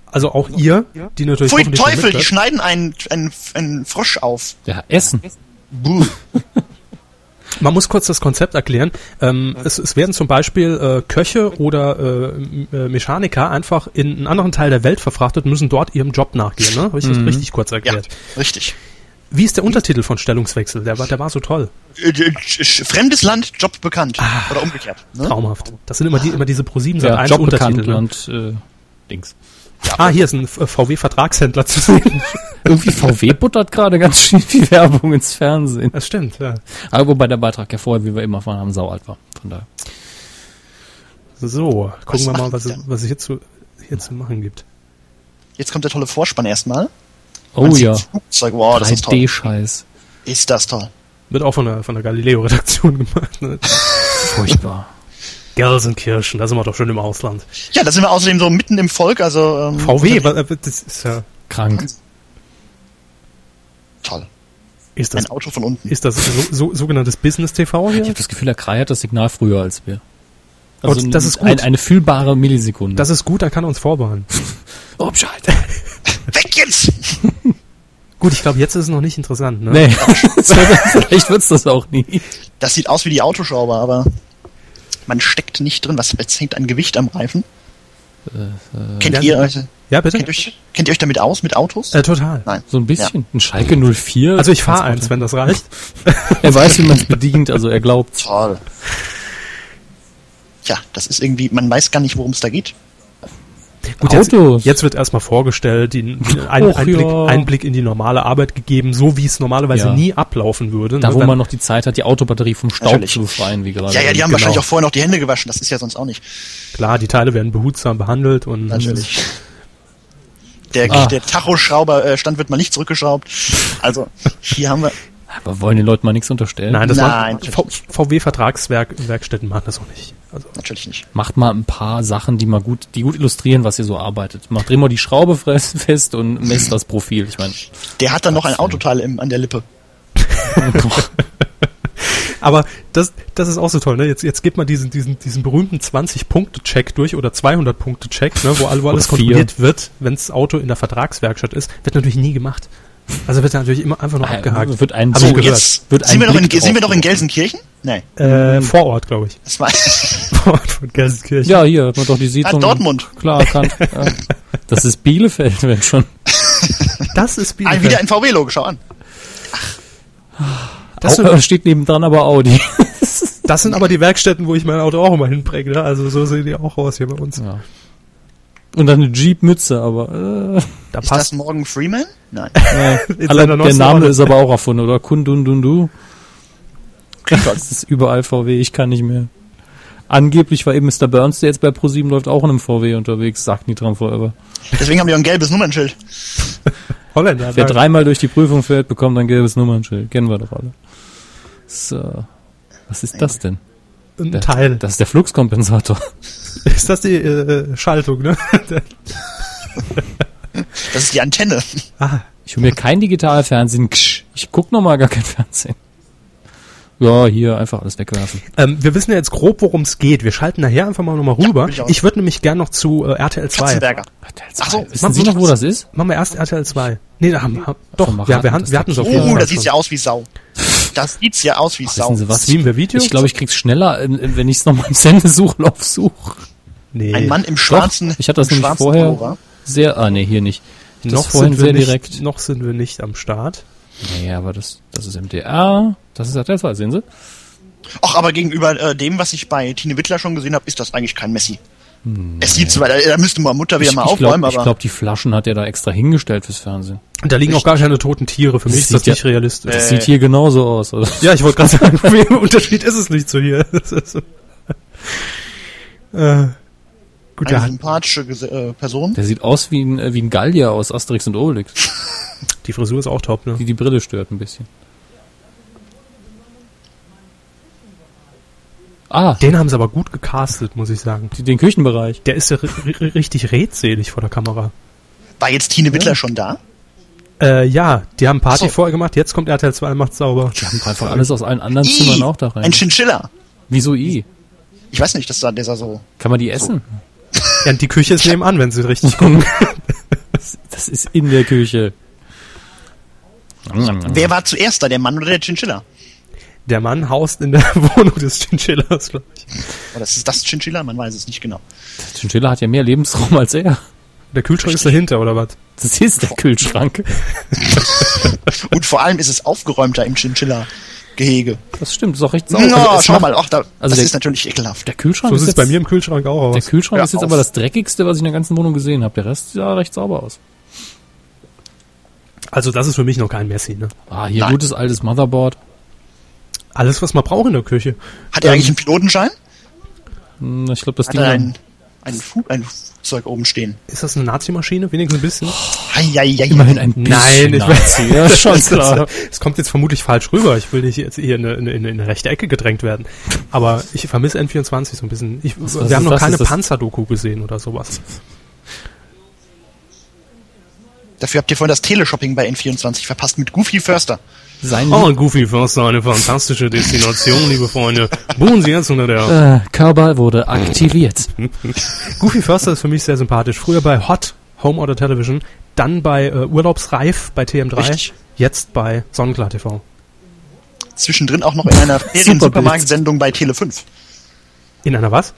Also auch ihr, die natürlich Pfui Teufel, die schneiden einen, einen, einen Frosch auf. Ja, Essen. Buh. Man muss kurz das Konzept erklären. Ähm, es, es werden zum Beispiel äh, Köche oder äh, äh, Mechaniker einfach in einen anderen Teil der Welt verfrachtet und müssen dort ihrem Job nachgehen. Ne? Habe ich das richtig kurz Ja, erklärt? richtig. Wie ist der Untertitel von Stellungswechsel? Der war, der war so toll. Äh, äh, Fremdes Land, Job bekannt. Oder umgekehrt. Ne? Traumhaft. Das sind immer, die, immer diese Pro7 Sat Ja, 1 Job bekannt Untertitel. Ne? und äh, Dings. Ah, hier ist ein VW-Vertragshändler zu sehen. Irgendwie VW buttert gerade ganz schön viel Werbung ins Fernsehen. Das stimmt, ja. Aber wobei der Beitrag ja vorher, wie wir immer erfahren haben, saualt war. Von daher. So, gucken wir mal, was, was es zu, hier zu machen gibt. Jetzt kommt der tolle Vorspann erstmal. Oh Man ja, das Flugzeug, wow, das ist toll. 3D-Scheiß. Ist das toll. Wird auch von der, von der Galileo-Redaktion gemacht. Ne? Furchtbar. Gelsenkirchen, da sind wir doch schon im Ausland. Ja, da sind wir außerdem so mitten im Volk, also ähm, VW, äh, das ist ja, Krank. toll. ist das, Ein Auto von unten. ist das so, so, sogenanntes Business TV Ich hier? habe das Gefühl, der Krei hat das Signal früher als wir. Also Und das ist gut. Ein, eine fühlbare Millisekunde. Das ist gut, da kann er uns vorwarnen. oh, Bescheid. Weg jetzt! Gut, ich glaube, jetzt ist es noch nicht interessant. Ne? Nee, vielleicht wird's das auch nie. Das sieht aus wie die Autoschrauber, aber man steckt nicht drin. Was, jetzt hängt ein Gewicht am Reifen. kennt, ja, ihr, euch, Ja, bitte? kennt, euch, kennt ihr euch damit aus, mit Autos? Äh, total. Nein. So ein bisschen. Ein Schalke 04. Also ich fahre eins, wenn das reicht. Er weiß, wie man es bedient, also er glaubt. Toll. Ja, das ist irgendwie, man weiß gar nicht, worum es da geht. Gut, jetzt, Autos. jetzt wird erstmal vorgestellt, die, die ein, Och, Einblick, ja. Einblick in die normale Arbeit gegeben, so wie es normalerweise Ja. nie ablaufen würde. Da, ne? wo Wenn- man noch die Zeit hat, die Autobatterie vom Staub Natürlich. zu befreien, wie gerade. Ja, ja, die haben genau. wahrscheinlich auch vorher noch die Hände gewaschen. Das ist ja sonst auch nicht. Klar, die Teile werden behutsam behandelt und Natürlich. Der, Ah. der Tachoschrauber-Stand wird mal nicht zurückgeschraubt. Also, hier haben wir, Aber wollen den Leuten mal nichts unterstellen? Nein, das Nein, VW-Vertragswerkstätten machen das auch nicht. Also, natürlich nicht. Macht mal ein paar Sachen, die mal gut, die gut illustrieren, was ihr so arbeitet. Macht dreh mal die Schraube fest und messt das Profil. Ich meine, Der hat dann noch ein Autoteil im, an der Lippe. aber das, das ist auch so toll, ne? Jetzt, jetzt gibt man diesen, diesen, diesen berühmten 20-Punkte-Check durch oder 200-Punkte-Check, ne? Wo, wo alles kontrolliert wird, wenn das Auto in der Vertragswerkstatt ist. Wird natürlich nie gemacht. Also wird natürlich immer einfach nur abgehakt. wird ein Hab ich Zug- gehört. Jetzt Wird sind wir, noch in, sind wir noch in. Gelsenkirchen? Nein. Äh, vor Ort, glaube ich. Das war, Vor Ort von Gelsenkirchen. Ja, hier hat man doch die Siedlung. Ah, Dortmund. Klar erkannt. ja. Das ist Bielefeld, wenn schon. Das ist ah, Bielefeld. wieder ein VW-Logo, schau an. Das Au- sind- äh, steht nebendran aber Audi. Das sind aber die Werkstätten, wo ich mein Auto auch immer hinbringe. Ne? Also so sehen die auch aus hier bei uns. Ja. Und dann eine Jeep-Mütze, aber äh, Da Ist das passt Morgan Freeman? Nein. in alle, seiner der Name ist aber auch erfunden, oder? Kundundundu. Das ist überall VW, ich kann nicht mehr. Angeblich war eben Mr. Burns, der jetzt bei ProSieben läuft, auch in einem VW unterwegs, sagt Nitram Forever. Deswegen haben die auch ein gelbes Nummernschild. Holländer. Wer dreimal durch die Prüfung fällt, bekommt ein gelbes Nummernschild. Kennen wir doch alle. So. Was ist das denn? Ein Teil. Das ist der Fluxkompensator. ist das die äh, Schaltung, ne? Das ist die Antenne. ah, Ich will mir kein Digitalfernsehen. Ich guck noch mal gar kein Fernsehen. Ja, hier einfach alles wegwerfen. ähm, wir wissen ja jetzt grob, worum es geht. Wir schalten nachher einfach mal nochmal rüber. will ich ich würde nämlich gern noch zu äh, RTL 2. Katzenberger. Ach so, Wissen Sie noch, wo das ist? Machen wir erst RTL 2. Nee, da haben, haben doch, mach ja, wir, wir hatten es auf jeden Oh, das sieht ja aus wie Sau. Das sieht's ja aus wie Sau. Wissen Sie was? Streamen wir Videos? Ich glaube, ich krieg's schneller, wenn ich es nochmal im Sendesuchlauf suche. Nee, Ein Mann im schwarzen, ich hatte das nämlich vorher Pullover. sehr, ah nee, hier nicht. Das noch vorhin sind wir sehr nicht, direkt. Noch sind wir nicht am Start. Nee, aber das, das ist MDR, das ist RTL 2, sehen Sie? Ach, aber gegenüber äh, dem, was ich bei Tine Wittler schon gesehen habe, ist das eigentlich kein Messi. Es sieht zwar, da, da müsste mal Mutter wieder ich mal ich aufräumen, glaube, aber glaub, die Flaschen hat er da extra hingestellt fürs Fernsehen. Und da liegen auch gar keine toten Tiere. Für mich Das ist das ja- nicht realistisch. Das Äh. sieht hier genauso aus. Also. Ja, ich wollte gerade sagen, wie Unterschied ist es nicht zu hier. Das ist so. äh, gut, eine ja, sympathische äh, Person. Der sieht aus wie ein, äh, wie ein Gallier aus Asterix und Obelix. die Frisur ist auch top, ne? Die die Brille stört ein bisschen. Ah, Den haben sie aber gut gecastet, muss ich sagen. den Küchenbereich. Der ist ja ri- ri- richtig redselig vor der Kamera. War jetzt Tine Wittler schon da? Äh, ja, die haben Party so. vorher gemacht, jetzt kommt RTL 2 und macht sauber. Die haben einfach alles aus allen anderen Zimmern I, auch da rein. ein Chinchilla. Wieso I? Ich weiß nicht, das sah, der sah so. Kann man die essen? Ja, und die Küche ist nebenan, wenn sie richtig gucken. Das ist in der Küche. Wer war zuerst da, der Mann oder der Chinchilla? Der Mann haust in der Wohnung des Chinchillas, glaube ich. Oder ist es das Chinchilla? Man weiß es nicht genau. Chinchilla hat ja mehr Lebensraum als er. Der Kühlschrank ist dahinter, oder was? Das ist der Kühlschrank. Und vor allem ist es aufgeräumter im Chinchilla-Gehege. Das stimmt, ist auch recht sauber. No, Also schau mal, ach, da, also das der- ist natürlich ekelhaft. Der Kühlschrank So ist sieht es jetzt, bei mir im Kühlschrank auch Der aus. Kühlschrank Hör ist jetzt auf. aber das dreckigste, was ich in der ganzen Wohnung gesehen habe. Der Rest sah recht sauber aus. Also das ist für mich noch kein Messi, ne? Ah, hier Nein. gutes altes Motherboard. Alles, was man braucht in der Küche. Hat er Ähm, eigentlich einen Pilotenschein? Hm, Ich glaube, das Hat Ding. er ein, ein, Fu ein Flugzeug oben stehen? Ist das eine Nazi-Maschine? Wenigstens ein bisschen? Eieiei. immerhin ein bisschen Nein, ich Nazi. Ja, schon klar. Es kommt jetzt vermutlich falsch rüber. Ich will nicht jetzt hier in eine, in eine, in eine rechte Ecke gedrängt werden. Aber ich vermisse N24 so ein bisschen. Ich, was wir ist haben noch das? keine Panzer-Doku gesehen oder sowas. Dafür habt ihr vorhin das Teleshopping bei N24 verpasst mit Goofy Förster. Sein Oh, Goofy Förster, eine fantastische Destination, liebe Freunde. Buchen Sie jetzt unter der... äh, Körper wurde aktiviert. Goofy Förster ist für mich sehr sympathisch. Früher bei Hot, Home Order Television, dann bei äh, Urlaubsreif bei TM3, Richtig. jetzt bei Sonnenklar TV. Zwischendrin auch noch in einer Ferien-Supermarkt-Sendung bei Tele5. In einer was?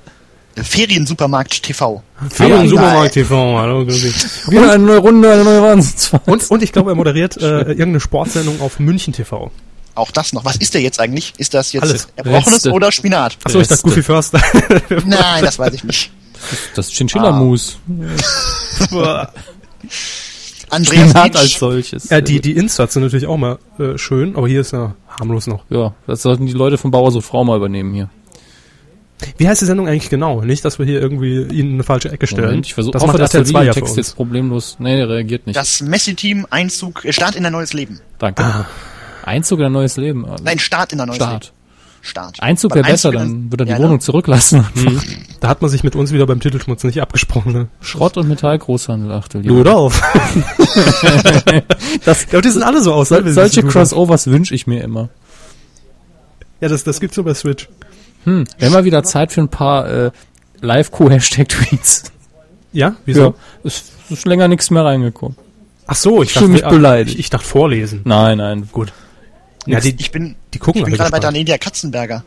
Ferien-Supermarkt TV. Ferien Supermarkt TV, hallo, grüß. Wieder eine neue Runde, eine neue Wahnsinnsfahrt. Und, und ich glaube, er moderiert äh, irgendeine Sportsendung auf München TV. Auch das noch. Was ist der jetzt eigentlich? Ist das jetzt Alles. Erbrochenes Letzte. oder Spinat? Achso, ich dachte. Goofy Förster. Nein, das weiß ich nicht. Das Chinchilla-Mus. Andreas Spinat als solches. ja, die, die Inserts sind natürlich auch mal äh, schön, aber hier ist ja harmlos noch. Ja, das sollten die Leute von Bauer so Frau mal übernehmen hier. Wie heißt die Sendung eigentlich genau? Nicht, dass wir hier irgendwie ihn in eine falsche Ecke stellen. Moment, ich versuche, das hoffe, macht dass der RTL 2 ja für Videotext jetzt problemlos, nee, der reagiert nicht. das Messi-Team, Einzug, äh, Start in ein neues Leben. Danke. Einzug in ein neues Leben. Nein, Start in ein neues Start. Leben. Start. Einzug wäre besser, dann würde er die Ja, ne? Wohnung zurücklassen. Da hat man sich mit uns wieder beim Titelschmutz nicht abgesprochen. Ne? Schrott und Metallgroßhandel, achte. Rudolf. Das, Ich glaube, die sind alle so aus. ne? sie solche Crossovers wünsche ich mir immer. Ja, das, das gibt's so bei Switch. Hm, wäre mal wieder Zeit für ein paar äh, Live-Co-Hashtag-Tweets. Ja? Wieso? Ja, es ist länger nichts mehr reingekommen. Ach so, ich Fühl dachte, mich beleidigt. Ich, ich dachte vorlesen. Nein, nein. Gut. Ja, die, Ich bin, die gucken ich bin gerade bei. Danelia Katzenberger.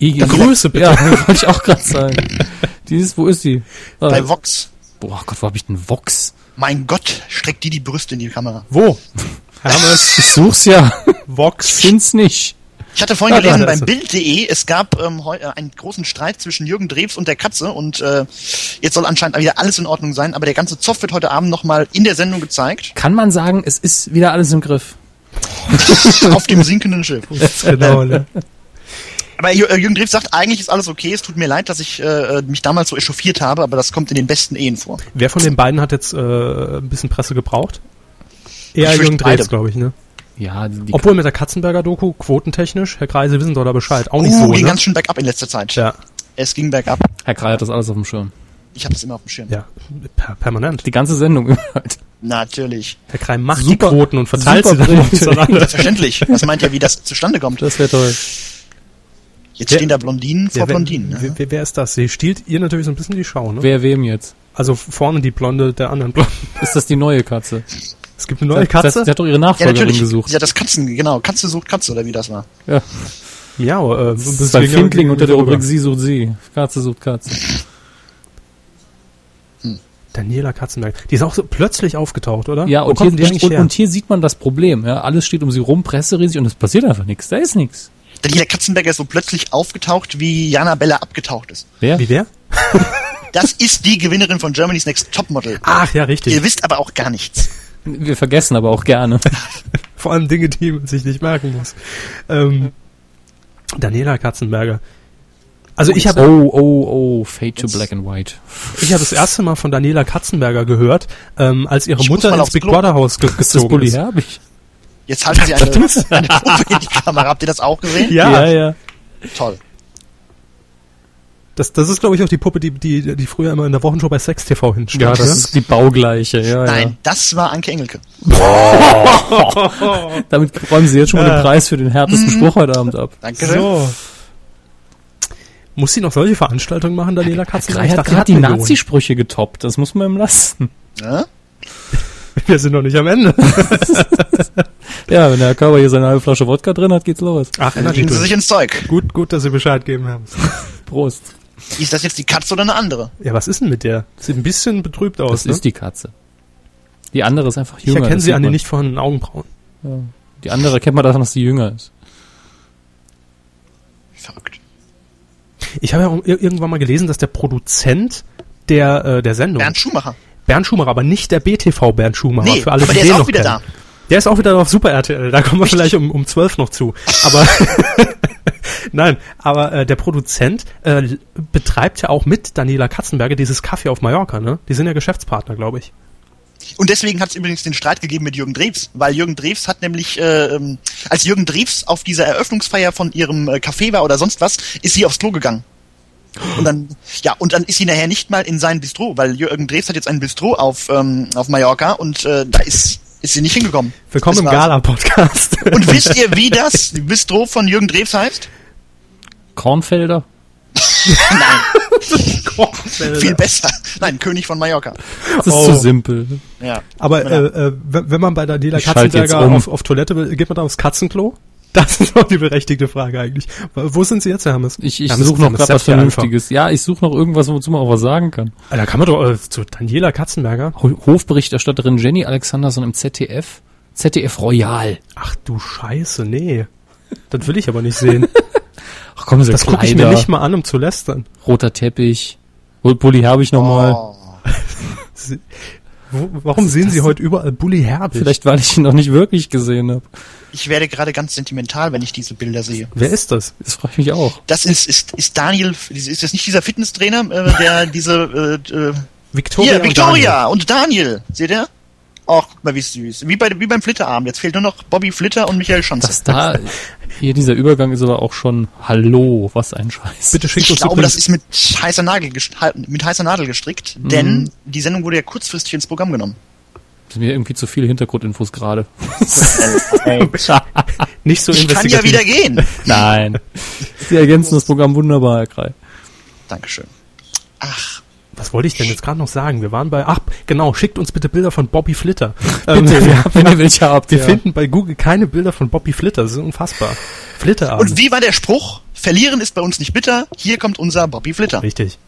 I Grüße bitte. Ja, wollte ich auch gerade sagen. Dieses, wo ist die? Ah, Bei Vox. boah Gott, wo hab ich denn Vox? Mein Gott, streckt die die Brüste in die Kamera. Wo? Hermes, Ich such's ja. Vox. Find's nicht. Ich hatte vorhin Ah, gelesen beim. Bild.de, es gab ähm, äh, einen großen Streit zwischen Jürgen Drews und der Katze und äh, jetzt soll anscheinend wieder alles in Ordnung sein, aber der ganze Zoff wird heute Abend nochmal in der Sendung gezeigt, Kann man sagen, es ist wieder alles im Griff. auf dem sinkenden Schiff. genau, ne? Aber äh, Jürgen Drews sagt, eigentlich ist alles okay, es tut mir leid, dass ich äh, mich damals so echauffiert habe, aber das kommt in den besten Ehen vor. Wer von den beiden hat jetzt äh, ein bisschen Presse gebraucht? Eher Jürgen Drews, beide. glaube ich, ne? Ja, die, die Obwohl mit der Katzenberger-Doku, quotentechnisch, Herr Kreise wissen doch da Bescheid. Auch nicht Uh, so, ging ne? ganz schön bergab in letzter Zeit. Ja, Es ging bergab. Herr Krei hat das alles auf dem Schirm. Ich habe das immer auf dem Schirm. ja, per permanent. Die ganze Sendung halt. Natürlich. Herr Krei macht Super- die Quoten und verteilt sie dann. Selbstverständlich. Was meint ihr, wie das zustande kommt? Das wäre toll. Jetzt Wer- stehen da Blondinen vor Ja, wer, Blondinen. Ne? wer, wer, wer ist das? Sie stiehlt ihr natürlich so ein bisschen die Schau, ne? Wer wem jetzt? Also vorne die Blonde der anderen Blonden. Ist das die neue Katze? Es gibt eine neue Das, Katze. sie hat doch ihre Ja, Nachfolgerin natürlich. gesucht. Ja, das Katzen, genau. Katze sucht Katze, oder wie das war. Ja. Miau, äh, Das ist bei Findling unter der Rubrik Sie sucht Sie. Katze sucht Katze. Daniela Katzenberg. Die ist auch so plötzlich aufgetaucht, oder? Ja, Wo und die hier, und, und hier sieht man das Problem. Ja, alles steht um sie rum, Presse riesig und es passiert einfach nichts. Da ist nichts. Daniela Katzenberger ist so plötzlich aufgetaucht, wie Jana Bella abgetaucht ist. Wer? Wie wer? Das ist die Gewinnerin von Germany's Next Topmodel. Ach ja, richtig. Ihr wisst aber auch gar nichts. Wir vergessen aber auch gerne. Vor allem Dinge, die man sich nicht merken muss. Ähm, Daniela Katzenberger. Also ich habe Oh, oh, oh, Fade to Black and White. ich habe das erste Mal von Daniela Katzenberger gehört, ähm, als ihre Ich Mutter ins Big. Brother Haus ge Ist das gezogen Bully ist. Herbig? Jetzt halten sie eine, eine Puppe in die Kamera. Habt ihr das auch gesehen? Ja, ja. Toll. Das, das ist glaube ich auch die Puppe, die, die, die früher immer in der Wochenshow bei Sex TV hinstand. Ja, das ne? ist die baugleiche, ja, Nein, das war Anke Engelke. ja. Damit räumen sie jetzt schon mal Ja. den Preis für den härtesten Spruch heute Abend ab. Dankeschön. so. Muss sie noch solche Veranstaltungen machen, Daniela Katzenberger? Krei Ich hat dachte, gerade die. Nazi-Sprüche getoppt, das muss man ihm lassen. Ja? Wir sind noch nicht am Ende. Ja, wenn der Körper hier seine halbe Flasche Wodka drin hat, geht's los. Ach, Dann Energy sie sich ins Zeug. Gut, gut, dass Sie Bescheid geben haben. Prost. Ist das jetzt die Katze oder eine andere? Ja, was ist denn mit der? Sieht ein bisschen betrübt aus, Das ne? ist die Katze. Die andere ist einfach ich jünger. erkenne das sie an den nicht vorhandenen Augenbrauen. Die andere kennt man davon, dass sie jünger ist. Verrückt. Ich habe ja irgendwann mal gelesen, dass der Produzent der, äh, der Sendung, Bernd Schumacher. Bernd Schumacher, aber nicht der BTV Bernd Schumacher, Nee, für alle, aber die der den ist auch noch wieder kennen. da. Der ist auch wieder auf Super RTL, da kommen wir vielleicht um, um 12 noch zu. Aber nein, aber äh, der Produzent äh, betreibt ja auch mit Daniela Katzenberger dieses Kaffee auf Mallorca, ne? Die sind ja Geschäftspartner, glaube ich. Und deswegen hat es übrigens den Streit gegeben mit Jürgen Drews, weil Jürgen Drews hat nämlich, äh, ähm, als Jürgen Drews auf dieser Eröffnungsfeier von ihrem äh, Café war oder sonst was, ist sie aufs Klo gegangen. Und dann, ja, und dann ist sie nachher nicht mal in sein Bistro, weil Jürgen Drews hat jetzt ein Bistro auf, ähm, auf Mallorca und äh, da ist, ist sie nicht hingekommen. Willkommen Das im. Gala-Podcast. Und wisst ihr, wie das Bistro von Jürgen Drews heißt? Kornfelder? Viel besser. Nein, König von Mallorca. Das ist Oh. zu simpel. Ja. Aber äh, äh, wenn man bei schalte jetzt Katzenberger um. auf, auf Toilette will, geht man da aufs Katzenklo? Das ist doch die berechtigte Frage eigentlich. Wo sind Sie jetzt, Herr Hammes? Ich, ich suche noch gerade was. Vernünftiges. Ja, ich suche noch irgendwas, wozu man auch was sagen kann. Ah, Da kann man doch äh, zu Daniela Katzenberger. Ho- Hofberichterstatterin Jenny Alexanderson im ZDF. ZDF Royal. Ach du Scheiße, nee. Das will ich aber nicht sehen. Ach komm, so Das gucke ich mir nicht mal an, um zu lästern. Roter Teppich. Pulli habe ich noch mal. Oh. Wo, warum sehen Sie heute überall Bully Herbig? Vielleicht, weil ich ihn noch nicht wirklich gesehen habe. Ich werde gerade ganz sentimental, wenn ich diese Bilder sehe. Wer ist das? Das freut mich auch. Das ist, ist, ist Daniel, ist das nicht dieser Fitnesstrainer, äh, der diese, äh, äh, Victoria. hier, und Victoria und Daniel, seht ihr? Ach, guck mal, wie süß. Wie, bei, wie beim Flitterabend. Jetzt fehlt nur noch Bobby Flitter und Michael Schanze. Das da, hier dieser Übergang ist aber auch schon, hallo, was ein Scheiß. Bitte schickt ich uns glaube, das ist mit heißer Nadel, gest- mit heißer Nadel gestrickt, Mhm. denn die Sendung wurde ja kurzfristig ins Programm genommen. Das sind mir irgendwie zu viele Hintergrundinfos gerade. nicht so Ich kann ja wieder gehen. Nein. Sie ergänzen das Programm wunderbar, Herr Krei. Dankeschön. Ach, Was wollte ich denn jetzt gerade noch sagen? Wir waren bei, ach, genau, schickt uns bitte Bilder von Bobby Flitter. Ähm, Bitte, wir wenn ihr welche habt. wir ja. finden bei Google keine Bilder von Bobby Flitter. Das ist unfassbar. Flitterabend. und wie war der Spruch? Verlieren ist bei uns nicht bitter. Hier kommt unser Bobby Flitter. Richtig.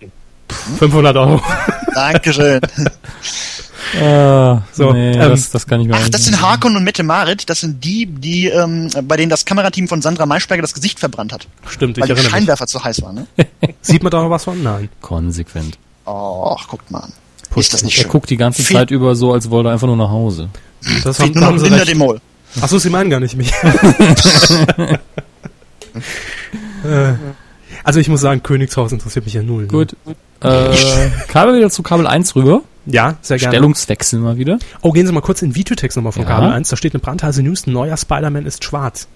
500 Euro. Dankeschön. Ah, So, nee, ähm, das, das kann ich mir Ach, das sind Harkon und Mette Marit. Das sind die, die ähm, bei denen das Kamerateam von Sandra Maischberger das Gesicht verbrannt hat, Stimmt, ich weil der erinnere mich. Scheinwerfer zu heiß war. Ne? Sieht man da noch was von? Nein. konsequent. Och, guckt mal an. Ist das nicht Er schön? guckt die ganze Viel- Zeit über so, als wollte er einfach nur nach Hause. Das Fehlt haben, nur noch Linda recht. de Mol. Achso, Sie meinen gar nicht mich. Äh, also ich muss sagen, Königshaus interessiert mich ja null. ne? Gut. Äh, Kabel wieder zu Kabel 1 rüber. Ja, sehr gerne. Stellungswechsel mal wieder. Oh, gehen Sie mal kurz in Videotext nochmal von Ja. Kabel 1. Da steht eine brandheiße News. Neuer Spider-Man ist schwarz.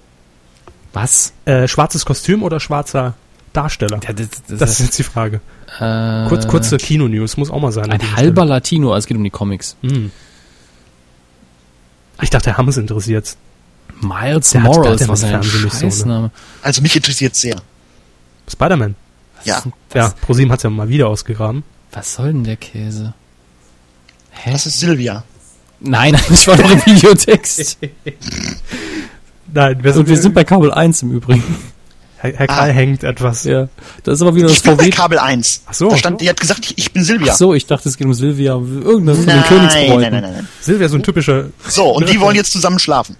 Was? Äh, schwarzes Kostüm oder schwarzer Darsteller? Ja, das, das, Das ist jetzt die Frage. äh, Kurz, kurze Kino-News, muss auch mal sein. Ein halber Latino, also es geht um die Comics. Stelle. Hm. Ich dachte, Herr Hammes interessiert. Miles Der hat- der Morales, hat was ein so, ne? Scheißname. Also mich interessiert sehr. Spider-Man. Ja, Ja, ProSieben hat's ja mal wieder ausgegraben. Was soll denn der Käse? Hä? das ist Silvia. Nein, nein, ich war noch im Videotext. Nein, wir Und wir sind bei Kabel 1 im Übrigen. Herr, Herr Krall Ah. hängt etwas. Ja. Das ist aber wieder das Ich bin bei VW. Kabel 1. Ach so. Da stand, die hat gesagt, ich, ich bin Silvia. Ach so, ich dachte, es geht um Silvia. Irgendwas von den nein, Königsbräuten. nein, nein, nein, nein. Silvia, so ein typischer So, und die wollen jetzt zusammen schlafen.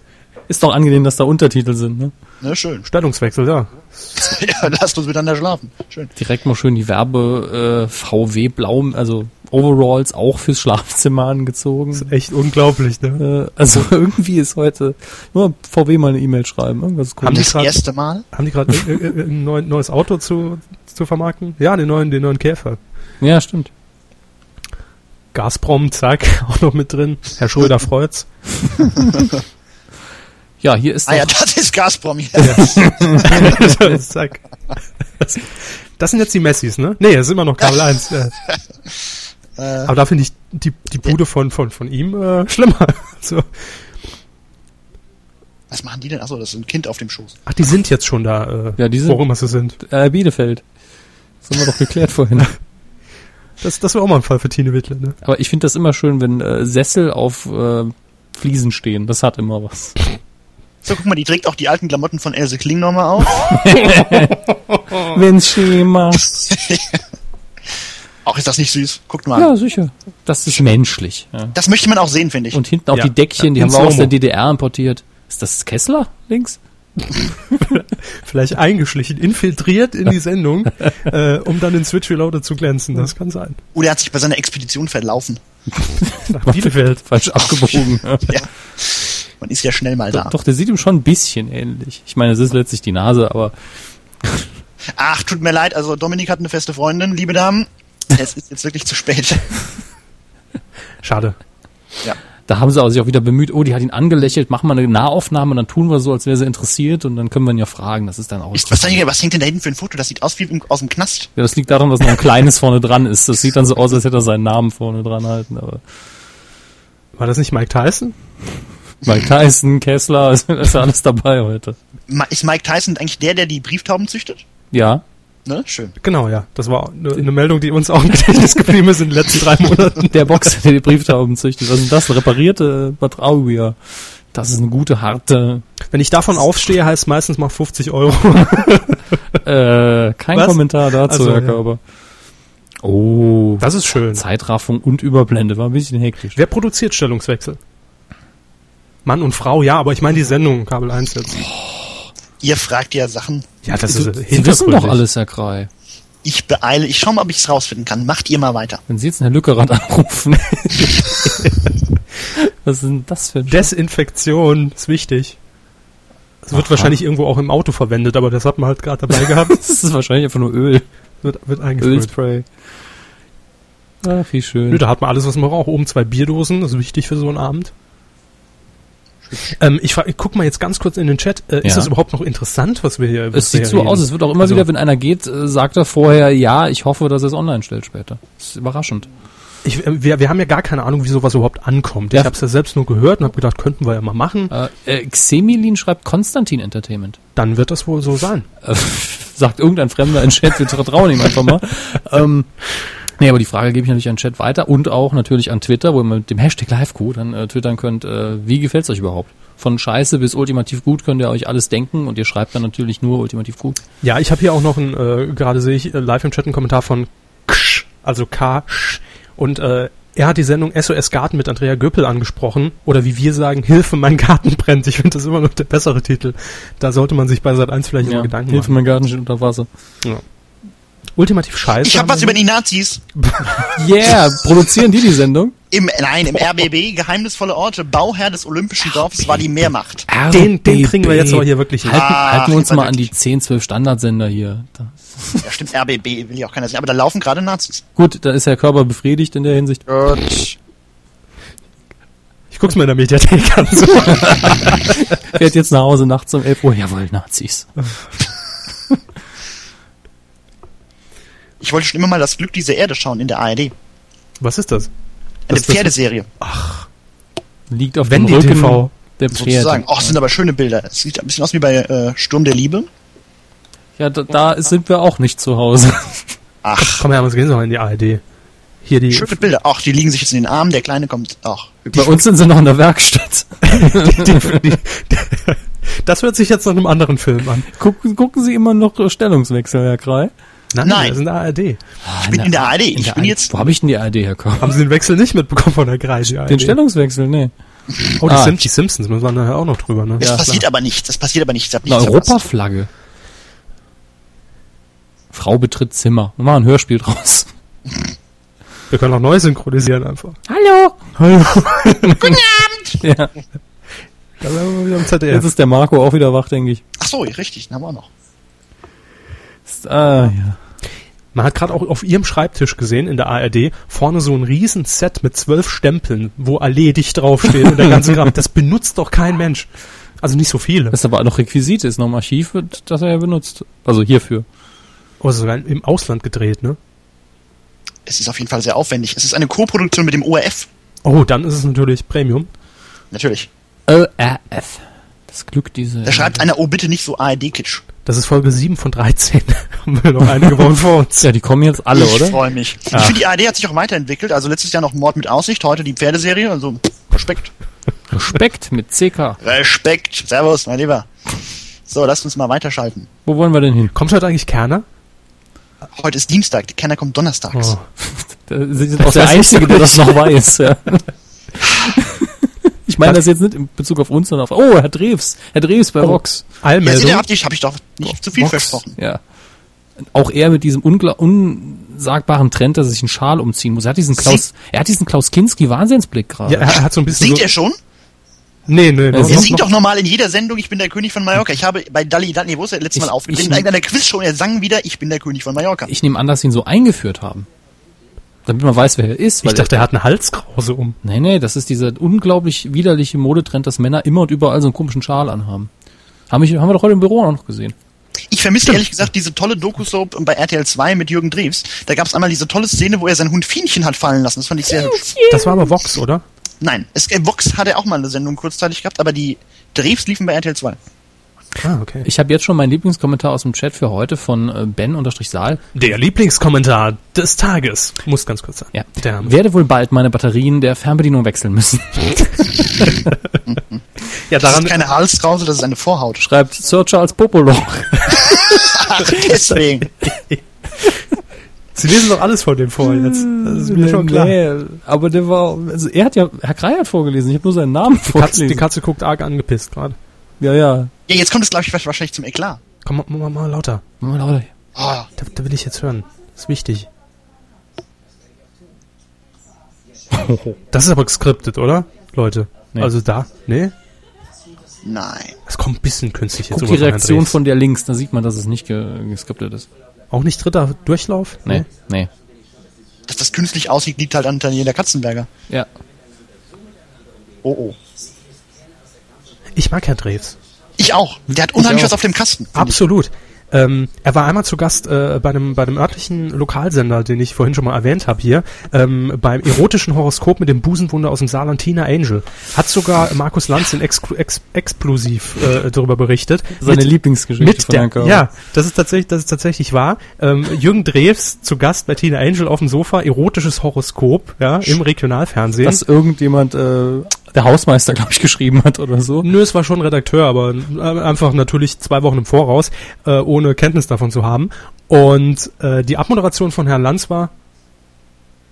Ist doch angenehm, dass da Untertitel sind, ne? Ne, schön. Stellungswechsel, ja. Ja, lasst uns miteinander schlafen. Schön. Direkt mal schön die Werbe äh, VW Blau, also Overalls auch fürs Schlafzimmer angezogen. Echt unglaublich, ne? Äh, also irgendwie ist heute nur VW mal eine E-Mail schreiben. Irgendwas ist Haben die Das grad- erste Mal. Haben die gerade ein, ein, ein neu- neues Auto zu, zu vermarkten? Ja, den neuen, den neuen Käfer. Ja, stimmt. Gazprom, zack, auch noch mit drin. Herr Schröder freut's. Ja, hier ist Ah ja, das ist Gazprom. Ja. zack. Das, das sind jetzt die Messis, ne? Nee, das ist immer noch Kabel 1. Ja. Aber da finde ich die, die Bude von, von, von ihm äh, schlimmer. So. Was machen die denn? Achso, das ist ein Kind auf dem Schoß. Ach, die sind jetzt schon da, äh, Ja, die sind- wo immer sie sind. äh, Bielefeld. Das haben wir doch geklärt vorhin. Das, das wäre auch mal ein Fall für Tine Wittler, ne? Aber ich finde das immer schön, wenn äh, Sessel auf äh, Fliesen stehen. Das hat immer was. So, guck mal, die trägt auch die alten Klamotten von Else Kling nochmal auf. Wenn Schema. Auch ist das nicht süß. Guckt mal. Ja, sicher. Das ist menschlich. Ja. Das möchte man auch sehen, finde ich. Und hinten auch Ja. die Deckchen, die haben wir auch aus der DDR importiert. Ist das Kessler links? Vielleicht eingeschlichen, infiltriert in die Sendung, äh, um dann in Switch Reloaded zu glänzen. Das kann sein. Oder er hat sich bei seiner Expedition verlaufen. Nach Bielefeld. Falsch abgebogen. ja. Ja. Man ist ja schnell mal da. Doch, der sieht ihm schon ein bisschen ähnlich. Ich meine, es ist letztlich die Nase, aber Ach, tut mir leid, also Dominik hat eine feste Freundin, liebe Damen. Es ist jetzt wirklich zu spät. Schade. Ja. da haben sie auch sich auch wieder bemüht, oh, die hat ihn angelächelt, machen wir eine Nahaufnahme und dann tun wir so, als wäre sie interessiert und dann können wir ihn ja fragen. Das ist dann auch. Ist, was, denn, was hängt denn da hinten für ein Foto? Das sieht aus wie im, aus dem Knast. Ja, das liegt daran, dass noch ein kleines vorne dran ist. Das sieht dann so aus, als hätte er seinen Namen vorne dran halten. Aber War das nicht Mike Tyson? Mike Tyson, Kessler, ist alles dabei heute. Ist Mike Tyson eigentlich der, der die Brieftauben züchtet? Ja, Ne? Schön. Genau, ja. Das war eine, eine Meldung, die uns auch im Gedächtnis geblieben ist in den letzten drei Monaten. der Boxer, der die Brieftauben züchtet. Was ist denn das? Reparierte Batraubier. Das ist eine gute, harte. Wenn ich davon aufstehe, heißt es meistens mal 50 Euro. Äh, kein Was? Kommentar dazu, Also, Herr ja. Körber. Oh, Das ist schön. Zeitraffung und Überblende war ein bisschen hektisch. Wer produziert Stellungswechsel? Mann und Frau, ja, aber ich meine die Sendung Kabel 1 jetzt. Ihr fragt ja Sachen. Ja, das ist Sie wissen doch alles, Herr Krei. Ich beeile. Ich schau mal, ob ich es rausfinden kann. Macht ihr mal weiter. Wenn Sie jetzt einen Herr Lückerath anrufen. Was ist denn das für ein Desinfektion ist wichtig. Es wird Aha. wahrscheinlich irgendwo auch im Auto verwendet, aber das hat man halt gerade dabei gehabt. Das ist wahrscheinlich einfach nur Öl. Wird, wird eingesprüht. Ölspray. Ach, wie schön. Nö, da hat man alles, was man braucht. Oben zwei Bierdosen, das ist wichtig für so einen Abend. Ähm, ich, frag, ich guck mal jetzt ganz kurz in den Chat. Äh, Ist Ja. das überhaupt noch interessant, was wir hier Es sieht so aus, reden? es wird auch immer Also- wieder, wenn einer geht, äh, sagt er vorher, ja, ich hoffe, dass er es online stellt später. Das ist überraschend. Ich, äh, wir, wir haben ja gar keine Ahnung, wie sowas überhaupt ankommt. Ja. Ich habe es ja selbst nur gehört und habe gedacht, könnten wir ja mal machen. Äh, äh, Xemilin schreibt Konstantin Entertainment. Dann wird das wohl so sein. Sagt irgendein Fremder in Chat, wir vertrauen ihm einfach mal. ähm, nee, aber die Frage gebe ich natürlich an den Chat weiter und auch natürlich an Twitter, wo ihr mit dem Hashtag LiveQ dann äh, twittern könnt, äh, wie gefällt's euch überhaupt? Von scheiße bis ultimativ gut könnt ihr euch alles denken und ihr schreibt dann natürlich nur ultimativ gut. Ja, ich habe hier auch noch ein, äh, gerade sehe ich äh, live im Chat einen Kommentar von Ksch, also K. Sch. Und äh, er hat die Sendung SOS Garten mit Andrea Göppel angesprochen. Oder wie wir sagen, Hilfe, mein Garten brennt. Ich finde das immer noch der bessere Titel. Da sollte man sich bei Sat 1 vielleicht Ja, mal Gedanken Hilfe, machen. mein Garten steht unter Wasser. Ultimativ scheiße. Ich habe was über die Nazis. Yeah, produzieren die die Sendung? Im, nein, im RBB, geheimnisvolle Orte, Bauherr des Olympischen Dorfes war die Mehrmacht. Den, den kriegen wir jetzt aber hier wirklich hin. Halten, Ah, halten wir uns mal an die wirklich. 10, 12 Standardsender hier. Ja, stimmt, RBB will ja auch keiner sehen. Aber da laufen gerade Nazis. Gut, da ist Herr Körper befriedigt in der Hinsicht. Gut. Ich guck's mir in der Mediathek an. Fährt jetzt nach Hause nachts um 11 Uhr. Jawohl, Nazis. Ich wollte schon immer mal das Glück dieser Erde schauen in der ARD. Was ist das? Eine Das- das- Pferdeserie, Liegt auf Wendy dem Rücken TV. der Pferde. sozusagen. Och, sind aber schöne Bilder. Es sieht ein bisschen aus wie bei äh, Sturm der Liebe. Ja, da, da sind wir auch nicht zu Hause. Ach, Komm her, wir gehen doch in die ARD. Hier die, schöne Bilder. Ach, die liegen sich jetzt in den Armen. Der Kleine kommt. Ach, Bei uns sind sie noch in der Werkstatt. die, die, Das hört sich jetzt nach einem anderen Film an. Gucken, gucken Sie immer noch Stellungswechsel, Herr Krei? Nein, Nein. das ist eine ARD. ich bin in der ARD. Ich bin jetzt. Wo habe ich denn die ARD herkommen? Haben Sie den Wechsel nicht mitbekommen von der Kreis? Den Stellungswechsel, nee. Oh, die, Ah. Sim die Simpsons müssen wir nachher auch noch drüber, ne? Es Ja, passiert klar. aber nichts. Es passiert aber hab Eine. Europaflagge. Frau betritt Zimmer. Wir machen ein Hörspiel draus. Wir können auch neu synchronisieren einfach. Hallo. Hallo. Ja, Da wären wir wieder im ZDF. jetzt ist der Marco auch wieder wach, denke ich. Ach so, richtig. Den haben wir auch noch. Ist, ah, ja. Man hat gerade auch auf ihrem Schreibtisch gesehen in der ARD vorne so ein riesen Set mit zwölf Stempeln, wo erledigt draufsteht und der ganze Kram. Das benutzt doch kein Mensch. Also nicht so viele. Das ist aber noch Requisite, ist noch im Archiv, wird- das er ja benutzt. Also hierfür. Oh, sogar im Ausland gedreht, ne? Es ist auf jeden Fall sehr aufwendig. Es ist eine Co-Produktion mit dem ORF. Oh, dann ist es natürlich Premium. Natürlich. ORF. Das Glück diese. Da schreibt einer, oh bitte nicht so ARD-Kitsch. Das ist Folge 7 von 13. Haben wir noch einige Wochen vor uns. Ja, die kommen jetzt alle, ich oder? freue mich. Ich finde, die ARD hat sich auch weiterentwickelt. Also letztes Jahr noch Mord mit Aussicht, heute die Pferdeserie. Also Respekt. Respekt mit CK. Respekt. Servus, mein Lieber. So, lasst uns mal weiterschalten. Wo wollen wir denn hin? Kommt heute eigentlich Kerner? Heute ist Dienstag, die Kenner kommt donnerstags. Oh. Sie sind auch der Einzige, der das noch weiß. Ja. Ich meine das jetzt nicht in Bezug auf uns, sondern auf... Oh, Herr Drews. Herr Drews bei Oh. Vox. Ja, ihr, hab ich, hab ich doch nicht zu viel Vox. versprochen. Ja. Auch er mit diesem ungla unsagbaren Trend, dass er sich einen Schal umziehen muss. Er hat diesen Klaus, er hat diesen Klaus Kinski Wahnsinnsblick gerade. ja, er hat so ein bisschen Singt so, er schon? Nee, nee, noch, Er singt noch, doch normal in jeder Sendung, ich bin der König von Mallorca. Ich habe bei Dalli, Dalli, wo ist er letztes Mal aufgetreten? ich- In einer Quizshow, er sang wieder, ich bin der König von Mallorca. Ich nehme an, dass sie ihn so eingeführt haben. Damit man weiß, wer er ist. ich dachte, er hat eine Halskrause um. Nee, nee, das ist dieser unglaublich widerliche Modetrend, dass Männer immer und überall so einen komischen Schal anhaben. Haben, ich, haben wir doch heute im Büro auch noch gesehen. Ich vermisse ehrlich gesagt diese tolle Doku-Soap bei RTL 2 mit Jürgen Drews. Da gab es einmal diese tolle Szene, wo er sein Hund Fienchen hat fallen lassen. Das fand ich sehr hübsch. Das war aber Vox, oder? Nein, es, äh, Vox hatte auch mal eine Sendung kurzzeitig gehabt, aber die Drews liefen bei RTL 2. Ah, okay. Ich habe jetzt schon meinen Lieblingskommentar aus dem Chat für heute von äh, Ben-Saal. Der Lieblingskommentar des Tages. Muss ganz kurz sein. Ja. Der, Werde wohl bald meine Batterien der Fernbedienung wechseln müssen. ja, Das daran, ist keine Halskrause, das ist eine Vorhaut. Schreibt Sir Charles Popolo. Ach, deswegen. Sie lesen doch alles von dem vor jetzt. Das ist mir schon klar. Nee, aber der war, also er hat ja, Herr Krei hat vorgelesen, ich habe nur seinen Namen Die Katze, vorgelesen. die Katze guckt arg angepisst gerade. Ja, ja. Ja, jetzt kommt es, glaube ich, wahrscheinlich zum Eklat. Komm, mach mal, mal lauter. Mach mal lauter. Oh, Da, da will ich jetzt hören. Das ist wichtig. Das ist aber geskriptet, oder? Leute. Nee. Also da. Nee? nein. Es kommt ein bisschen künstlich jetzt Guck rüber die Reaktion von der links, da sieht man, dass es nicht ge geskriptet ist. Auch nicht dritter Durchlauf? Nee, nee. Dass das künstlich aussieht, liegt halt an Daniela Katzenberger. Ja. Oh, oh. Ich mag Herrn Drews. Ich auch. Der hat unheimlich was auf dem Kasten. Absolut. Ähm, er war einmal zu Gast äh, bei, einem, bei einem örtlichen Lokalsender, den ich vorhin schon mal erwähnt habe hier, ähm, beim erotischen Horoskop mit dem Busenwunder aus dem Saarland, Tina Angel. Hat sogar Markus Lanz in Ex Ex Explosiv äh, darüber berichtet. Seine Mit- Lieblingsgeschichte mit von der, ja, das ist tatsächlich, das ist tatsächlich wahr. Ähm, Jürgen Drews zu Gast bei Tina Angel auf dem Sofa, erotisches Horoskop, ja, im Regionalfernsehen. Dass irgendjemand, äh, der Hausmeister, glaube ich, geschrieben hat oder so. Nö, es war schon Redakteur, aber äh, einfach natürlich zwei Wochen im Voraus, äh, ohne Kenntnis davon zu haben. Und äh, die Abmoderation von Herrn Lanz war,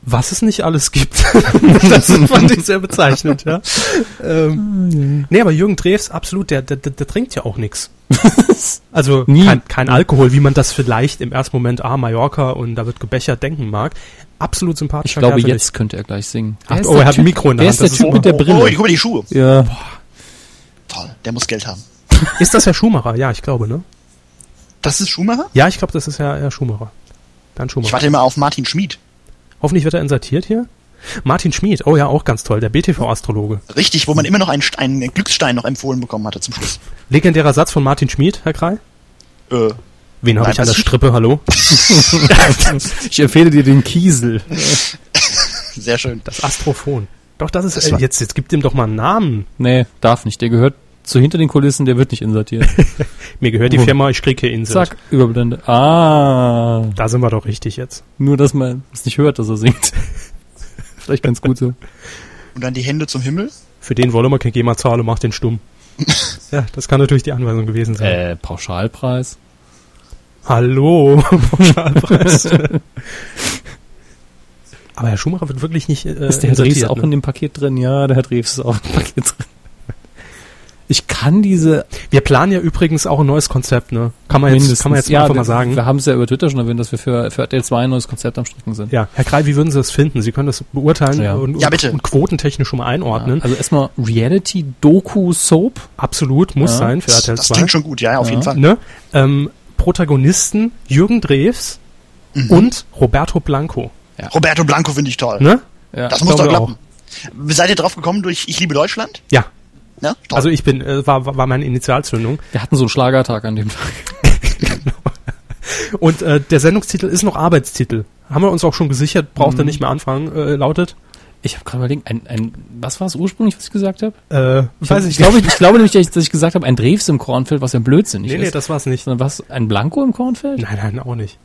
was es nicht alles gibt. das fand ich sehr bezeichnend, ja. Ähm, nee, aber Jürgen Drews, absolut, der, der, der, der trinkt ja auch nix. Also Nie. kein, kein Alkohol, wie man das vielleicht im ersten Moment, ah, Mallorca und da wird gebechert denken mag. Absolut sympathisch. Ich glaube, jetzt könnte er gleich singen. Ach, oh, der er hat ein Mikro in der Wer Hand, ist der Typ ist- mit der Brille? oh, guck mal die Schuhe. Ja. Toll, der muss Geld haben. Ist das Herr Schumacher? Ja, ich glaube, ne? Das ist Schumacher? Ja, ich glaube, das ist Herr, Herr Schumacher. Bernd Ich Schumacher. warte immer auf Martin Schmid. Hoffentlich wird er insertiert hier. Martin Schmid, oh ja, auch ganz toll, der BTV-Astrologe. Richtig, wo man immer noch einen, einen Glücksstein noch empfohlen bekommen hatte zum Schluss. Legendärer Satz von Martin Schmid, Herr Krei. Äh, Wen habe ich an der Strippe, hallo? Ich empfehle dir den Kiesel. sehr schön. Das Astrophon. Doch, das ist, Das äh, jetzt, jetzt gibt ihm doch mal einen Namen. Nee, darf nicht. Der gehört zu hinter den Kulissen, der wird nicht insertiert. Mir gehört die Oh. Firma, ich kriege hier Insel. Zack, Überblende. Ah, Da sind wir doch richtig jetzt. nur, dass man es nicht hört, dass er singt. Vielleicht ganz gut so. Und dann die Hände zum Himmel. Für den wollen wir kein GEMA zahlen, macht den stumm. ja, das kann natürlich die Anweisung gewesen sein. Äh, Pauschalpreis. Hallo, Pauschalpreis. Aber Herr Schumacher wird wirklich nicht äh, Ist der Herr Dreves insertiert, auch ne? in dem Paket drin? Ja, der Herr Dreves ist auch im Paket drin. Ich kann diese Wir planen ja übrigens auch ein neues Konzept, ne? Kann man jetzt, kann man jetzt ja, einfach wir, mal sagen. Wir haben es ja über Twitter schon erwähnt, dass wir für, für RTL 2 ein neues Konzept am Stricken sind. Ja, Herr Krei, wie würden Sie das finden? Sie können das beurteilen Ja. und, Ja, bitte. und quotentechnisch schon mal einordnen. Also erstmal Reality Doku Soap. Absolut, muss Ja. sein für RTL Das 2. klingt schon gut, ja, ja, auf Ja. jeden Fall. Ne? Ähm, Protagonisten Jürgen Drews Mhm. und Roberto Blanco. Roberto Blanco finde ich toll. Ne? Ja. Das muss doch klappen. Seid ihr drauf gekommen durch Ich liebe Deutschland? Ja. Ja, toll. Also ich bin, äh, war, war meine Initialzündung. Wir hatten so einen Schlagertag an dem Tag. Und äh, der Sendungstitel ist noch Arbeitstitel. Haben wir uns auch schon gesichert, braucht er Mhm. nicht mehr anfangen, äh, lautet. Ich habe gerade überlegt, ein, ein, was war es ursprünglich, was ich gesagt habe? Äh, Ich, hab, ich, glaube, ich, ich glaube nämlich, dass ich, dass ich gesagt habe, ein Drews im Kornfeld, was ja blödsinnig Nee, nee, ist. das war's nicht. Sondern was, ein Blanco im Kornfeld? Nein, nein, auch nicht.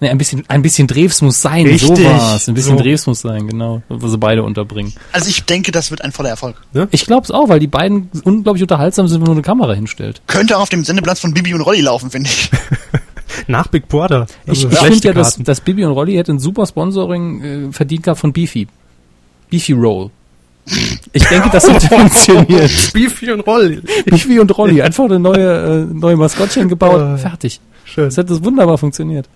Nee, ein bisschen, ein bisschen Drews muss sein, Richtig, so war's. Ein bisschen so. Drews muss sein, genau. Wo sie beide unterbringen. Also ich denke, das wird ein voller Erfolg. Ich glaube es auch, weil die beiden unglaublich unterhaltsam sind, wenn man nur eine Kamera hinstellt. Könnte auch auf dem Sendeplatz von Bibi und Rolli laufen, finde ich. Nach Big Brother. Ich, Also ich schlechte finde ja, dass, dass Bibi und Rolli hätte ein super Sponsoring äh, verdient gehabt von Beefy. Beefy Roll. Ich denke, das hätte funktioniert. Beefy und Roll. Beefy und Rolli, einfach eine neue, äh, neue Maskottchen gebaut, fertig. Schön. Das hätte wunderbar funktioniert.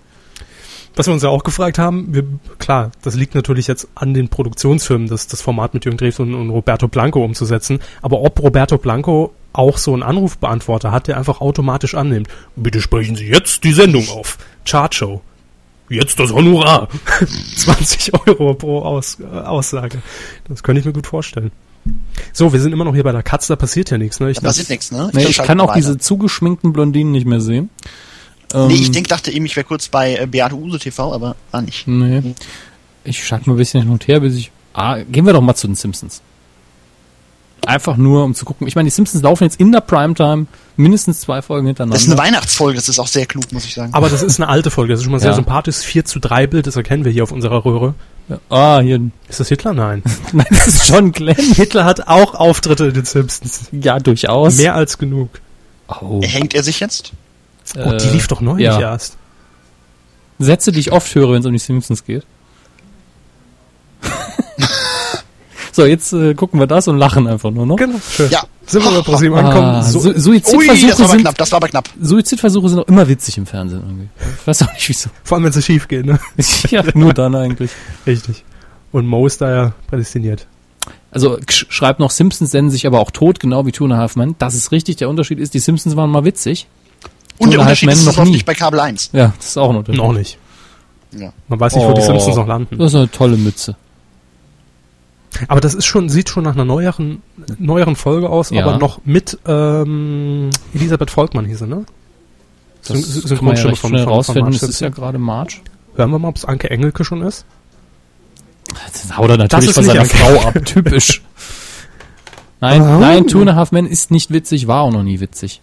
Was wir uns ja auch gefragt haben, wir, klar, das liegt natürlich jetzt an den Produktionsfirmen, das, das Format mit Jürgen Drews und, und Roberto Blanco umzusetzen. Aber ob Roberto Blanco auch so einen Anrufbeantworter hat, der einfach automatisch annimmt. Bitte sprechen Sie jetzt die Sendung auf. Chartshow. Jetzt das Honorar. 20 Euro pro Aus, äh, Aussage. Das könnte ich mir gut vorstellen. So, wir sind immer noch hier bei der Katz, da passiert ja nichts. Ne? Ich Da passiert nichts, ne? Nee, ich kann auch weiter. diese zugeschminkten Blondinen nicht mehr sehen. Ähm, Nee, ich denk, dachte eben, ich wäre kurz bei äh, Beate Use TV, aber war nicht. Nee. Ich schalte mal ein bisschen hin und her, bis ich. Ah, gehen wir doch mal zu den Simpsons. Einfach nur, um zu gucken. Ich meine, die Simpsons laufen jetzt in der Primetime mindestens zwei Folgen hintereinander. Das ist eine Weihnachtsfolge, das ist auch sehr klug, muss ich sagen. Aber das ist eine alte Folge, das ist schon mal sehr Ja. sympathisch. 4 zu 3 Bild, das erkennen wir hier auf unserer Röhre. Ja. Ah, hier. Ist das Hitler? Nein. Nein, das ist John Glenn. Hitler hat auch Auftritte in den Simpsons. Ja, durchaus. Mehr als genug. Oh. Hängt er sich jetzt? Oh, die Äh, lief doch neulich ja. erst. Sätze, die ich oft höre, wenn es um die Simpsons geht. so, jetzt äh, gucken wir das und lachen einfach nur noch. Genau, schön. Ja. Sind wir bei ProSieben Ah, angekommen? Su So, Ui, das Suizidversuche war sind knapp, das war aber knapp. Suizidversuche sind auch immer witzig im Fernsehen irgendwie. Ich weiß auch nicht wieso. vor allem, wenn sie schief gehen, ne? ja, nur dann eigentlich. Richtig. Und Mo ist da ja prädestiniert. Also sch- schreibt noch, Simpsons senden sich aber auch tot, genau wie Two and a Half Men. Das ist richtig. Der Unterschied ist, die Simpsons waren mal witzig. Und der Oder halt Unterschied Men ist, noch nicht bei Kabel 1. Ja, das ist auch ein Unterschied. Noch nicht. Ja. Man weiß nicht, wo die Oh. Simpsons noch landen. Das ist eine tolle Mütze. Aber das ist schon, sieht schon nach einer neueren, neueren Folge aus, Ja. aber noch mit ähm, Elisabeth Volkmann hieß sie, ne? Das Syn- kann man ja recht von- schnell von- rausfinden. Es ist ja gerade March. Hören wir mal, ob es Anke Engelke schon ist. Das haut er natürlich von seiner. Frau ab. Typisch. Nein, Oh. nein, Two and a Half Men ist nicht witzig, war auch noch nie witzig.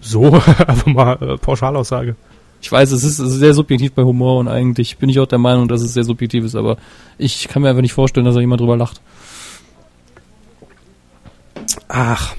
So, einfach mal äh, Pauschalaussage. Ich weiß, es ist sehr subjektiv bei Humor und eigentlich bin ich auch der Meinung, dass es sehr subjektiv ist, aber ich kann mir einfach nicht vorstellen, dass da jemand drüber lacht. Ach.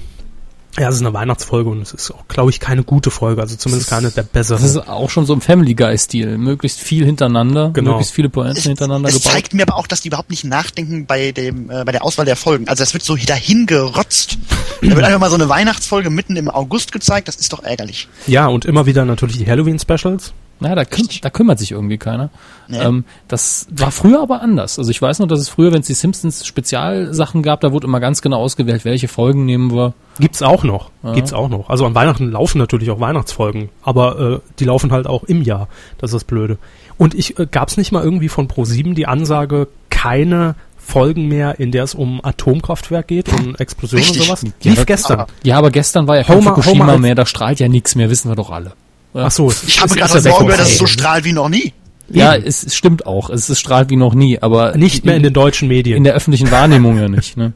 Ja, es ist eine Weihnachtsfolge und es ist auch, glaube ich, keine gute Folge, also zumindest keine der besseren. Das ist auch schon so im Family Guy-Stil. Möglichst viel hintereinander, Genau. möglichst viele Pointen Es, hintereinander es gebaut. zeigt mir aber auch, dass die überhaupt nicht nachdenken bei dem äh, bei der Auswahl der Folgen. Also es wird so dahin gerotzt. da wird einfach mal so eine Weihnachtsfolge mitten im August gezeigt. Das ist doch ärgerlich. ja, und immer wieder natürlich die Halloween-Specials. Ja, da, küm da kümmert sich irgendwie keiner. Nee. Ähm, das war früher aber anders. Also ich weiß noch, dass es früher, wenn es die Simpsons Spezialsachen gab, da wurde immer ganz genau ausgewählt, welche Folgen nehmen wir. Gibt's auch noch. Ja. Gibt's auch noch. Also an Weihnachten laufen natürlich auch Weihnachtsfolgen, aber äh, die laufen halt auch im Jahr. Das ist das Blöde. Und ich äh, gab's nicht mal irgendwie von Pro7 die Ansage, keine Folgen mehr, in der es um Atomkraftwerk geht, um Explosionen Richtig. und sowas? Ja, Lief das- gestern. aber- Ja, aber gestern war ja kein Homer- Fukushima Homer mehr, da strahlt ja nichts mehr, wissen wir doch alle. Ja. Ach so, es Ich habe gerade gehört, dass es so strahlt wie noch nie. Ja, es, es stimmt auch. Es, es strahlt wie noch nie, aber Nicht mehr in den deutschen Medien. in der öffentlichen Wahrnehmung ja nicht. Ne?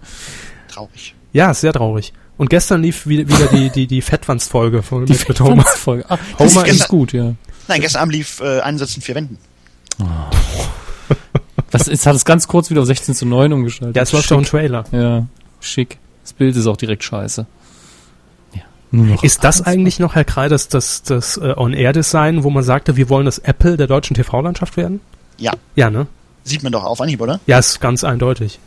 Traurig. ja, sehr traurig. Und gestern lief wieder, wieder die, die, die Fettwanst-Folge von Die mit, Homer. Folge. Ah, das Homer ist ist- gut, ja. Nein, gestern Abend lief äh, Einsatz in vier Wänden. Das ist, hat es ganz kurz wieder auf 16 zu 9 umgeschaltet. Ja, es läuft doch ein Trailer. Ja, schick. Das Bild ist auch direkt scheiße. Ist das eigentlich noch, Herr Krei, das, das, das äh, On-Air-Design, wo man sagte, wir wollen das Apple der deutschen TV-Landschaft werden? Ja, Ja, ne? sieht man doch auf Anhieb, oder? Ja, ist ganz eindeutig.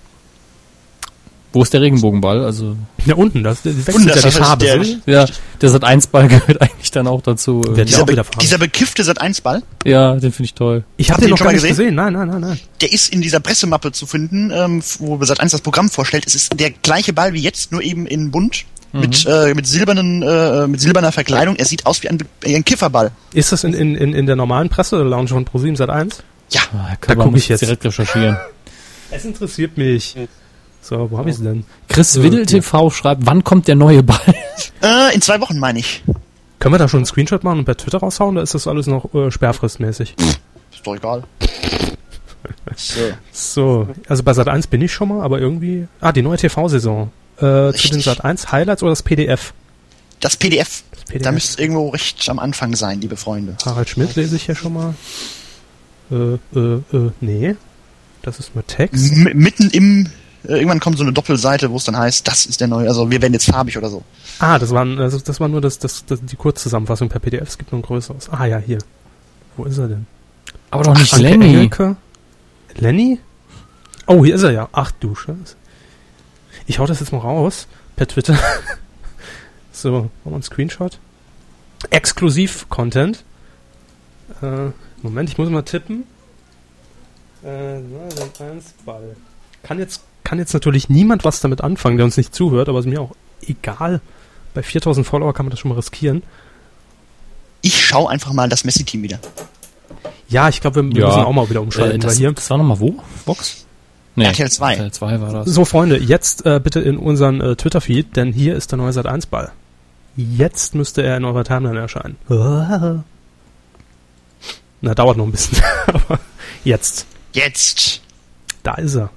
Wo ist der Regenbogenball? Also, Ja, unten, das, das wechselt Unten, ja das die ist Farbe. der- so. ja, der Sat 1 Ball gehört eigentlich dann auch dazu. Der- Dieser, auch be dieser bekiffte Sat1-Ball, ja, den finde ich toll. Ich habe den ihr noch schon gar mal nicht gesehen? gesehen. Nein, nein, nein, nein. der ist in dieser Pressemappe zu finden, ähm, wo Sat1 das Programm vorstellt. Es ist der gleiche Ball wie jetzt, nur eben in bunt. Mit, äh, mit, silbernen, äh, mit silberner Verkleidung. Er sieht aus wie ein, äh, ein Kifferball. Ist das in, in, in, in der normalen Presse-Lounge von ProSieben Sat 1? Ja, Ah, Da guck ich jetzt. direkt recherchieren. Es interessiert mich. So, wo habe ich sie denn? Chris Widdel TV schreibt, wann kommt der neue Ball? äh, in zwei Wochen meine ich. Können wir da schon einen Screenshot machen und per Twitter raushauen, oder ist das alles noch äh, sperrfristmäßig? Ist doch egal. So. So, also bei Sat 1 bin ich schon mal, aber irgendwie. Ah, die neue TV-Saison. Äh, zu den Sat 1 Highlights oder das PDF? Das PDF, Das PDF. da müsste es irgendwo recht am Anfang sein, liebe Freunde. Harald Schmidt lese ich hier schon mal. Äh, äh, äh, nee. Das ist nur Text. M mitten im, äh, irgendwann kommt so eine Doppelseite, wo es dann heißt, das ist der neue, also wir werden jetzt farbig oder so. Ah, das war, also das war nur das, das, das, die Kurzzusammenfassung per PDF. Es gibt noch ein größeres. Ah ja, hier. Wo ist er denn? Aber doch nicht Anke Lenny. Engelke? Lenny? Oh, hier ist er ja. Ach du Scheiße. Ich hau das jetzt mal raus per Twitter. so, machen wir einen Screenshot. Exklusiv-Content. Äh, Moment, ich muss mal tippen. Äh, dann eins Ball. Kann jetzt, kann jetzt natürlich niemand was damit anfangen, der uns nicht zuhört, aber ist mir auch egal. Bei 4000 Follower kann man das schon mal riskieren. Ich schau einfach mal das Messi-Team wieder. Ja, ich glaube, wir, wir Ja. müssen auch mal wieder Äh, umschalten, weil das, hier das war nochmal wo? Vox? Nee, RTL 2. RTL 2 war das. So, Freunde, jetzt äh, bitte in unseren äh, Twitter-Feed, denn hier ist der neue Sat 1 Ball. Jetzt müsste er in eurer Timeline erscheinen. Na, dauert noch ein bisschen. Aber jetzt. Jetzt. Da ist er.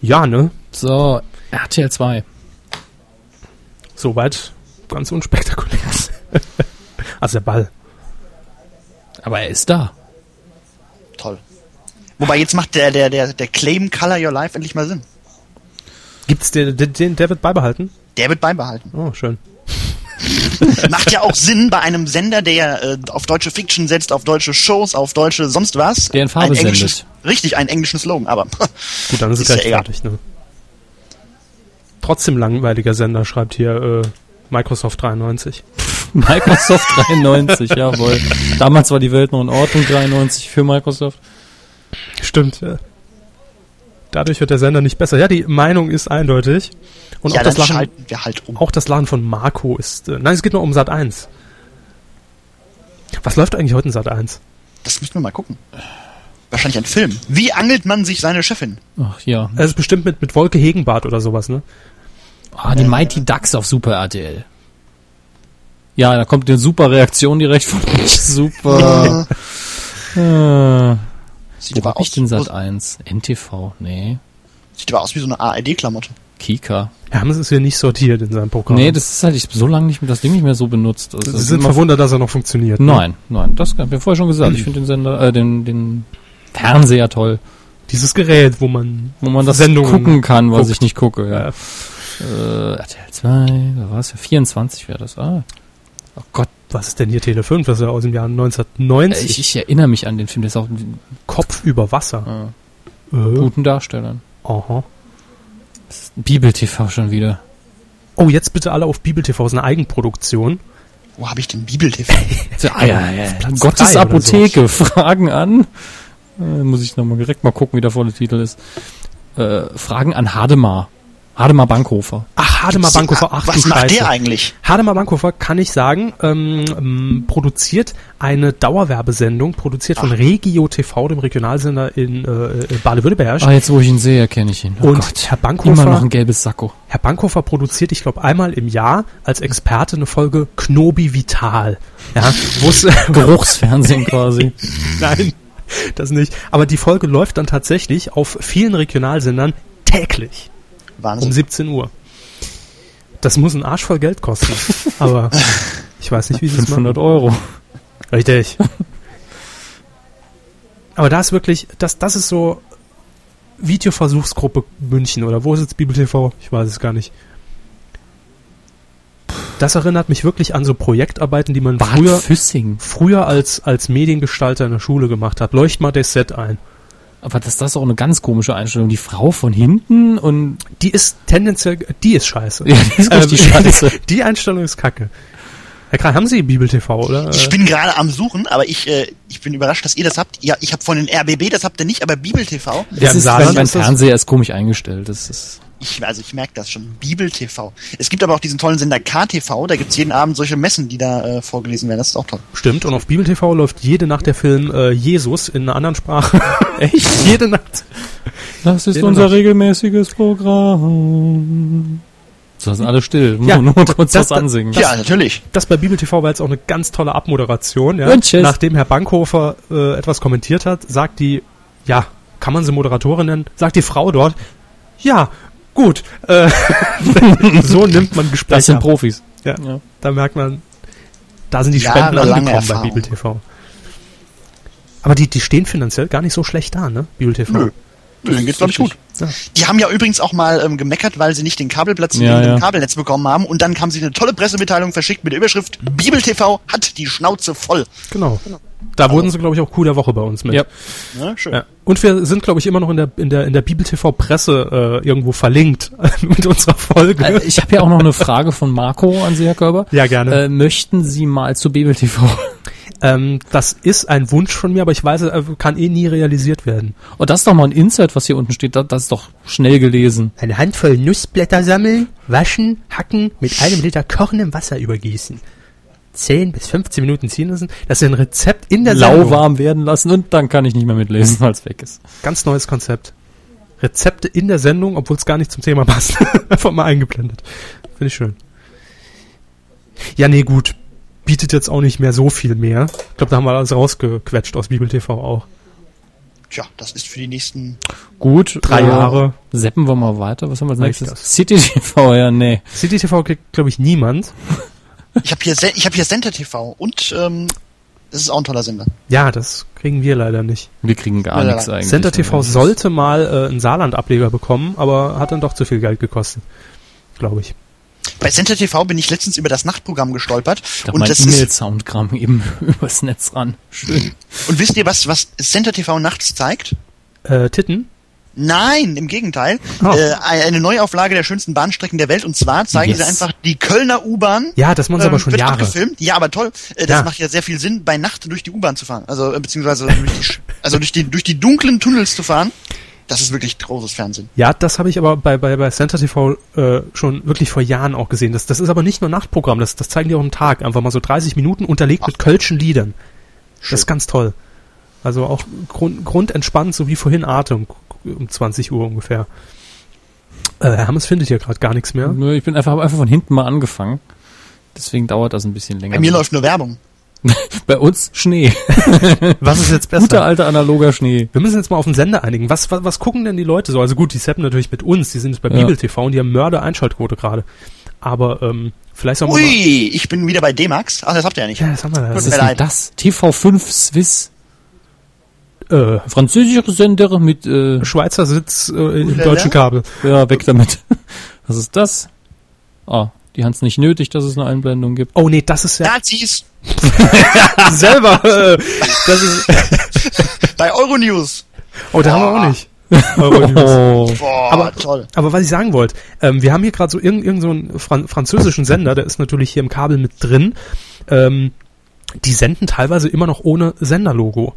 Ja, ne? So, RTL 2. Soweit ganz unspektakulär. also der Ball. Aber er ist da. Toll. Wobei jetzt macht der, der, der, der Claim Color Your Life endlich mal Sinn. Gibt's den, den, den der wird beibehalten? Der wird beibehalten. Oh, schön. Macht ja auch Sinn bei einem Sender, der äh, auf deutsche Fiction setzt, auf deutsche Shows, auf deutsche sonst was. Der in Farbe ein englisches, sendet. Richtig, einen englischen Slogan, aber Gut, dann ist es ja gleich fertig, ne? Trotzdem langweiliger Sender, schreibt hier äh, Microsoft 93. Microsoft 93, jawohl. Damals war die Welt noch in Ordnung, 93 für Microsoft. Stimmt, ja. Dadurch wird der Sender nicht besser. Ja, die Meinung ist eindeutig. Und ja, auch, das Lachen, halt um. auch das Lachen von Marco ist. Äh, nein, es geht nur um Sat 1. Was läuft eigentlich heute in Sat 1? Das müssen wir mal gucken. Wahrscheinlich ein Film. Wie angelt man sich seine Chefin? Ach ja. Es ist bestimmt mit, mit Wolke Hegenbart oder sowas, ne? Ah, die Mighty Ducks auf Super RTL. Ja, da kommt eine super Reaktion direkt von euch. Super. Äh, Sieht wo aber hab ich aus, denn Sat 1? NTV? Nee. sieht aber aus wie so eine ARD-Klamotte. Kika. Wir haben es hier nicht sortiert in seinem Programm. Nee, das ist halt, ich hab so lange nicht das Ding nicht mehr so benutzt. Also, Sie ist sind verwundert, dass er noch funktioniert. ne? Nein, nein, das hab ich ja vorher schon gesagt. Ich finde den Sender, äh, den, den Fernseher toll, Dieses Gerät, wo man wo man das Sendungen gucken kann, was guckt. ich nicht gucke. Ja. Ja. Äh, RTL 2, da war es ja 24 wäre das. Ah. Oh Gott, Was ist denn hier Tele 5? Das ist ja aus dem Jahr äh, 1990. ich, ich erinnere mich an den Film, der ist auch mit Kopf über Wasser. äh, Äh, guten Darstellern. aha. Bibel TV schon wieder. Oh, jetzt bitte alle auf Bibel TV. Das ist eine Eigenproduktion. Wo habe ich denn Bibel-TV? So, ah, ja, ja. Platz Gottes Apotheke, Fragen an. Äh, muss ich nochmal direkt mal gucken, wie der volle Titel ist. Äh, Fragen an Hademar. Hademar Bankhofer. Ach, Hademar Bankhofer. Ach, Was macht Scheiße. der eigentlich? Hademar Bankhofer, kann ich sagen, ähm, ähm, produziert eine Dauerwerbesendung, produziert von Regio TV, dem Regionalsender in äh, äh, Baden-Württemberg. Ah, jetzt wo ich ihn sehe, erkenne ich ihn. Oh Und Gott. Herr Immer noch Bankhofer, ein gelbes Sakko. Herr Bankhofer produziert, ich glaube, einmal im Jahr als Experte eine Folge Knobi Vital. Ja, wo es Geruchsfernsehen quasi. Nein, das nicht. Aber die Folge läuft dann tatsächlich auf vielen Regionalsendern täglich um Wahnsinn. 17 Uhr. Das muss ein Arsch voll Geld kosten. Aber ich weiß nicht, wie sie es 500 machen. Euro. Richtig. Aber da ist wirklich, das, das ist so Videoversuchsgruppe München oder wo ist jetzt Bibel TV? Ich weiß es gar nicht. Das erinnert mich wirklich an so Projektarbeiten, die man Bad früher, Füssing. früher als, als Mediengestalter in der Schule gemacht hat. Leucht mal das Set ein. Aber das, das ist auch eine ganz komische Einstellung. Die Frau von hinten und Die ist tendenziell, die ist scheiße. Ja, die ist richtig scheiße. Die Einstellung ist kacke. Herr Kral, haben Sie Bibel TV, oder? Ich bin gerade am Suchen, aber ich, äh, ich bin überrascht, dass ihr das habt. Ja, ich habe von den RBB, das habt ihr nicht, aber Bibel-TV. Ja, das im ist, mein, Fernseher ist komisch eingestellt. Das ist Ich, also ich merke das schon. Bibel-TV. Es gibt aber auch diesen tollen Sender KTV, da gibt's jeden Abend solche Messen, die da äh, vorgelesen werden. Das ist auch toll. Stimmt, und auf Bibel TV läuft jede Nacht der Film äh, Jesus in einer anderen Sprache. Echt? Jede Nacht. Das ist Jede unser Nacht. regelmäßiges Programm. So ist alles still. Ja, nur mal kurz das- was ansingen. ja, natürlich. Das bei Bibel TV war jetzt auch eine ganz tolle Abmoderation. Ja? Und tschüss. Nachdem Herr Bankhofer äh, etwas kommentiert hat, sagt die ja, kann man sie Moderatorin nennen? Sagt die Frau dort, ja, gut, äh, so nimmt man Gespräche. Das sind ab. Profis. Ja. Ja. Da merkt man, da sind die Spenden angekommen bei. Bibel TV. Aber die, die stehen finanziell gar nicht so schlecht da, ne? Bibel TV. Nö. Denen geht's, glaube ich, gut. Ja. Die haben ja übrigens auch mal ähm, gemeckert, weil sie nicht den Kabelplatz Ja, in ja. dem Kabelnetz bekommen haben. Und dann haben sie eine tolle Pressemitteilung verschickt mit der Überschrift Bibel TV hat die Schnauze voll. Genau. Da wurden sie, glaube ich, auch Coup der Woche bei uns mit. Ja. Ja, schön. Ja. Und wir sind, glaube ich, immer noch in der, in der, in der Bibel TV Presse äh, irgendwo verlinkt mit unserer Folge. Äh, Ich habe hier auch noch eine Frage von Marco an Sie, Herr Körber. ja, gerne. Äh, möchten Sie mal zu Bibel TV? Ähm, das ist ein Wunsch von mir, aber ich weiß, er kann eh nie realisiert werden. Und das ist doch mal ein Insert, was hier unten steht. Das, das ist doch schnell gelesen. Eine Handvoll Nussblätter sammeln, waschen, hacken, mit einem Liter kochendem Wasser übergießen. 10 bis 15 Minuten ziehen lassen. Das ist ein Rezept in der Sendung. Lauwarm werden lassen und dann kann ich nicht mehr mitlesen, weil es weg ist. Ganz neues Konzept. Rezepte in der Sendung, obwohl es gar nicht zum Thema passt. Einfach mal eingeblendet. Finde ich schön. Ja, nee, gut. Bietet jetzt auch nicht mehr so viel mehr. Ich glaube, da haben wir alles rausgequetscht aus Bibel TV auch. Tja, das ist für die nächsten. Gut. Drei äh, Jahre. Seppen wir mal weiter. Was haben wir als nächstes? das? City TV, ja, nee. City TV kriegt, glaube ich, niemand. Ich habe hier, ich habe hier Center TV und ähm, das ist auch ein toller Sender. Ja, das kriegen wir leider nicht. Wir kriegen gar Ja, nichts eigentlich. Center TV sollte mal äh, einen Saarland-Ableger bekommen, aber hat dann doch zu viel Geld gekostet. Glaube ich. Bei Center TV bin ich letztens über das Nachtprogramm gestolpert Da und mein das ist E-Mail-Soundgramm eben übers Netz ran. Schön. und wisst ihr was was Center TV nachts zeigt? Äh, Titten? Nein, im Gegenteil. Oh. Äh, eine Neuauflage der schönsten Bahnstrecken der Welt und zwar zeigen Yes. sie einfach die Kölner U-Bahn. Ja, das machen sie aber ähm, schon wird Jahre. abgefilmt. Ja, aber toll. Äh, das Ja. macht ja sehr viel Sinn, bei Nacht durch die U-Bahn zu fahren. Also äh, beziehungsweise durch die, Sch- also durch die durch die dunklen Tunnels zu fahren. Das ist wirklich großes Fernsehen. Ja, das habe ich aber bei, bei, bei Center TV äh, schon wirklich vor Jahren auch gesehen. Das, das ist aber nicht nur Nachtprogramm, das, das zeigen die auch am Tag. Einfach mal so 30 Minuten unterlegt mit kölschen Liedern. Das ist ganz toll. Also auch grund, grundentspannt, so wie vorhin Atem, um 20 Uhr ungefähr. Äh, Herr Hammes findet hier gerade gar nichts mehr. Nö, Ich bin einfach, einfach von hinten mal angefangen. Deswegen dauert das ein bisschen länger. Bei mir läuft nur Werbung. Bei uns Schnee. Was ist jetzt besser? Guter alter analoger Schnee. Wir müssen jetzt mal auf den Sender einigen. Was, was, was gucken denn die Leute so? Also gut, die zappen natürlich mit uns, die sind jetzt bei Ja. Bibel TV und die haben Mörder-Einschaltquote gerade. Aber ähm, vielleicht wir mal... Ui, ich bin wieder bei D-Max. Ach, das habt ihr ja nicht. Ja, das haben wir da. Was ist denn das? TV5 Swiss. Äh, Französische Sender mit, äh, Schweizer Sitz äh, im deutschen Kabel. ja, weg damit. Was ist das? Ah, die haben es nicht nötig, dass es eine Einblendung gibt. Oh nee, das ist ja Nazis selber. Äh, das ist, bei Euronews. oh, da haben wir auch nicht. Euronews. Oh. Boah, Aber- toll. Aber was ich sagen wollte, ähm, wir haben hier gerade so irgendeinen irgend so einen Fran französischen Sender, der ist natürlich hier im Kabel mit drin. Ähm, die senden teilweise immer noch ohne Senderlogo.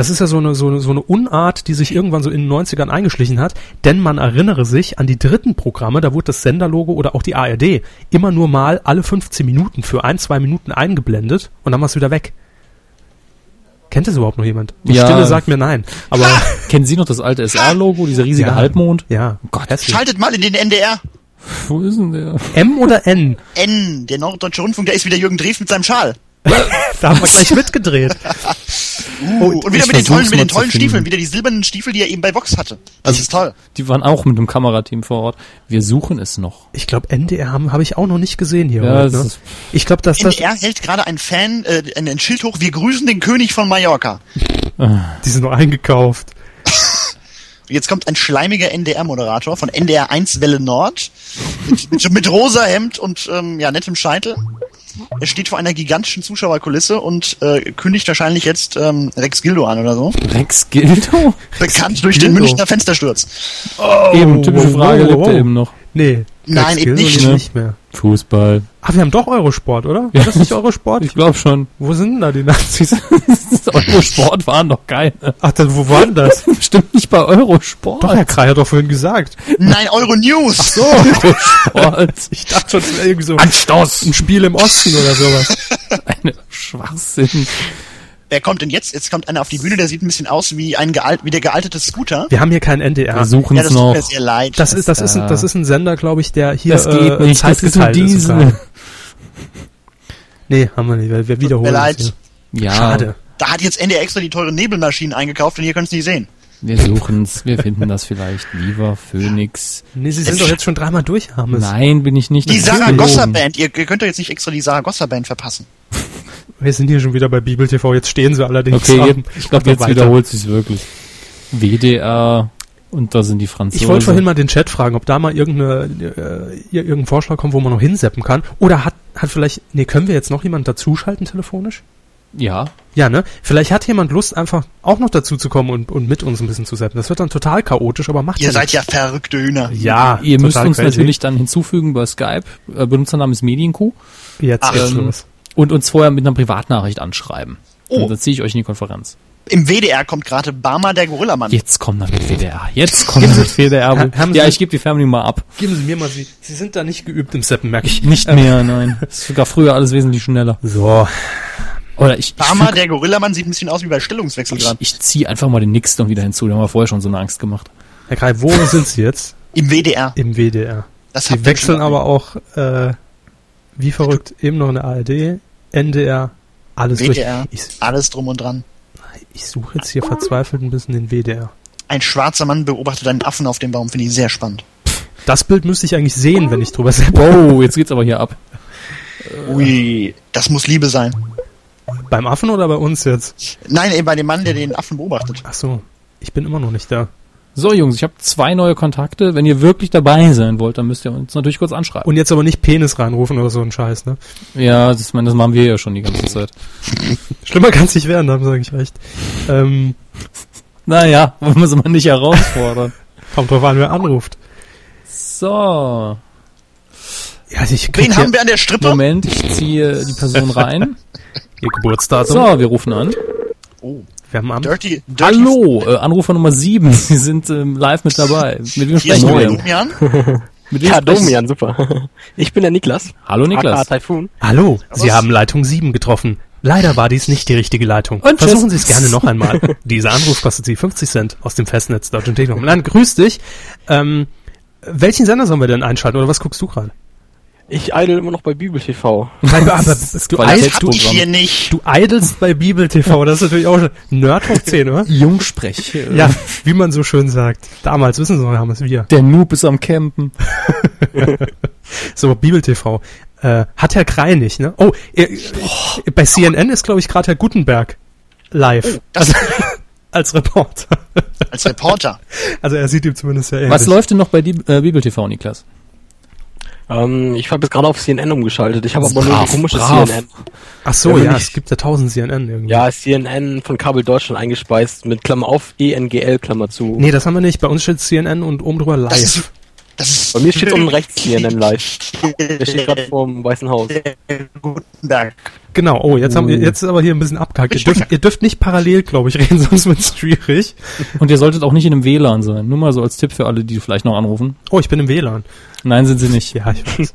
Das ist ja so eine, so, eine, so eine Unart, die sich irgendwann so in den 90ern eingeschlichen hat, denn man erinnere sich an die dritten Programme, da wurde das Senderlogo oder auch die ARD immer nur mal alle 15 Minuten für ein, zwei Minuten eingeblendet und dann war es wieder weg. Kennt das überhaupt noch jemand? Die Ja. Stille sagt mir nein. Aber Kennen Sie noch das alte SR-Logo, dieser riesige Ja. Halbmond? ja, Gott, hässlich. Schaltet mal in den NDR. Wo ist denn der? M oder N? N, der Norddeutsche Rundfunk, da ist wieder Jürgen Drews mit seinem Schal. Da haben wir gleich mitgedreht. Uh, und wieder ich mit den tollen, mit den tollen. Stiefeln, wieder die silbernen Stiefel, die er eben bei Vox hatte. Das ist toll. Die waren auch mit einem Kamerateam vor Ort. Wir suchen es noch. Ich glaube, NDR haben habe ich auch noch nicht gesehen hier. Ja, heute, das ne? ist- Ich glaube, dass das NDR hält gerade ein Fan äh, ein, ein Schild hoch, wir grüßen den König von Mallorca. die sind noch eingekauft. Jetzt kommt ein schleimiger NDR-Moderator von NDR 1 Welle Nord mit, mit, mit rosa Hemd und ähm, ja, nettem Scheitel. Er steht vor einer gigantischen Zuschauerkulisse und äh, kündigt wahrscheinlich jetzt ähm, Rex Gildo an oder so. Rex Gildo? Bekannt durch den Gildo. Münchner Fenstersturz. eben, typische Frage, wow, lebt wow. er eben noch. Nee. Nein, Rex eben Gildo nicht. lebt Ne? nicht mehr. Fußball. Ach, wir haben doch Eurosport, oder? War Ja. das nicht Eurosport? Ich glaube schon. Wo sind denn da die Nazis? Eurosport waren doch keine. Ach, dann, wo war denn das? Bestimmt nicht bei Eurosport. doch, Herr Krei hat doch vorhin gesagt. Nein, Euronews. So, Eurosport. ich dachte schon, es wäre irgendwie so Anstoß. ein Spiel im Osten oder sowas. Eine Schwachsinn. Wer kommt denn jetzt? Jetzt kommt einer auf die Bühne, der sieht ein bisschen aus wie ein gealt, wie der gealtete Scooter. Wir haben hier keinen NDR. Wir suchen Ja, es das tut noch. mir sehr leid. Das ist, das ist, ein, das ist ein Sender, glaube ich, der hier Das geht äh, nicht. Das ist sogar. Nee, haben wir nicht. Wir, wir wiederholen mir das leid. hier. Ja. Schade. Da hat jetzt NDR extra die teuren Nebelmaschinen eingekauft und ihr könnt es nicht sehen. Wir suchen's, wir finden das vielleicht. Viva, Phoenix. Nee, Sie sind doch jetzt schon dreimal durch, Hermes. Nein, bin ich nicht. Die Sarah. Gosser Band. Ihr, ihr könnt doch jetzt nicht extra die Sarah Gosser Band verpassen. Wir sind hier schon wieder bei Bibel TV. Jetzt stehen sie allerdings. Okay, jetzt, ich glaube, jetzt weiter. wiederholt sich's wirklich. WDR und da sind die Franzosen. Ich wollte vorhin mal den Chat fragen, ob da mal irgendeine, äh, ir- irgendein Vorschlag kommt, wo man noch hinseppen kann. Oder hat, hat vielleicht, nee, können wir jetzt noch jemanden dazuschalten telefonisch? Ja, Ja, ne? Vielleicht hat jemand Lust, einfach auch noch dazu zu kommen und, und mit uns ein bisschen zu seppen. Das wird dann total chaotisch, aber macht Ihr ja seid nichts. ja verrückte Hühner. Ja, ihr müsst uns crazy. natürlich dann hinzufügen bei Skype. Äh, Benutzername ist Medienkuh Jetzt Ach, geht's ähm, los. Und uns vorher mit einer Privatnachricht anschreiben. Oh. Und dann ziehe ich euch in die Konferenz. Im WDR kommt gerade Barmer der Gorillamann. Jetzt kommt er mit WDR. Jetzt kommt er mit WDR. Ha- haben ja, Sie- ich gebe die Fernbedienung mal ab. Geben Sie mir mal Sie. Sie sind da nicht geübt im Seppen, merke ich. Nicht mehr, nein. Das ist sogar früher alles wesentlich schneller. So. Oder ich, ich, Barmer füg- der Gorillamann sieht ein bisschen aus wie bei Stellungswechsel ich, gerade. ich ziehe einfach mal den Nix dann wieder hinzu. Da haben wir vorher schon so eine Angst gemacht. Herr Greif, wo sind Sie jetzt? Im WDR. Im WDR. Das Sie wechseln aber auch, äh, wie verrückt, eben noch eine ARD, NDR, alles WDR. durch. Ich, Alles drum und dran. ich suche jetzt hier verzweifelt ein bisschen den WDR. Ein schwarzer Mann beobachtet einen Affen auf dem Baum. Finde ich sehr spannend. Das Bild müsste ich eigentlich sehen, wenn ich drüber seppe. Wow, jetzt geht's aber hier ab. Ui, das muss Liebe sein. Beim Affen oder bei uns jetzt? Nein, eben bei dem Mann, der den Affen beobachtet. Ach so, ich bin immer noch nicht da. So, Jungs, ich habe zwei neue Kontakte. Wenn ihr wirklich dabei sein wollt, dann müsst ihr uns natürlich kurz anschreiben. Und jetzt aber nicht Penis reinrufen oder so ein Scheiß, ne? ja, das, ich meine, das machen wir ja schon die ganze Zeit. Schlimmer kann es nicht werden, da haben sie eigentlich recht. Ähm, Naja, wollen wir sie mal nicht herausfordern. kommt drauf an, wer anruft. So, Ja, also ich Wen haben wir an der Strippe? Moment, ich ziehe die Person rein. ihr Geburtsdatum. So, wir rufen an. Oh, Wir haben am Dirty, Dirty. Hallo, äh, Anrufer Nummer 7. Sie sind ähm, live mit dabei. Mit wem Hier ist sprechen wir? Domian. Mit wem Ja, Domian, super. Ich bin der Niklas. Hallo Niklas. Typhoon. Hallo, Sie Was? haben Leitung 7 getroffen. Leider war dies nicht die richtige Leitung. Und tschüss. Versuchen Sie es gerne noch einmal. Dieser Anruf kostet Sie 50 Cent aus dem Festnetz Deutschen Telekom. Nein, grüß dich. Ähm, welchen Sender sollen wir denn einschalten oder was guckst du gerade? Ich idle immer noch bei Bibel TV. Nein, aber du, Qualität- eid, Hab du, hier nicht. du eidelst bei Bibel TV. Das ist natürlich auch schon Nerd hoch 10, oder? Jungsprech. äh, Ja, wie man so schön sagt. Damals, wissen Sie noch, haben es wir. Der Noob ist am Campen. So, Bibel TV. Äh, hat Herr Kreinig, ne? Oh, er, bei CNN ist, glaube ich, gerade Herr Gutenberg live. Das als Reporter. als Reporter. Also er sieht ihm zumindest sehr ähnlich. Was läuft denn noch bei die, äh, Bibel TV, Niklas? Ähm, ich habe jetzt gerade auf CNN umgeschaltet. Ich habe aber nur Brav, die komische brav. CNN. Ach so, Ja, ja, es gibt ja tausend CNN irgendwie. Ja, CNN von Kabel Deutschland eingespeist mit Klammer auf ENGL Klammer zu. Nee, das haben wir nicht. Bei uns steht CNN und oben drüber Das live. Ist, das ist Bei mir steht unten rechts CNN live. Der steht gerade vor dem Weißen Haus. Gutenberg. Genau, oh, jetzt haben wir, jetzt ist aber hier ein bisschen abgehackt. Ihr dürft, ihr dürft nicht parallel, glaube ich, reden, sonst wird's schwierig. Und ihr solltet auch nicht in einem WLAN sein. Nur mal so als Tipp für alle, die vielleicht noch anrufen. Oh, ich bin im WLAN. Nein, sind sie nicht. Ja, ich weiß.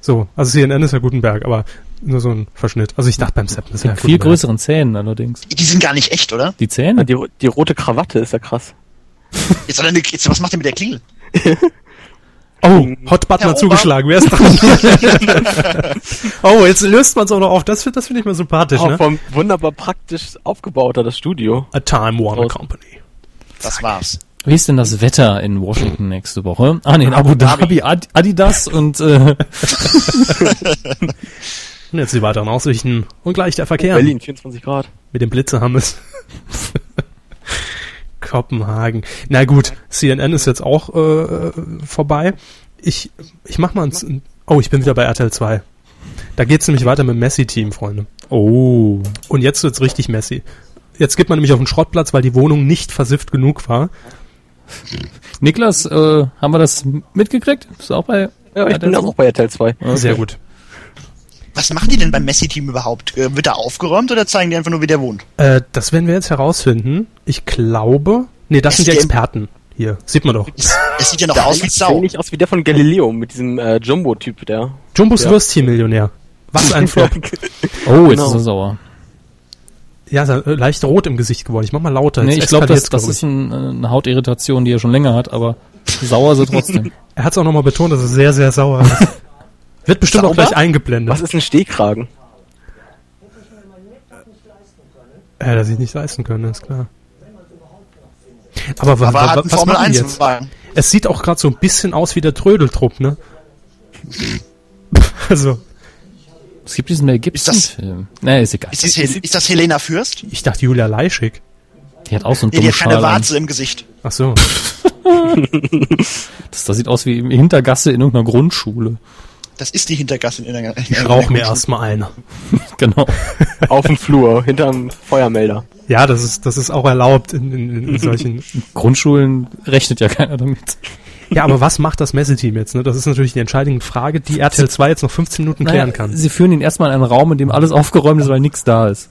So, also CNN ist ja Gutenberg, aber nur so ein Verschnitt. Also ich dachte beim Seppen ist ja Mit viel Gutenberg. größeren Zähnen allerdings. Die sind gar nicht echt, oder? Die Ja, Zähne? die, die rote Krawatte ist ja krass. Jetzt, hat er eine, jetzt was macht er mit der Klingel? Oh, Hot Button Herr hat zugeschlagen. Wer ist dran? oh, jetzt löst man es auch noch auf. Das, find- das finde ich mal sympathisch, Auch ne? vom wunderbar praktisch aufgebauter, das Studio. A Time Warner. Company. Das war's. Wie ist denn das Wetter in Washington nächste Woche? Ah, nee, in Abu Dhabi, Ad Adidas und äh, Und jetzt die weiteren Aussichten. Und gleich der Verkehr. Berlin, 24 Grad. Mit dem Blitzehammes. Kopenhagen. Na gut, CNN ist jetzt auch äh, vorbei. Ich, ich mach mal ein... Oh, ich bin wieder bei RTL 2. Da geht's nämlich weiter mit dem Messi-Team, Freunde. oh, Und jetzt wird's richtig Messi. Jetzt geht man nämlich auf den Schrottplatz, weil die Wohnung nicht versifft genug war. Niklas, äh, haben wir das mitgekriegt? Bist du auch bei? Ja, ich bin auch bei RTL 2. Okay. Sehr gut. Was machen die denn beim Messi-Team überhaupt? Äh, Wird da aufgeräumt oder zeigen die einfach nur, wie der wohnt? Äh, das werden wir jetzt herausfinden. Ich glaube... Nee, das sind die. Experten. Hier, sieht man doch. Es, es sieht ja noch aus wie Sieht Sau. nicht aus wie der von Galileo mit diesem äh, Jumbo-Typ, der. Jumbos Ja. Würstchen-Millionär. Was ein Flop. Oh, jetzt Genau. ist er sauer. Ja, ist er, äh, leicht rot im Gesicht geworden. Ich mach mal lauter. Nee, ich glaube, das, das glaub ist ein, äh, eine Hautirritation, die er schon länger hat, aber sauer ist er trotzdem. Er hat es auch nochmal betont, dass es sehr, sehr sauer ist. Wird bestimmt auch gleich eingeblendet. Was ist ein Stehkragen? Er hat er sich nicht leisten können, ist klar. Aber, Aber wa- was Formel machen die 1 jetzt? Es sieht auch gerade so ein bisschen aus wie der Trödeltrupp, ne? Also, Es gibt diesen Mel Gibson-Film. Nee, ist egal. Ist, das, ist das Helena Fürst? ich dachte Julia Leischig. Die hat auch so einen Nee, die dummen hat keine. Warze im Gesicht. Ach so. Das, das sieht aus wie im Hintergasse in irgendeiner Grundschule. Das ist die Hintergasse in der Ich rauche mir erstmal eine. Genau. Auf dem Flur, hinterm Feuermelder. Ja, das ist, das ist auch erlaubt in, in, in solchen. Grundschulen rechnet ja keiner damit. Ja, aber was macht das Messeteam jetzt? Ne? Das ist natürlich die entscheidende Frage, die RTL 2 jetzt noch 15 Minuten klären Naja, kann. Sie führen ihn erstmal in einen Raum, in dem alles aufgeräumt ist, weil nichts da ist.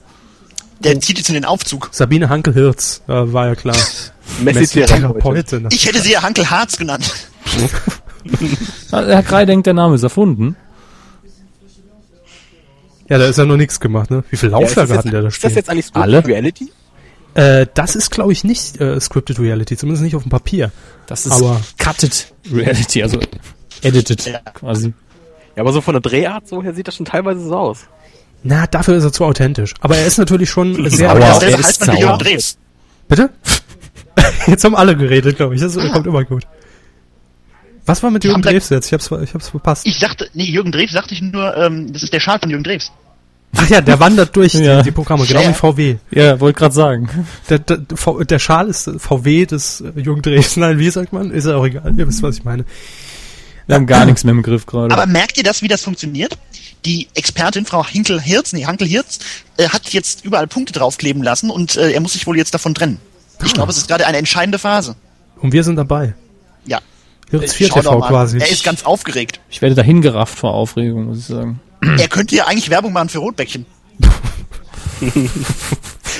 Der zieht jetzt in den Aufzug. Sabine Hankel-Hirz, äh, war ja klar. Messi-Therapeut. Therapeutin. Ich hätte sie ja Hankel Harz genannt. Herr Krei denkt, der Name ist erfunden. Ja, da ist ja noch nichts gemacht, ne? Wie viele Ja, Laufwerke jetzt, hatten der da ist das stehen? jetzt eigentlich so Alle? Reality? Äh, das ist, glaube ich, nicht äh, Scripted Reality, zumindest nicht auf dem Papier. Das ist Aber- Cutted Reality, also edited Ja. quasi. Ja, aber so von der Drehart so her sieht das schon teilweise so aus. Na, dafür ist er zu authentisch. Aber er ist natürlich schon sehr... Der er ist heißt man wie sauer. Jörn Drews. Bitte? Jetzt haben alle geredet, glaube ich. Das kommt immer gut. Was war mit Jürgen Drews jetzt? Ich hab's, ich hab's verpasst. Ich sagte, nee, Jürgen Drews sagte ich nur, ähm, das ist der Schal von Jürgen Drews. Ach ja, der wandert durch Ja. die, die Programme, genau Ja. wie VW. Ja, wollte gerade sagen. Der, der, der Schal ist VW des äh, Jürgen Drews. Nein, wie sagt man? Ist ja auch egal. Ihr wisst, was ich meine. Wir haben gar nichts mehr im Griff gerade. Aber merkt ihr das, wie das funktioniert? Die Expertin, Frau Hinkel-Hirz, nee, Hankel-Hirz, äh, hat jetzt überall Punkte draufkleben lassen und äh, er muss sich wohl jetzt davon trennen. Ich glaube, es ist gerade eine entscheidende Phase. Und wir sind dabei. Ja. Hirz 4 Schau doch TV quasi. Er ist ganz aufgeregt. Ich werde dahin gerafft vor Aufregung, muss ich sagen. er könnte ja eigentlich Werbung machen für Rotbäckchen.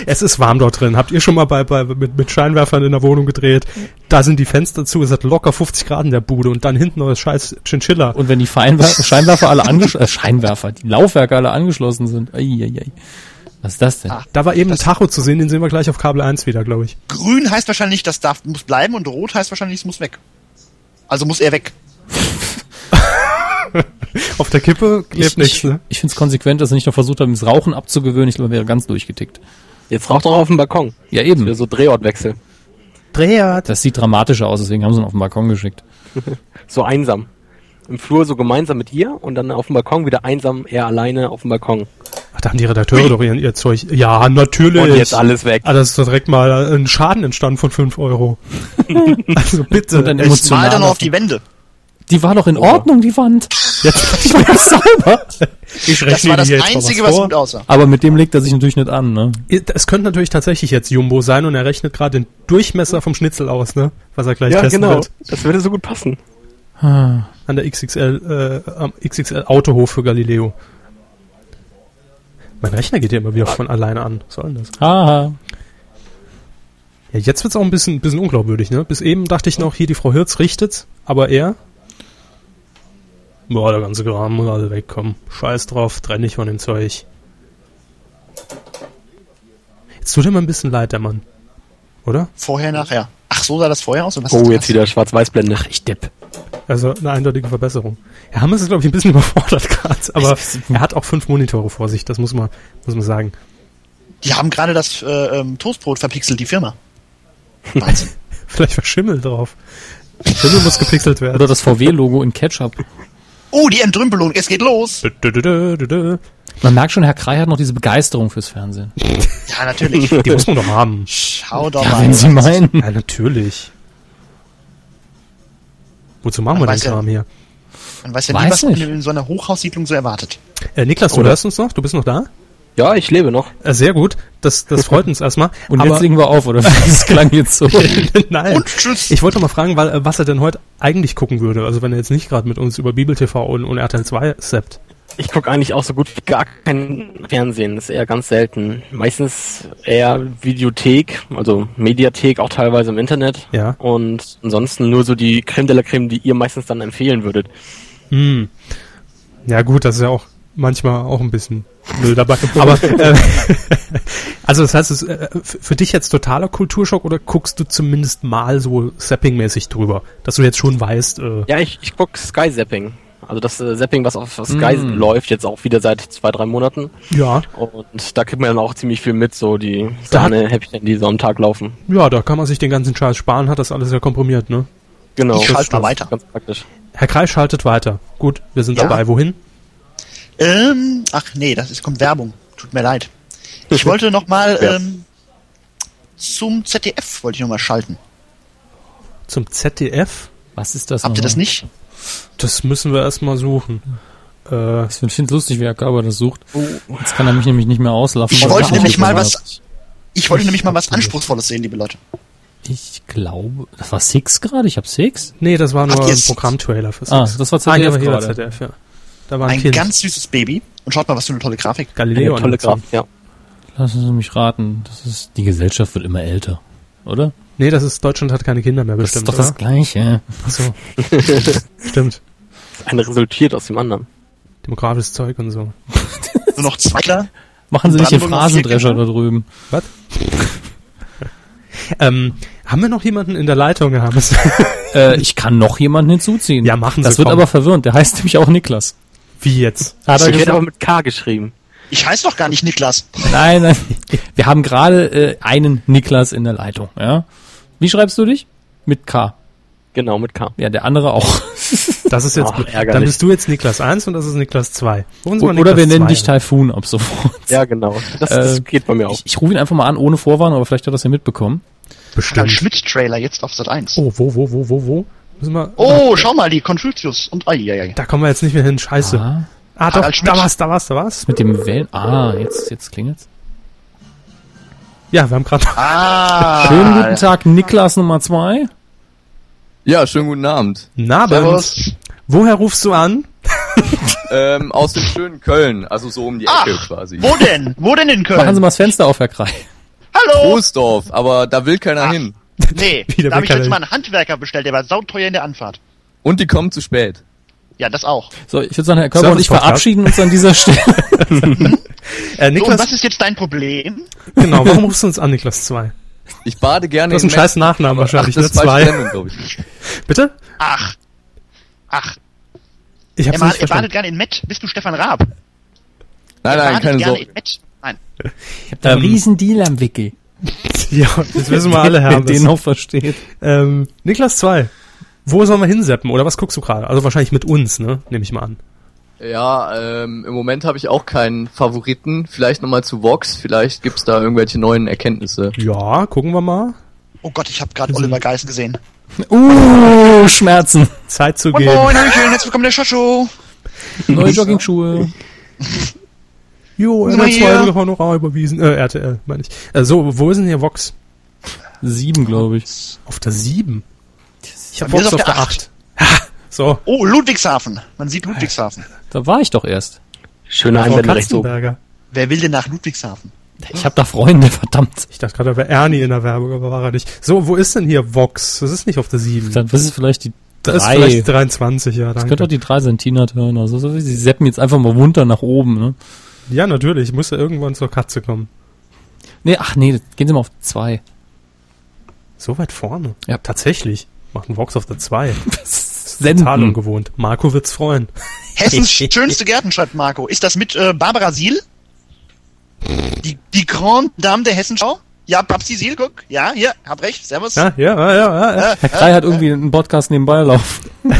Es ist warm dort drin. Habt ihr schon mal bei, bei mit, mit Scheinwerfern in der Wohnung gedreht? Da sind die Fenster zu, es hat locker 50 Grad in der Bude und dann hinten noch das scheiß Chinchilla. Und wenn die Feinwer Scheinwerfer alle angeschlossen, äh, Scheinwerfer, die Laufwerke alle angeschlossen sind. Ei, ei, ei. Was ist das denn? Ah. Da war eben ein Tacho zu sehen, den sehen wir gleich auf Kabel 1 wieder, glaube ich. Grün heißt wahrscheinlich, das darf, muss bleiben und rot heißt wahrscheinlich, es muss weg. Also muss er weg. Auf der Kippe klebt ich nichts, ich, ne? ich finde es konsequent, dass er nicht noch versucht hat, das Rauchen abzugewöhnen. Ich glaube, er wäre ganz durchgetickt. Jetzt raucht er auf dem Balkon. Ja, eben. so Drehortwechsel. Dreht. Das sieht dramatischer aus, deswegen haben sie ihn auf den Balkon geschickt. So einsam. Im Flur so gemeinsam mit ihr und dann auf dem Balkon wieder einsam, er alleine auf dem Balkon. Ach, da haben die Redakteure doch ihr, ihr Zeug. Ja, natürlich. Und jetzt alles weg. Ah, das ist doch direkt mal ein Schaden entstanden von 5 Euro. also bitte. Und dann emotional. er noch auf die Wände. Die war doch in Ordnung, die Wand. Jetzt, war ja sauber. ich Das rechne war das jetzt mal Einzige, was was gut aussah. Aber mit dem legt er sich natürlich nicht an, ne? Es könnte natürlich tatsächlich jetzt Jumbo sein und er rechnet gerade den Durchmesser vom Schnitzel aus, ne? Was er gleich Ja, testen genau. wird. Das würde so gut passen. An der XXL, äh, am XXL Autohof für Galileo. Mein Rechner geht ja immer wieder von alleine an. Was soll denn das? Haha. Ja, jetzt wird's auch ein bisschen, bisschen unglaubwürdig, ne? Bis eben dachte ich noch, hier die Frau Hirz richtet, aber er. Boah, der ganze Kram muss alle wegkommen. Scheiß drauf, trenn dich von dem Zeug. Jetzt tut ihm ein bisschen leid, der Mann. Oder? Vorher, nachher. Ach, so sah das vorher aus? Und was Oh, jetzt wieder Schwarz-Weiß-Blende. Ich depp. Also eine eindeutige Verbesserung. Ja, Hammes ist, glaube ich, ein bisschen überfordert gerade, aber er hat auch fünf Monitore vor sich, das muss man, muss man sagen. Die haben gerade das äh, ähm, Toastbrot verpixelt, die Firma. Wahnsinn. Vielleicht war Schimmel drauf. Schimmel muss gepixelt werden. Oder das VW-Logo in Ketchup. oh, die Entrümpelung, es geht los. Man merkt schon, Herr Krei hat noch diese Begeisterung fürs Fernsehen. Ja, natürlich. Die muss man doch haben. Schau doch Ja, mal. wenn Sie meinen. Ja, natürlich. Wozu machen wir Man den weiß ja- Kram hier? Man weiß ja Weiß nie, was man in so einer Hochhaussiedlung so erwartet. Äh, Niklas, du Oder- hörst uns noch? Du bist noch da? Ja, ich lebe noch. Äh, sehr gut. Das, das freut uns erstmal. Und Aber jetzt legen wir auf, oder? Das klang jetzt so. Nein. Und tschüss. Ich wollte mal fragen, weil, was er denn heute eigentlich gucken würde. Also wenn er jetzt nicht gerade mit uns über Bibel TV und, und RTL 2 seppt. Ich gucke eigentlich auch so gut wie gar kein Fernsehen. Das ist eher ganz selten. Meistens eher Videothek, also Mediathek, auch teilweise im Internet. Ja. Und ansonsten nur so die Creme de la Creme, die ihr meistens dann empfehlen würdet. Hm. Ja gut, das ist ja auch manchmal auch ein bisschen Müll dabei. Aber äh, also das heißt, es, äh, für dich jetzt totaler Kulturschock oder guckst du zumindest mal so Zapping-mäßig drüber, dass du jetzt schon weißt, äh, Ja, ich, ich gucke Sky Zapping. Also das äh, Zapping, was auf Sky Mm. läuft, jetzt auch wieder seit zwei, drei Monaten. Ja, Und da kriegt man dann auch ziemlich viel mit, so die Sahne-Häppchen, die so am Tag laufen. ja, da kann man sich den ganzen Scheiß sparen, hat das alles ja komprimiert, ne? Genau. Ich schalte mal weiter. Ganz praktisch. Herr Kreis schaltet weiter. Gut, wir sind Ja. dabei. Wohin? Ähm, ach nee, das ist, kommt Werbung. Tut mir leid. Ich wollte noch mal Ja. ähm, zum ZDF wollte ich noch mal schalten. Zum ZDF? Was ist das? Habt ihr das nochmal? nicht? Das müssen wir erstmal suchen. Äh, Ich finde es lustig, wie Körber das sucht. Jetzt kann er mich nämlich nicht mehr auslachen. Ich wollte nämlich mal was. Ich wollte nämlich mal was Anspruchsvolles sehen, liebe Leute. hat. Ich glaube, das war Six gerade? Ich habe Six? nee, das war nur Ach, ein Programmtrailer für Ah, Six. das war Ah, ZDF war- hier war gerade. ZDF, ja. Da war ein, Ein Kind. ganz süßes Baby. Und schaut mal, was für eine tolle Grafik. Galileo Eine tolle. Grafik, ja. Lassen Sie mich raten. Das ist, die Gesellschaft wird immer älter. Oder? Nee, das ist, Deutschland hat keine Kinder mehr Das bestimmt, ist doch das oder? Gleiche. Ach so. Stimmt. Eine resultiert aus dem anderen. Demografisches Zeug und so. Nur noch zwei. Machen Sie nicht den Phrasendrescher da drüben. Was? ähm, haben wir noch jemanden in der Leitung, Herr Hammes? Äh, ich kann noch jemanden hinzuziehen. Ja, machen Sie, Das wird komm. aber verwirrend. Der heißt nämlich auch Niklas. Wie jetzt? Hat er Ich werde gesagt? aber mit K geschrieben. Ich heiße doch gar nicht Niklas. Nein, nein. Wir haben gerade äh, einen Niklas in der Leitung. Ja. Wie schreibst du dich? Mit K. Genau, mit K. Ja, der andere auch. Das ist jetzt, Ach, ärgerlich. dann bist du jetzt Niklas 1 und das ist Niklas 2. Rufen Sie mal Oder wir Niklas nennen 2 dich. Taifun ab sofort. Ja, genau. Das, das Äh, geht bei mir auch. Ich, ich rufe ihn einfach mal an, ohne Vorwarnung, aber vielleicht hat er das ja mitbekommen. Dann Bestimmt. Schmidt-Trailer jetzt auf Sat 1. Oh, wo, wo, wo, wo, wo? Müssen wir, Oh, schau mal, die Confucius und ai, ai, ai. Da kommen wir jetzt nicht mehr hin. Scheiße. Ah, Ah, doch, da war's, da war's, da war's. mit dem Wellen. Ah, jetzt, jetzt klingelt's. Ja, wir haben gerade Ah. Schönen guten Tag, Niklas Nummer zwei. Ja, schönen guten Abend. Servus. Woher rufst du an? Ähm, aus dem schönen Köln, also so um die Ach, Ecke quasi. wo denn? Wo denn in Machen Sie Köln? mal das Fenster auf, Herr Krei. Hallo? Großdorf, aber da will keiner Ach. hin. Nee, Wieder da habe ich jetzt mal einen Handwerker bestellt, der war sauteuer in der Anfahrt. Und die kommen zu spät. Ja, das auch. So, ich würde sagen, Herr Körber und ich verabschieden uns an dieser Stelle. Äh, So, und Niklas, was ist jetzt dein Problem? genau, warum rufst du uns an, Niklas 2? Ich bade gerne Du hast in einen scheiß Nachnamen Ach, wahrscheinlich, das ne? ist Zwei. Glaube ich. Bitte? Ach. Ach, Ich er, hab's mal, nicht er badet gerne in Met. Bist du Stefan Raab? Nein, Er nein, keine Sorge. in Met. Nein. Ein Ähm, riesen Deal am Wickel. Ja, das wissen wir alle, Wer Herr. den noch versteht. Ähm, Niklas 2. Wo sollen wir hinseppen? Oder was guckst du gerade? Also wahrscheinlich mit uns, ne? Nehme ich mal an. Ja, ähm, im Moment habe ich auch keinen Favoriten. Vielleicht nochmal zu Vox. Vielleicht gibt's da irgendwelche neuen Erkenntnisse. Ja, gucken wir mal. Oh Gott, ich habe gerade Oliver Geissen gesehen. Uh, Schmerzen. Zeit zu Moin gehen. Moin, Hallöchen, herzlich willkommen der Shot-Show. Neue Joggingschuhe. Jo, hier. RTL 2 Honorar überwiesen. Äh, RTL, meine ich. Äh, so, wo ist denn hier Vox? Sieben, glaube ich. Auf der 7. Ich hab Bei mir Vox ist auf auf der der 8. Ha, so. Oh, Ludwigshafen. Man sieht Ludwigshafen. Da war ich doch erst. Schöne. Katzenberger. Wer will denn nach Ludwigshafen? Ich habe da Freunde, verdammt. Ich dachte gerade, da wäre Ernie in der Werbung, aber war er nicht. So, wo ist denn hier Vox? Das ist nicht auf der 7. Dann was ist vielleicht die Das ist vielleicht 23, ja, Das danke. könnte auch die drei sein, Tina Turner. So, so, sie seppen jetzt einfach mal runter nach oben, ne? Ja, natürlich. Muss ja irgendwann zur Katze kommen. Nee, ach nee, gehen Sie mal auf zwei. So weit vorne. Ja. Tatsächlich. Macht ein Vox auf der 2. Senden. Total ungewohnt. Marco wird's freuen. Hessens schönste Gärten, schreibt Marco. Ist das mit äh, Barbara Siel? Die, die Grande Dame der Hessenschau? Ja, Papsi Siel, guck. Ja, hier, hab recht. Servus. Ja, ja, ja, ja. ja. Äh, Herr Krei hat irgendwie einen Podcast nebenbei laufen.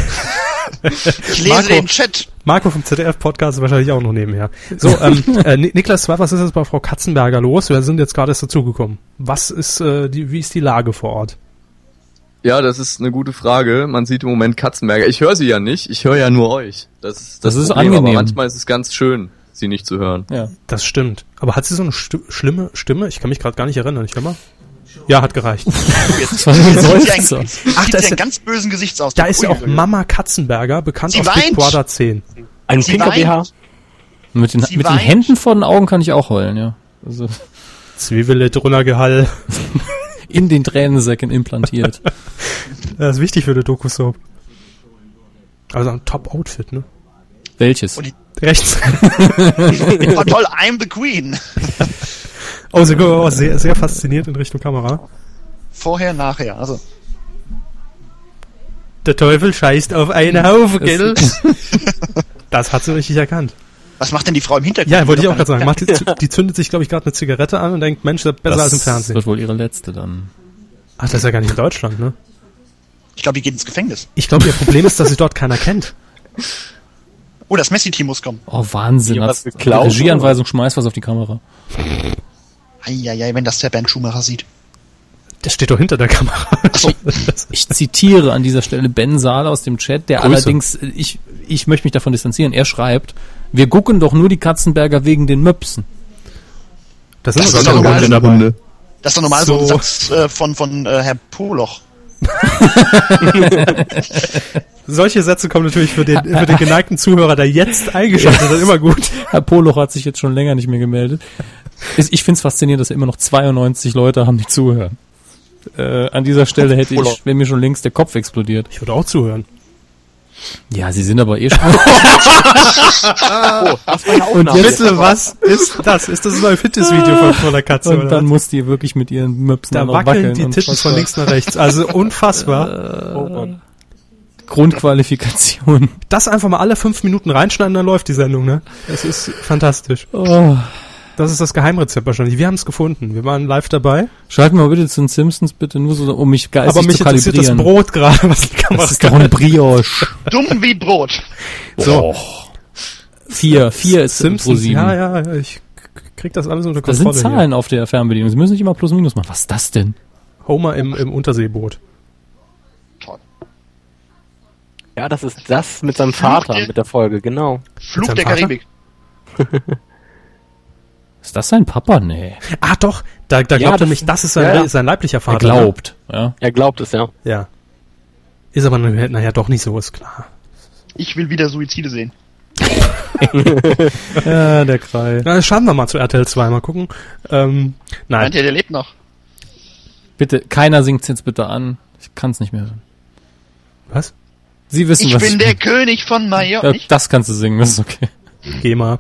ich lese Marco. den Chat. Marco vom ZDF-Podcast ist wahrscheinlich auch noch nebenher. So, ähm, äh, Ni- Niklas, was ist jetzt bei Frau Katzenberger los? Wir sind jetzt gerade erst dazugekommen. Was ist, äh, die, wie ist die Lage vor Ort? Ja, das ist eine gute Frage. Man sieht im Moment Katzenberger. Ich höre sie ja nicht. Ich höre ja nur euch. Das ist Das ist Problem, angenehm. Aber manchmal ist es ganz schön, sie nicht zu hören. Ja. Das stimmt. Aber hat sie so eine sti schlimme Stimme? Ich kann mich gerade gar nicht erinnern. Ich mal. Ja, hat gereicht. Das ein Jetzt. Ach, da ist ja- ganz bösen Gesichtsausdruck. Da ist ja auch. Mama Katzenberger, bekannt Sie aus Big weint. Brother 10. Ein Sie pinker weint. BH. Mit den, Sie mit den. Händen vor den Augen kann ich auch heulen, ja. Also Zwiebele drunter Gehall. in den Tränensäcken implantiert. Das ist wichtig für die Doku-Soap. Also ein Top-Outfit, ne? Welches? Und die- Rechts. Oh toll, I'm the Queen. Oh, sie gucken auch sehr, sehr fasziniert in Richtung Kamera. Vorher, nachher. Also, Der Teufel scheißt auf einen Haufen, gell? Das hat sie richtig erkannt. Was macht denn die Frau im Hintergrund? Ja, wollte ich auch gerade sagen. Macht die, die zündet sich, glaube ich, gerade eine Zigarette an und denkt, Mensch, das ist besser als im Das Fernsehen. wird wohl ihre letzte dann. Ach, das ist ja gar nicht in Deutschland, ne? Ich glaube, die geht ins Gefängnis. Ich glaube, ihr Problem ist, dass sie dort keiner kennt. Oh, das Messi-Team muss kommen. Oh, Wahnsinn. Geklaut, Regieanweisung, schmeiß was auf die Kamera. Eieiei, wenn das der Ben Schumacher sieht. Der steht doch hinter der Kamera. Ich zitiere an dieser Stelle Ben Saal aus dem Chat, der Grüße. allerdings, ich, ich möchte mich davon distanzieren, er schreibt, wir gucken doch nur die Katzenberger wegen den Möpsen. Das Das ist doch normal. Hunde dabei. Das ist doch normal so, So. ein Satz äh, von, von äh, Herr Poloch. Solche Sätze kommen natürlich für den, für den geneigten Zuhörer, der jetzt eingeschaltet hat, immer gut. Herr Poloch hat sich jetzt schon länger nicht mehr gemeldet. Ich, finde es faszinierend, dass immer noch 92 Leute haben, die zuhören. Äh, an dieser Stelle hätte ich, wäre mir schon längst der Kopf explodiert. Ich würde auch zuhören. Ja, sie sind aber eh schon. Oh, das war Und jetzt- Bitte, was ist das? Ist das ein neues Fitnessvideo von, von der Katze? Und oder dann was? muss die wirklich mit ihren Möpsen da noch wackeln die Titten von links nach rechts. Also unfassbar. Oh Gott. Grundqualifikation. Das einfach mal alle fünf Minuten reinschneiden, dann läuft die Sendung, ne? Es ist fantastisch. Oh. Das ist das Geheimrezept wahrscheinlich. Wir haben es gefunden. Wir waren live dabei. Schalten wir mal bitte zu den Simpsons, bitte, nur so, um mich geistig Aber mich zu interessiert das kalibrieren. Brot gerade, was die Kamera Das ist doch ein Brioche. Dumm wie Brot. So, Vier, vier ist Simpsons. pro. Ja, ja, ja, ich krieg das alles unter Das Kontrolle. sind Zahlen auf der Fernbedienung. Sie müssen nicht immer plus minus machen. Was ist das denn? Hier. Homer im, im Unterseeboot. Toll. Ja, das ist das mit seinem Vater, mit der Folge, genau. Flug der Vater? Karibik. Ist das sein Papa? Nee. Ah, doch. Da, da Ja, glaubt er das- mich, das ist sein, ja, ja. sein leiblicher Vater. Er glaubt. Ja. Er glaubt es, ja. Ne? Ja. Ist aber naja naja, doch nicht so, ist klar. Ich will wieder Suizide sehen. Ja, der Krall. Na, schauen wir mal zu RTL 2, mal gucken. Ähm, nein. Meint ihr, der lebt noch? Bitte, keiner singt's jetzt bitte an. Ich kann's nicht mehr hören. Was? Sie wissen, Ich was bin der König von Major. ja, Nicht? Das kannst du singen, das ist okay. Geh mal.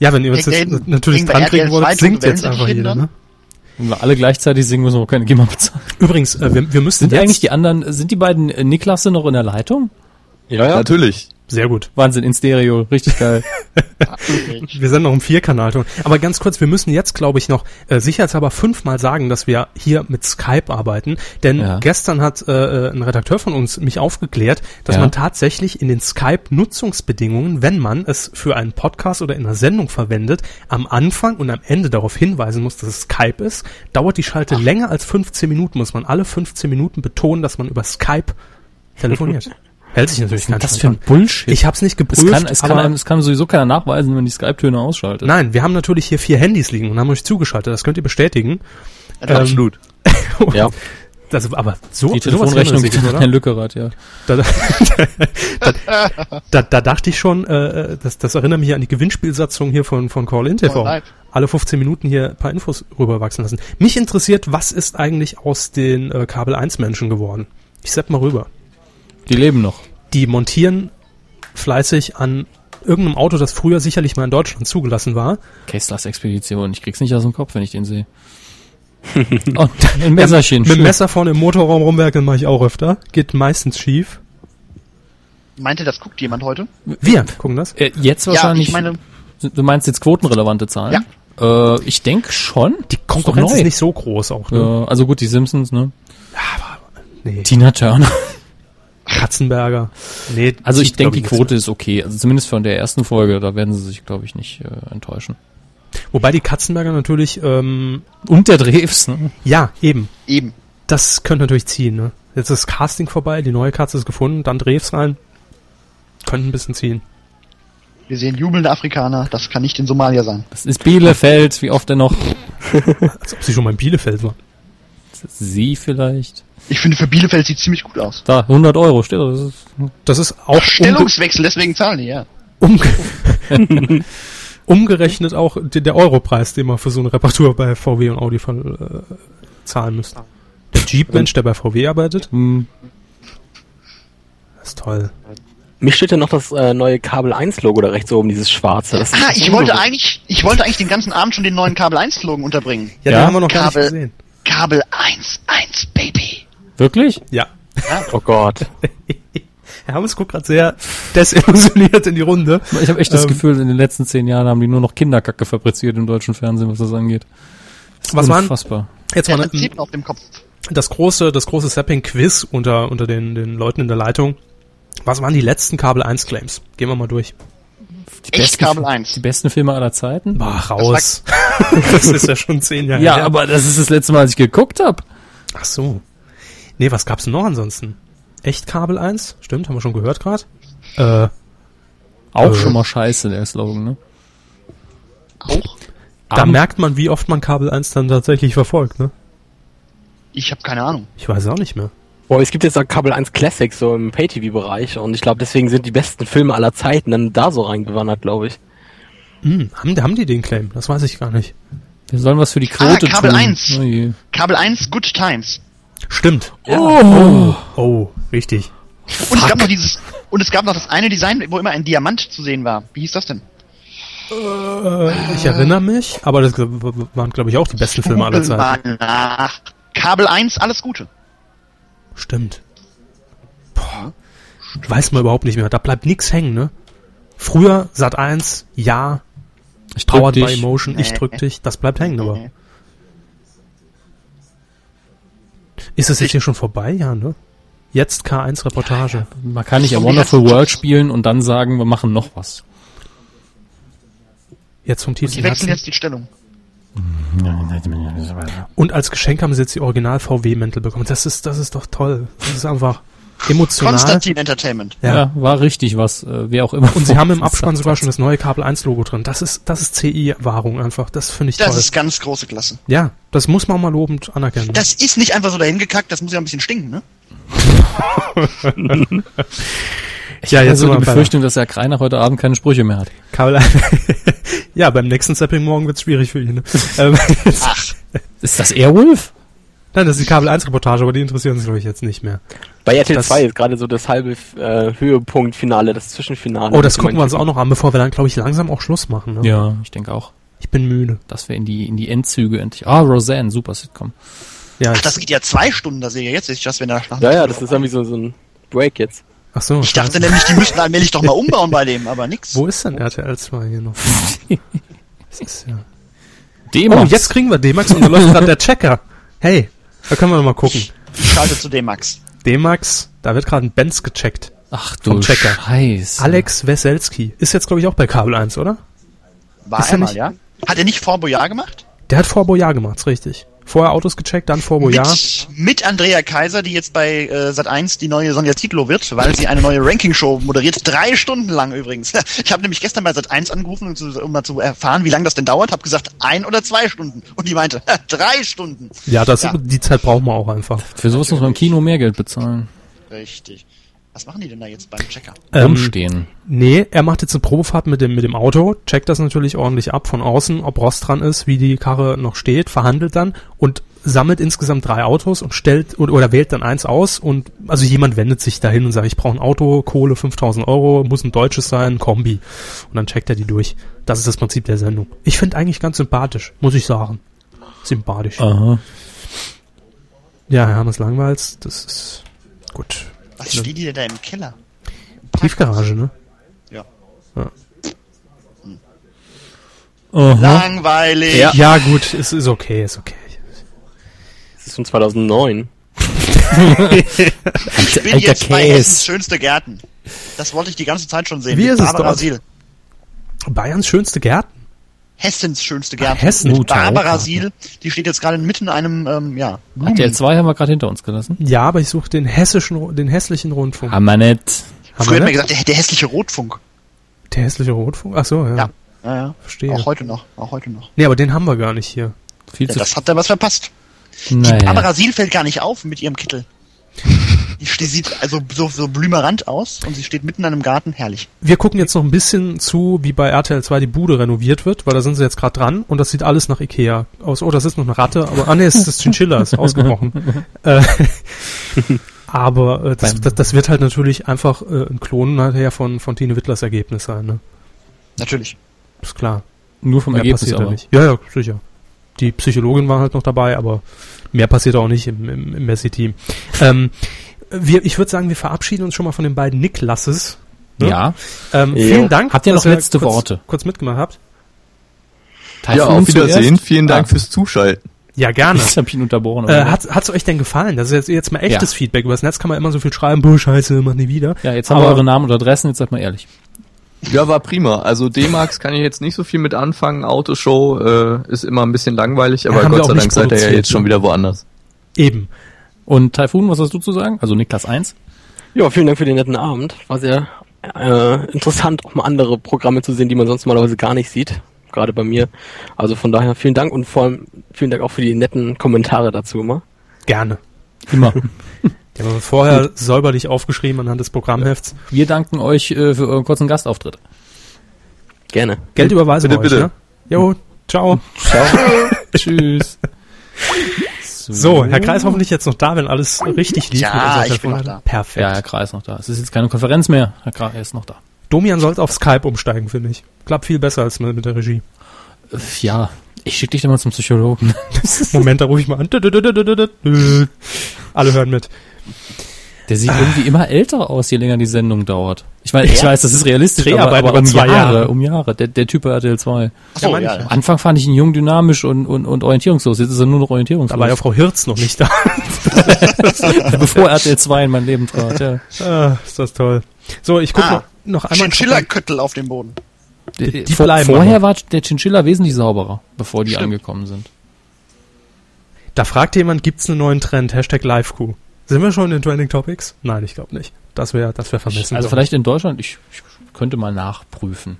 Ja, wenn ihr uns jetzt natürlich kriegen wir dran kriegen RTL wollt, 2 singt jetzt einfach jeder, ne? Wenn wir alle gleichzeitig singen, müssen wir auch keine GEMA bezahlen. Übrigens, äh, wir, wir müssten Sind die jetzt, eigentlich die anderen, sind die beiden äh, Niklasse noch in der Leitung? Ja, ja. Natürlich. Sehr gut. Wahnsinn, in Stereo, richtig geil. Wir sind noch im Vierkanalton. Aber ganz kurz, wir müssen jetzt, glaube ich, noch äh, sicherheitshalber fünfmal sagen, dass wir hier mit Skype arbeiten. Denn Ja. gestern hat äh, ein Redakteur von uns mich aufgeklärt, dass Ja. man tatsächlich in den Skype-Nutzungsbedingungen, wenn man es für einen Podcast oder in einer Sendung verwendet, am Anfang und am Ende darauf hinweisen muss, dass es Skype ist. Dauert die Schalte länger als 15 Minuten, muss man alle 15 Minuten betonen, dass man über Skype telefoniert. Hält sich natürlich kein das für ein. Bullshit. Ich habe es nicht es geprüft, kann, es kann, aber einem, es kann sowieso keiner nachweisen, wenn die Skype-Töne ausschaltet. Nein, wir haben natürlich hier vier Handys liegen und haben euch zugeschaltet. Das könnt ihr bestätigen. Ähm, Absolut. Ja. Das, aber so, Die Telefonrechnung an oder? Herrn Lückerath, ja. Da, da, da, da dachte ich schon, äh, das, das erinnert mich an die Gewinnspielsatzung hier von, von Call In TV. Live. Alle 15 Minuten hier ein paar Infos rüberwachsen lassen. Mich interessiert, was ist eigentlich aus den äh, Kabel 1 Menschen geworden? Ich sepp mal rüber. Die leben noch. Die montieren fleißig an irgendeinem Auto, das früher sicherlich mal in Deutschland zugelassen war. Kesslers Expedition. Ich krieg's nicht aus dem Kopf, wenn ich den sehe. Und ein Messerchen. Mit dem. Messer vorne im Motorraum rumwerkeln mache ich auch öfter. Geht meistens schief. Meinte, das guckt jemand heute? Wir gucken das. Äh, jetzt Ja, wahrscheinlich. ich meine, du meinst jetzt quotenrelevante Zahlen? Ja. Äh, ich denke schon. Die Ist Konkurrenz neu. ist nicht so groß auch. Ne? Ja, also gut, die Simpsons, ne? Nee. Tina Turner. Katzenberger. Nee, Also ich denke, die Quote ist okay. Also zumindest von der ersten Folge, da werden sie sich, glaube ich, nicht äh, enttäuschen. Wobei die Katzenberger natürlich, ähm, Und der Drews, ne? ja, eben. eben. Das könnte natürlich ziehen. Ne? Jetzt ist das Casting vorbei, die neue Katze ist gefunden, dann Drews rein. Könnte ein bisschen ziehen. Wir sehen jubelnde Afrikaner. Das kann nicht in Somalia sein. Das ist Bielefeld, wie oft denn noch? Als ob sie schon mal in Bielefeld war. Sie vielleicht. Ich finde, für Bielefeld sieht ziemlich gut aus. Da, 100 Euro. Das ist, Das ist auch Stellungswechsel, deswegen zahlen die, ja. umge umgerechnet auch der Europreis, den man für so eine Reparatur bei VW und Audi von, äh, zahlen müsste. Der Jeep-Mensch, der bei VW arbeitet, hm, das ist toll. Mich steht ja noch das äh, neue Kabel 1 Logo da rechts oben, dieses schwarze. Das Ah, ich wollte eigentlich, ich wollte eigentlich den ganzen Abend schon den neuen Kabel 1 Slogan unterbringen. Ja, Ja? den haben wir noch gar nicht Kabel- gesehen. Kabel 1, 1, Baby. Wirklich? Ja, Oh Gott. Herr Hammes guckt gerade sehr desillusioniert in die Runde. Ich habe echt das Ähm, Gefühl, in den letzten zehn Jahren haben die nur noch Kinderkacke fabriziert im deutschen Fernsehen, was das angeht. Das ist Was waren- unfassbar. Jetzt Der mal Prinzip auf dem Kopf. das große, das große Zapping-Quiz unter, unter den, den Leuten in der Leitung. Was waren die letzten Kabel 1 Claims? Gehen wir mal durch. Die Echt besten, Kabel Fi- 1. Die besten Filme aller Zeiten? Boah, raus. Das ist ja schon zehn Jahre Ja, her. aber das ist das letzte Mal, als ich geguckt habe. Ach so. Nee, was gab's denn noch ansonsten? Echt Kabel 1? Stimmt, haben wir schon gehört gerade. Äh, Auch Äh. schon mal scheiße, der Slogan, ne? Auch? da Am- merkt man, wie oft man Kabel 1 dann tatsächlich verfolgt, ne? Ich habe keine Ahnung. Ich weiß es auch nicht mehr. Boah, es gibt jetzt auch Kabel 1 Classic so im Pay-TV-Bereich und ich glaube, deswegen sind die besten Filme aller Zeiten dann da so reingewandert, glaube ich. Hm, haben, haben die den Claim? Das weiß ich gar nicht. Wir sollen was für die Quote Ah, Kabel tun. 1. Oh. Kabel 1, Good Times. Stimmt. Oh. Oh, richtig. Und es gab noch dieses, und es gab noch das eine Design, wo immer ein Diamant zu sehen war. Wie hieß das denn? Ich erinnere mich, aber das waren, glaube ich, auch die besten Filme aller Zeiten. nach. Kabel 1, alles Gute. Stimmt. Boah. Weiß man überhaupt nicht mehr. Da bleibt nix hängen, ne? Früher Sat 1, ja, Ich drück Powered by dich. Emotion, ich drück dich, das bleibt hängen, aber. Ist es jetzt hier schon vorbei? Ja, ne? Jetzt K1 Reportage. Man kann nicht a Wonderful World spielen und dann sagen, wir machen noch was. Jetzt vom Die tiefsten wechseln Herzen. jetzt die Stellung. Und als Geschenk haben sie jetzt die Original VW-Mäntel bekommen. Das ist, das ist doch toll. Das ist einfach emotional. Konstantin Entertainment. Ja. Ja, war richtig was, äh, wer auch immer. Und sie haben im Abspann sogar schon das neue Kabel 1 Logo drin. Das ist, das ist CI-Wahrung einfach. Das finde ich Das toll. ist ganz große Klasse. ja, das muss man mal lobend anerkennen. Das ist nicht einfach so dahin gekackt, das muss ja ein bisschen stinken, ne? ja, also sind die Befürchtung, dass Herr Kreiner heute Abend keine Sprüche mehr hat. Kabel Ja, beim nächsten Zapping morgen wird's schwierig für ihn. Ne? ähm, Ach, Ist das Airwolf? Nein, das ist die Kabel 1 Reportage, aber die interessieren uns glaube ich jetzt nicht mehr. Bei RTL Das- 2 ist gerade so das halbe äh, Höhepunktfinale, das Zwischenfinale. Oh, das gucken wir uns auch noch an, bevor wir dann glaube ich langsam auch Schluss machen. Ne? Ja, ich denke auch. Ich bin müde. Dass wir in die, in die Endzüge endlich. Ah, Roseanne, super Sitcom. Ja, ach, das geht ja zwei Stunden, da sehe ich jetzt dass wir nach. nach Ja, ja, das ist irgendwie so, so ein Break jetzt. ach so. Ich dachte nämlich, die müssten allmählich doch mal umbauen bei dem, aber nix. Wo ist denn RTL 2 hier noch? das ist ja. D-Max. Oh, jetzt kriegen wir D-Max und da läuft gerade der Checker. Hey, da können wir noch mal gucken. Ich schalte zu D-Max. D-Max, da wird gerade ein Benz gecheckt. Ach vom du Checker. Scheiße. Alex Weselski. Ist jetzt glaube ich auch bei Kabel 1, oder? War Ist er mal, nicht- ja? Hat er nicht Fort Boyard gemacht? Der hat Fort Boyard gemacht, ist richtig. Vorher Autos gecheckt, dann Fort Boyard. Mit, mit Andrea Kaiser, die jetzt bei äh, Sat1 die neue Sonja Titlo wird, weil sie eine neue Ranking-Show moderiert. Drei Stunden lang übrigens. Ich habe nämlich gestern bei Sat1 angerufen, um, zu, um mal zu erfahren, wie lange das denn dauert. Habe gesagt, ein oder zwei Stunden. Und die meinte, drei Stunden. Ja, das, Ja. die Zeit brauchen wir auch einfach. Für sowas muss man im Kino mehr Geld bezahlen. Richtig. Was machen die denn da jetzt beim Checker? Ähm, Rumstehen. Nee, er macht jetzt eine Probefahrt mit dem, mit dem Auto, checkt das natürlich ordentlich ab von außen, ob Rost dran ist, wie die Karre noch steht, verhandelt dann und sammelt insgesamt drei Autos und stellt oder, oder wählt dann eins aus und also jemand wendet sich dahin und sagt, ich brauche ein Auto, Kohle 5000 Euro, muss ein deutsches sein, ein Kombi und dann checkt er die durch. Das ist das Prinzip der Sendung. Ich finde eigentlich ganz sympathisch, muss ich sagen. Sympathisch. Aha. Ja, Hermes Langweils, das ist gut. Was steht die denn da im Keller? Tiefgarage, ne? Aha. Langweilig. Ja. Ja, gut, es ist okay, ist okay. Das ist von 2009. Ich bin Alter jetzt bei Käse. Hessens schönste Gärten. Das wollte ich die ganze Zeit schon sehen. Wie ist es Barbara dort? Siel. Bayerns schönste Gärten. Hessens schönste Gärten. Hessen. Mit Barbara. Siel, die steht jetzt gerade mitten in einem, ähm, ja, RTL 2 haben wir gerade hinter uns gelassen. Ja, aber ich suche den hessischen, den hässlichen Rundfunk. Haben wir nicht. Früher wir hat man gesagt, der, der hässliche Rotfunk. Der hässliche Rundfunk? Ach so, ja. Ja. Ja, ja. Verstehe. Auch heute noch, auch heute noch. Nee, aber den haben wir gar nicht hier. Viel Ja, zu das hat er was verpasst. naja. Barbara Siel fällt gar nicht auf mit ihrem Kittel. Die sieht also so, so blümerant aus und sie steht mitten in einem Garten. Herrlich. Wir gucken jetzt noch ein bisschen zu, wie bei RTL 2 die Bude renoviert wird, weil da sind sie jetzt gerade dran und das sieht alles nach Ikea aus. Oh, das ist noch eine Ratte, aber ah nee, es ist das Chinchilla, ist ausgebrochen. äh, aber äh, das, das, das wird halt natürlich einfach äh, ein Klon nachher von, von Tine Wittlers Ergebnis sein, ne? Natürlich. Ist klar. Nur vom Mehr Ergebnis passiert da aber. nicht. Ja, ja, sicher. Die Psychologin war halt noch dabei, aber mehr passiert auch nicht im, im, im Messi-Team. Ähm, wir, ich würde sagen, wir verabschieden uns schon mal von den beiden Niklasses. Ne? Ja. Ähm, Ja. Vielen Dank. Habt ihr noch letzte kurz, Worte? Kurz mitgemacht habt. Ja, Typhoon auf Wiedersehen. zuerst? Vielen Dank Ah. fürs Zuschalten. Ja, gerne. Ich hab ihn unterbrochen. Äh, aber- hat hat's euch denn gefallen? Das ist jetzt, jetzt mal echtes Ja. Feedback. Über das Netz kann man immer so viel schreiben, boah, scheiße, mach nie wieder. ja, jetzt haben wir eure Namen und Adressen, jetzt seid mal ehrlich. Ja, war prima. Also D-Max kann ich jetzt nicht so viel mit anfangen. Autoshow äh, ist immer ein bisschen langweilig, aber wir Gott auch sei Dank seid ihr ja jetzt schon wieder woanders. Eben. Und Typhoon, was hast du zu sagen? Also Niklas 1. Ja, vielen Dank für den netten Abend. War sehr äh, interessant, auch mal andere Programme zu sehen, die man sonst normalerweise gar nicht sieht. Gerade bei mir. Also von daher vielen Dank und vor allem vielen Dank auch für die netten Kommentare dazu immer. Gerne. Immer. Die haben wir vorher säuberlich aufgeschrieben anhand des Programmhefts. Wir danken euch äh, für euren kurzen Gastauftritt. Gerne. Geld überweisen Bitte, euch, bitte. ne? Jo, ciao. Tschüss. So, Herr Kreis hoffentlich jetzt noch da, wenn alles richtig lief. Ja, ich bin noch da. Perfekt. Ja, Herr Kreis ist noch da. Es ist jetzt keine Konferenz mehr. Herr Kreis ist noch da. Domian sollte auf Skype umsteigen, finde ich. Klappt viel besser als mit mit der Regie. Äh, Ja, ich schicke dich dann mal zum Psychologen. Moment, da rufe ich mal an. Alle hören mit. Der sieht irgendwie immer älter aus, je länger die Sendung dauert. Ich weiß, ich weiß, das ist realistisch, aber, Dreharbeit aber um zwei Jahre, Jahre. um Jahre. Der, der Typ bei RTL 2. Achso, meine ja, ich ja. Am Anfang fand ich ihn jung, dynamisch und, und, und orientierungslos. Jetzt ist er nur noch orientierungslos. Da war ja Frau Hirz noch nicht da. bevor RTL 2 in mein Leben trat. Ja. ah, ist das toll. So, ich gucke Ah. noch, noch einmal. Chinchilla-Köttel auf dem Boden. Die Vor, bleiben vorher aber. war der Chinchilla wesentlich sauberer, bevor die Stimmt. angekommen sind. Da fragt jemand, gibt's einen neuen Trend? Hashtag LiveQ. Sind wir schon in Trending Topics? Nein, ich glaube nicht. Das wäre das wär vermessen. Also vielleicht in Deutschland, ich, ich könnte mal nachprüfen.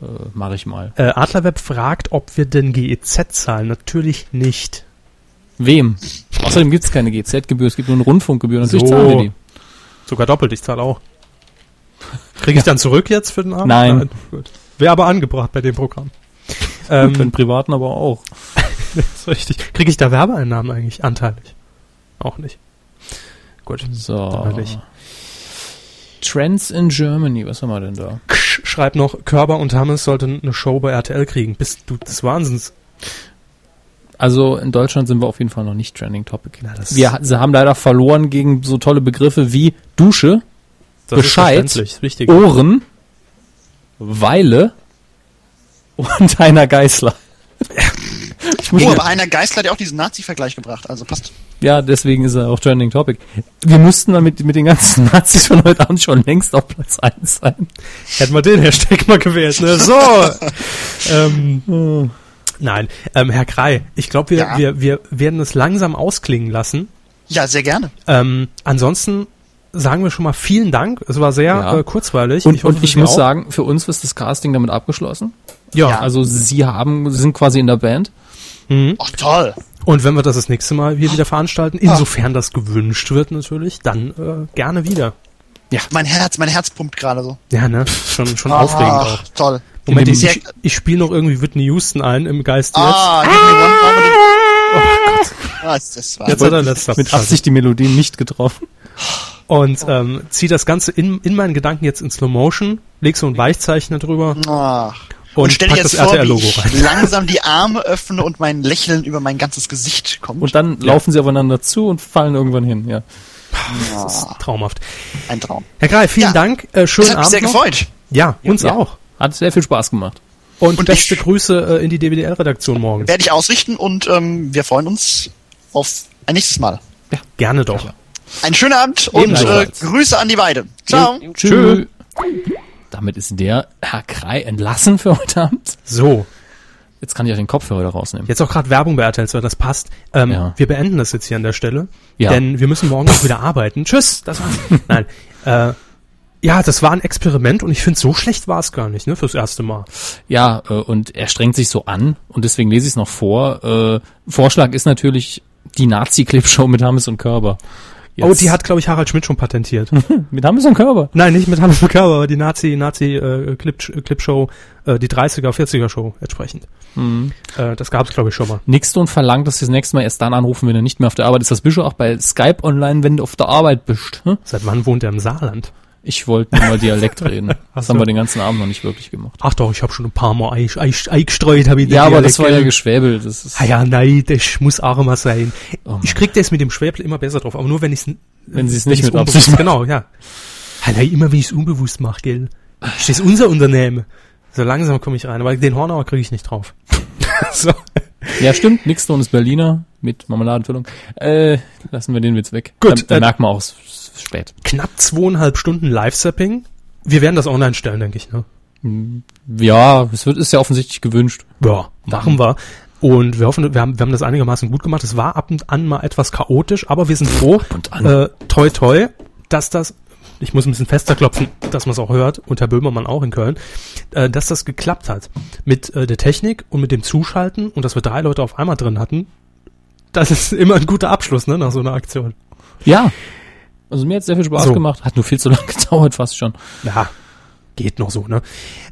Äh, Mache ich mal. Äh, Adlerweb fragt, ob wir denn GEZ zahlen. Natürlich nicht. Wem? Außerdem gibt es keine GZ-Gebühr, es gibt nur eine Rundfunkgebühr. Natürlich So. zahlen wir die. Sogar doppelt, ich zahle auch. Kriege ich dann zurück jetzt für den Abend? Nein. Gut. Wäre aber angebracht bei dem Programm. Für den Ähm, Privaten aber auch. das ist richtig. Kriege ich da Werbeeinnahmen eigentlich anteilig? Auch nicht. Gut. So. Trends in Germany, was haben wir denn da? Schreibt noch, Körber und Hammes sollten eine Show bei RTL kriegen. Bist du des Wahnsinns? Also in Deutschland sind wir auf jeden Fall noch nicht Trending Topic. Na, das- wir sie haben leider verloren gegen so tolle Begriffe wie Dusche, Das Bescheid. Ohren, Weile und Heiner Geißler. Ich muss Oh, aber einer Geistler hat ja auch diesen Nazi-Vergleich gebracht, also passt. Ja, deswegen ist er auch Trending Topic. Wir müssten dann mit, mit den ganzen Nazis von heute Abend schon längst auf Platz 1 sein. Hätten wir den Hashtag mal gewählt, ne? So. ähm, nein, ähm, Herr Krei, ich glaube, wir, Ja. wir, wir werden es langsam ausklingen lassen. Ja, sehr gerne. Ähm, ansonsten sagen wir schon mal vielen Dank. Es war sehr Ja. äh, kurzweilig. Und ich, hoffe, und ich muss auch. sagen, für uns ist das Casting damit abgeschlossen. ja. Ja. Also sie haben, sie sind quasi in der Band. Mhm. Ach, toll. Und wenn wir das das nächste Mal hier wieder veranstalten, insofern das gewünscht wird natürlich, dann äh, gerne wieder. Mein Herz, mein Herz pumpt gerade so. Ja, ne? Schon, schon aufregend auch. Ach, toll. Moment, ich, ich, ich spiele noch irgendwie Whitney Houston ein im Geist jetzt. Ah, give me one moment. Oh Gott. Was, das war Jetzt hat er letzter Mit Absicht die Melodie nicht getroffen. Und ähm, zieh das Ganze in, in meinen Gedanken jetzt in Slow Motion, leg so ein Weichzeichner drüber Ach. Und, Und, stell dir das jetzt vor, wie ich rein. langsam die Arme öffne und mein Lächeln über mein ganzes Gesicht kommt. Und dann laufen sie aufeinander zu und fallen irgendwann hin, ja. Das ist traumhaft. ein Traum. Herr Greif, vielen Ja. Dank. Äh, Das schönen hat mich Abend sehr noch. gefreut. Ja, uns Ja. auch. Hat sehr viel Spaß gemacht. Und, Und beste Grüße äh, in die DWDL-Redaktion morgen. Werde ich ausrichten und ähm, wir freuen uns auf ein nächstes Mal. Gerne doch. Einen schönen Abend und äh. Grüße an die Weide. Ciao. Tschö. Damit ist der Herr Krei entlassen für heute Abend. So, Jetzt kann ich auch den Kopfhörer rausnehmen. jetzt auch gerade Werbung bei RTL 2, das passt. Ähm, Ja. Wir beenden das jetzt hier an der Stelle, Ja. denn wir müssen morgen auch wieder arbeiten. Tschüss, das war's. Nein, äh, ja, das war ein Experiment und ich finde, so schlecht war es gar nicht, ne, fürs erste Mal. Ja, äh, und er strengt sich so an und deswegen lese ich es noch vor. Äh, Vorschlag ist natürlich die Nazi-Clip-Show mit Hammes und Körber. Oh, die hat, glaube ich, Harald Schmidt schon patentiert. mit Hammes und Körber. Nein, nicht mit Hannes Körber, aber die Nazi, Nazi äh, Clip, Clipshow, äh, die 30er, 40er Show entsprechend. Mhm. Äh, das gab's glaube ich schon mal. Nixton verlangt, dass sie das nächste Mal erst dann anrufen, wenn er nicht mehr auf der Arbeit ist. Das bist du auch bei Skype online, wenn du auf der Arbeit bist. Hm? Seit wann wohnt er im Saarland? Ich wollte nur mal Dialekt reden. Das haben wir den ganzen Abend noch nicht wirklich gemacht. Ach doch, ich habe schon ein paar Mal eingestreut, habe ich den Ja, aber das war ja gell? geschwäbelt. Das ist Ah ja, nein, das muss immer sein. Oh ich krieg das mit dem Schwäble immer besser drauf, aber nur wenn ich Wenn sie es nicht mit Absicht unbewusst- Genau, ja. Hey, immer wenn ich es unbewusst mache, gell. Das ist unser Unternehmen. So langsam komme ich rein, aber den Hornauer kriege ich nicht drauf. so. Ja, stimmt. Nixstone ist Berliner mit Marmeladenfüllung. Äh, lassen wir den Witz weg. Gut, Da, da äh, merkt man auch, es ist spät. Knapp zweieinhalb Stunden Live-Sapping. Wir werden das online stellen, denke ich, ne? Ja, es wird, ist ja offensichtlich gewünscht. Ja, machen wir. Und wir hoffen, wir haben, wir haben das einigermaßen gut gemacht. Es war ab und an mal etwas chaotisch, aber wir sind froh, und an. äh, toi toi, dass das, ich muss ein bisschen fester klopfen, dass man es auch hört, und Herr Böhmermann auch in Köln, äh, dass das geklappt hat. Mit äh, der Technik und mit dem Zuschalten und dass wir drei Leute auf einmal drin hatten. Das ist immer ein guter Abschluss, ne, nach so einer Aktion. Ja. Also mir hat sehr viel Spaß So. gemacht. Hat nur viel zu lange gedauert, fast schon. Ja, geht noch so, ne?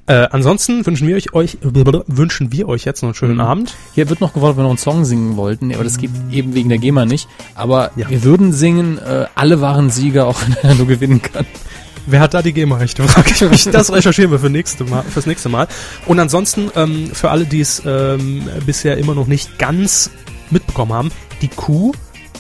Äh, ansonsten wünschen wir euch, euch wünschen wir euch jetzt noch einen schönen Mhm. Abend. Hier wird noch gefordert, ob wir noch einen Song singen wollten, aber das geht eben wegen der GEMA nicht. Aber Ja. wir würden singen, äh, alle waren Sieger, auch wenn er nur gewinnen kann. Wer hat da die GEMA-Rechte? Das recherchieren wir für nächste Mal, fürs nächste Mal. Und ansonsten, ähm, für alle, die es ähm, bisher immer noch nicht ganz mitbekommen haben, die Kuh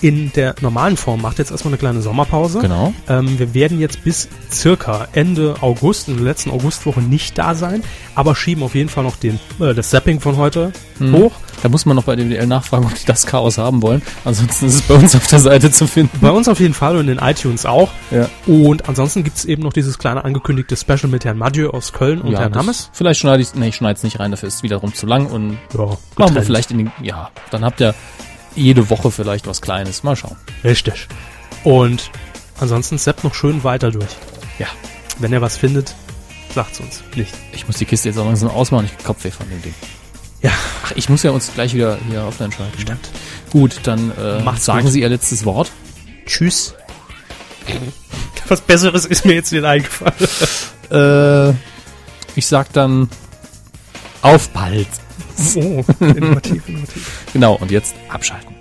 in der normalen Form macht jetzt erstmal eine kleine Sommerpause. Genau. Ähm, wir werden jetzt bis circa Ende August, in der letzten Augustwoche nicht da sein, aber schieben auf jeden Fall noch den, äh, das Zapping von heute Mhm. hoch. Da muss man noch bei DWDL nachfragen, ob die das Chaos haben wollen. Ansonsten ist es bei uns auf der Seite zu finden. Bei uns auf jeden Fall und in iTunes auch. Ja. Und ansonsten gibt's eben noch dieses kleine angekündigte Special mit Herrn Mathieu aus Köln und Herrn das- Hammes. Vielleicht schneide ich, nee, ich schneide es nicht rein, dafür ist es wiederum zu lang und Ja, machen wir vielleicht in den, ja, dann habt ihr jede Woche vielleicht was Kleines. Mal schauen. Richtig. Und ansonsten zappt noch schön weiter durch. Ja. Wenn ihr was findet, sagt's uns. Nicht. Ich muss die Kiste jetzt auch langsam ausmachen, ich Kopfweh von dem Ding. Ja. Ach, ich muss ja uns gleich wieder hier offline schalten. ne? Stimmt. Gut, dann äh, Macht's sagen gut. Sie Ihr letztes Wort. Tschüss. Was Besseres ist mir jetzt nicht eingefallen. Äh, ich sag dann auf bald. Oh, innovativ, innovativ. Genau, und jetzt abschalten.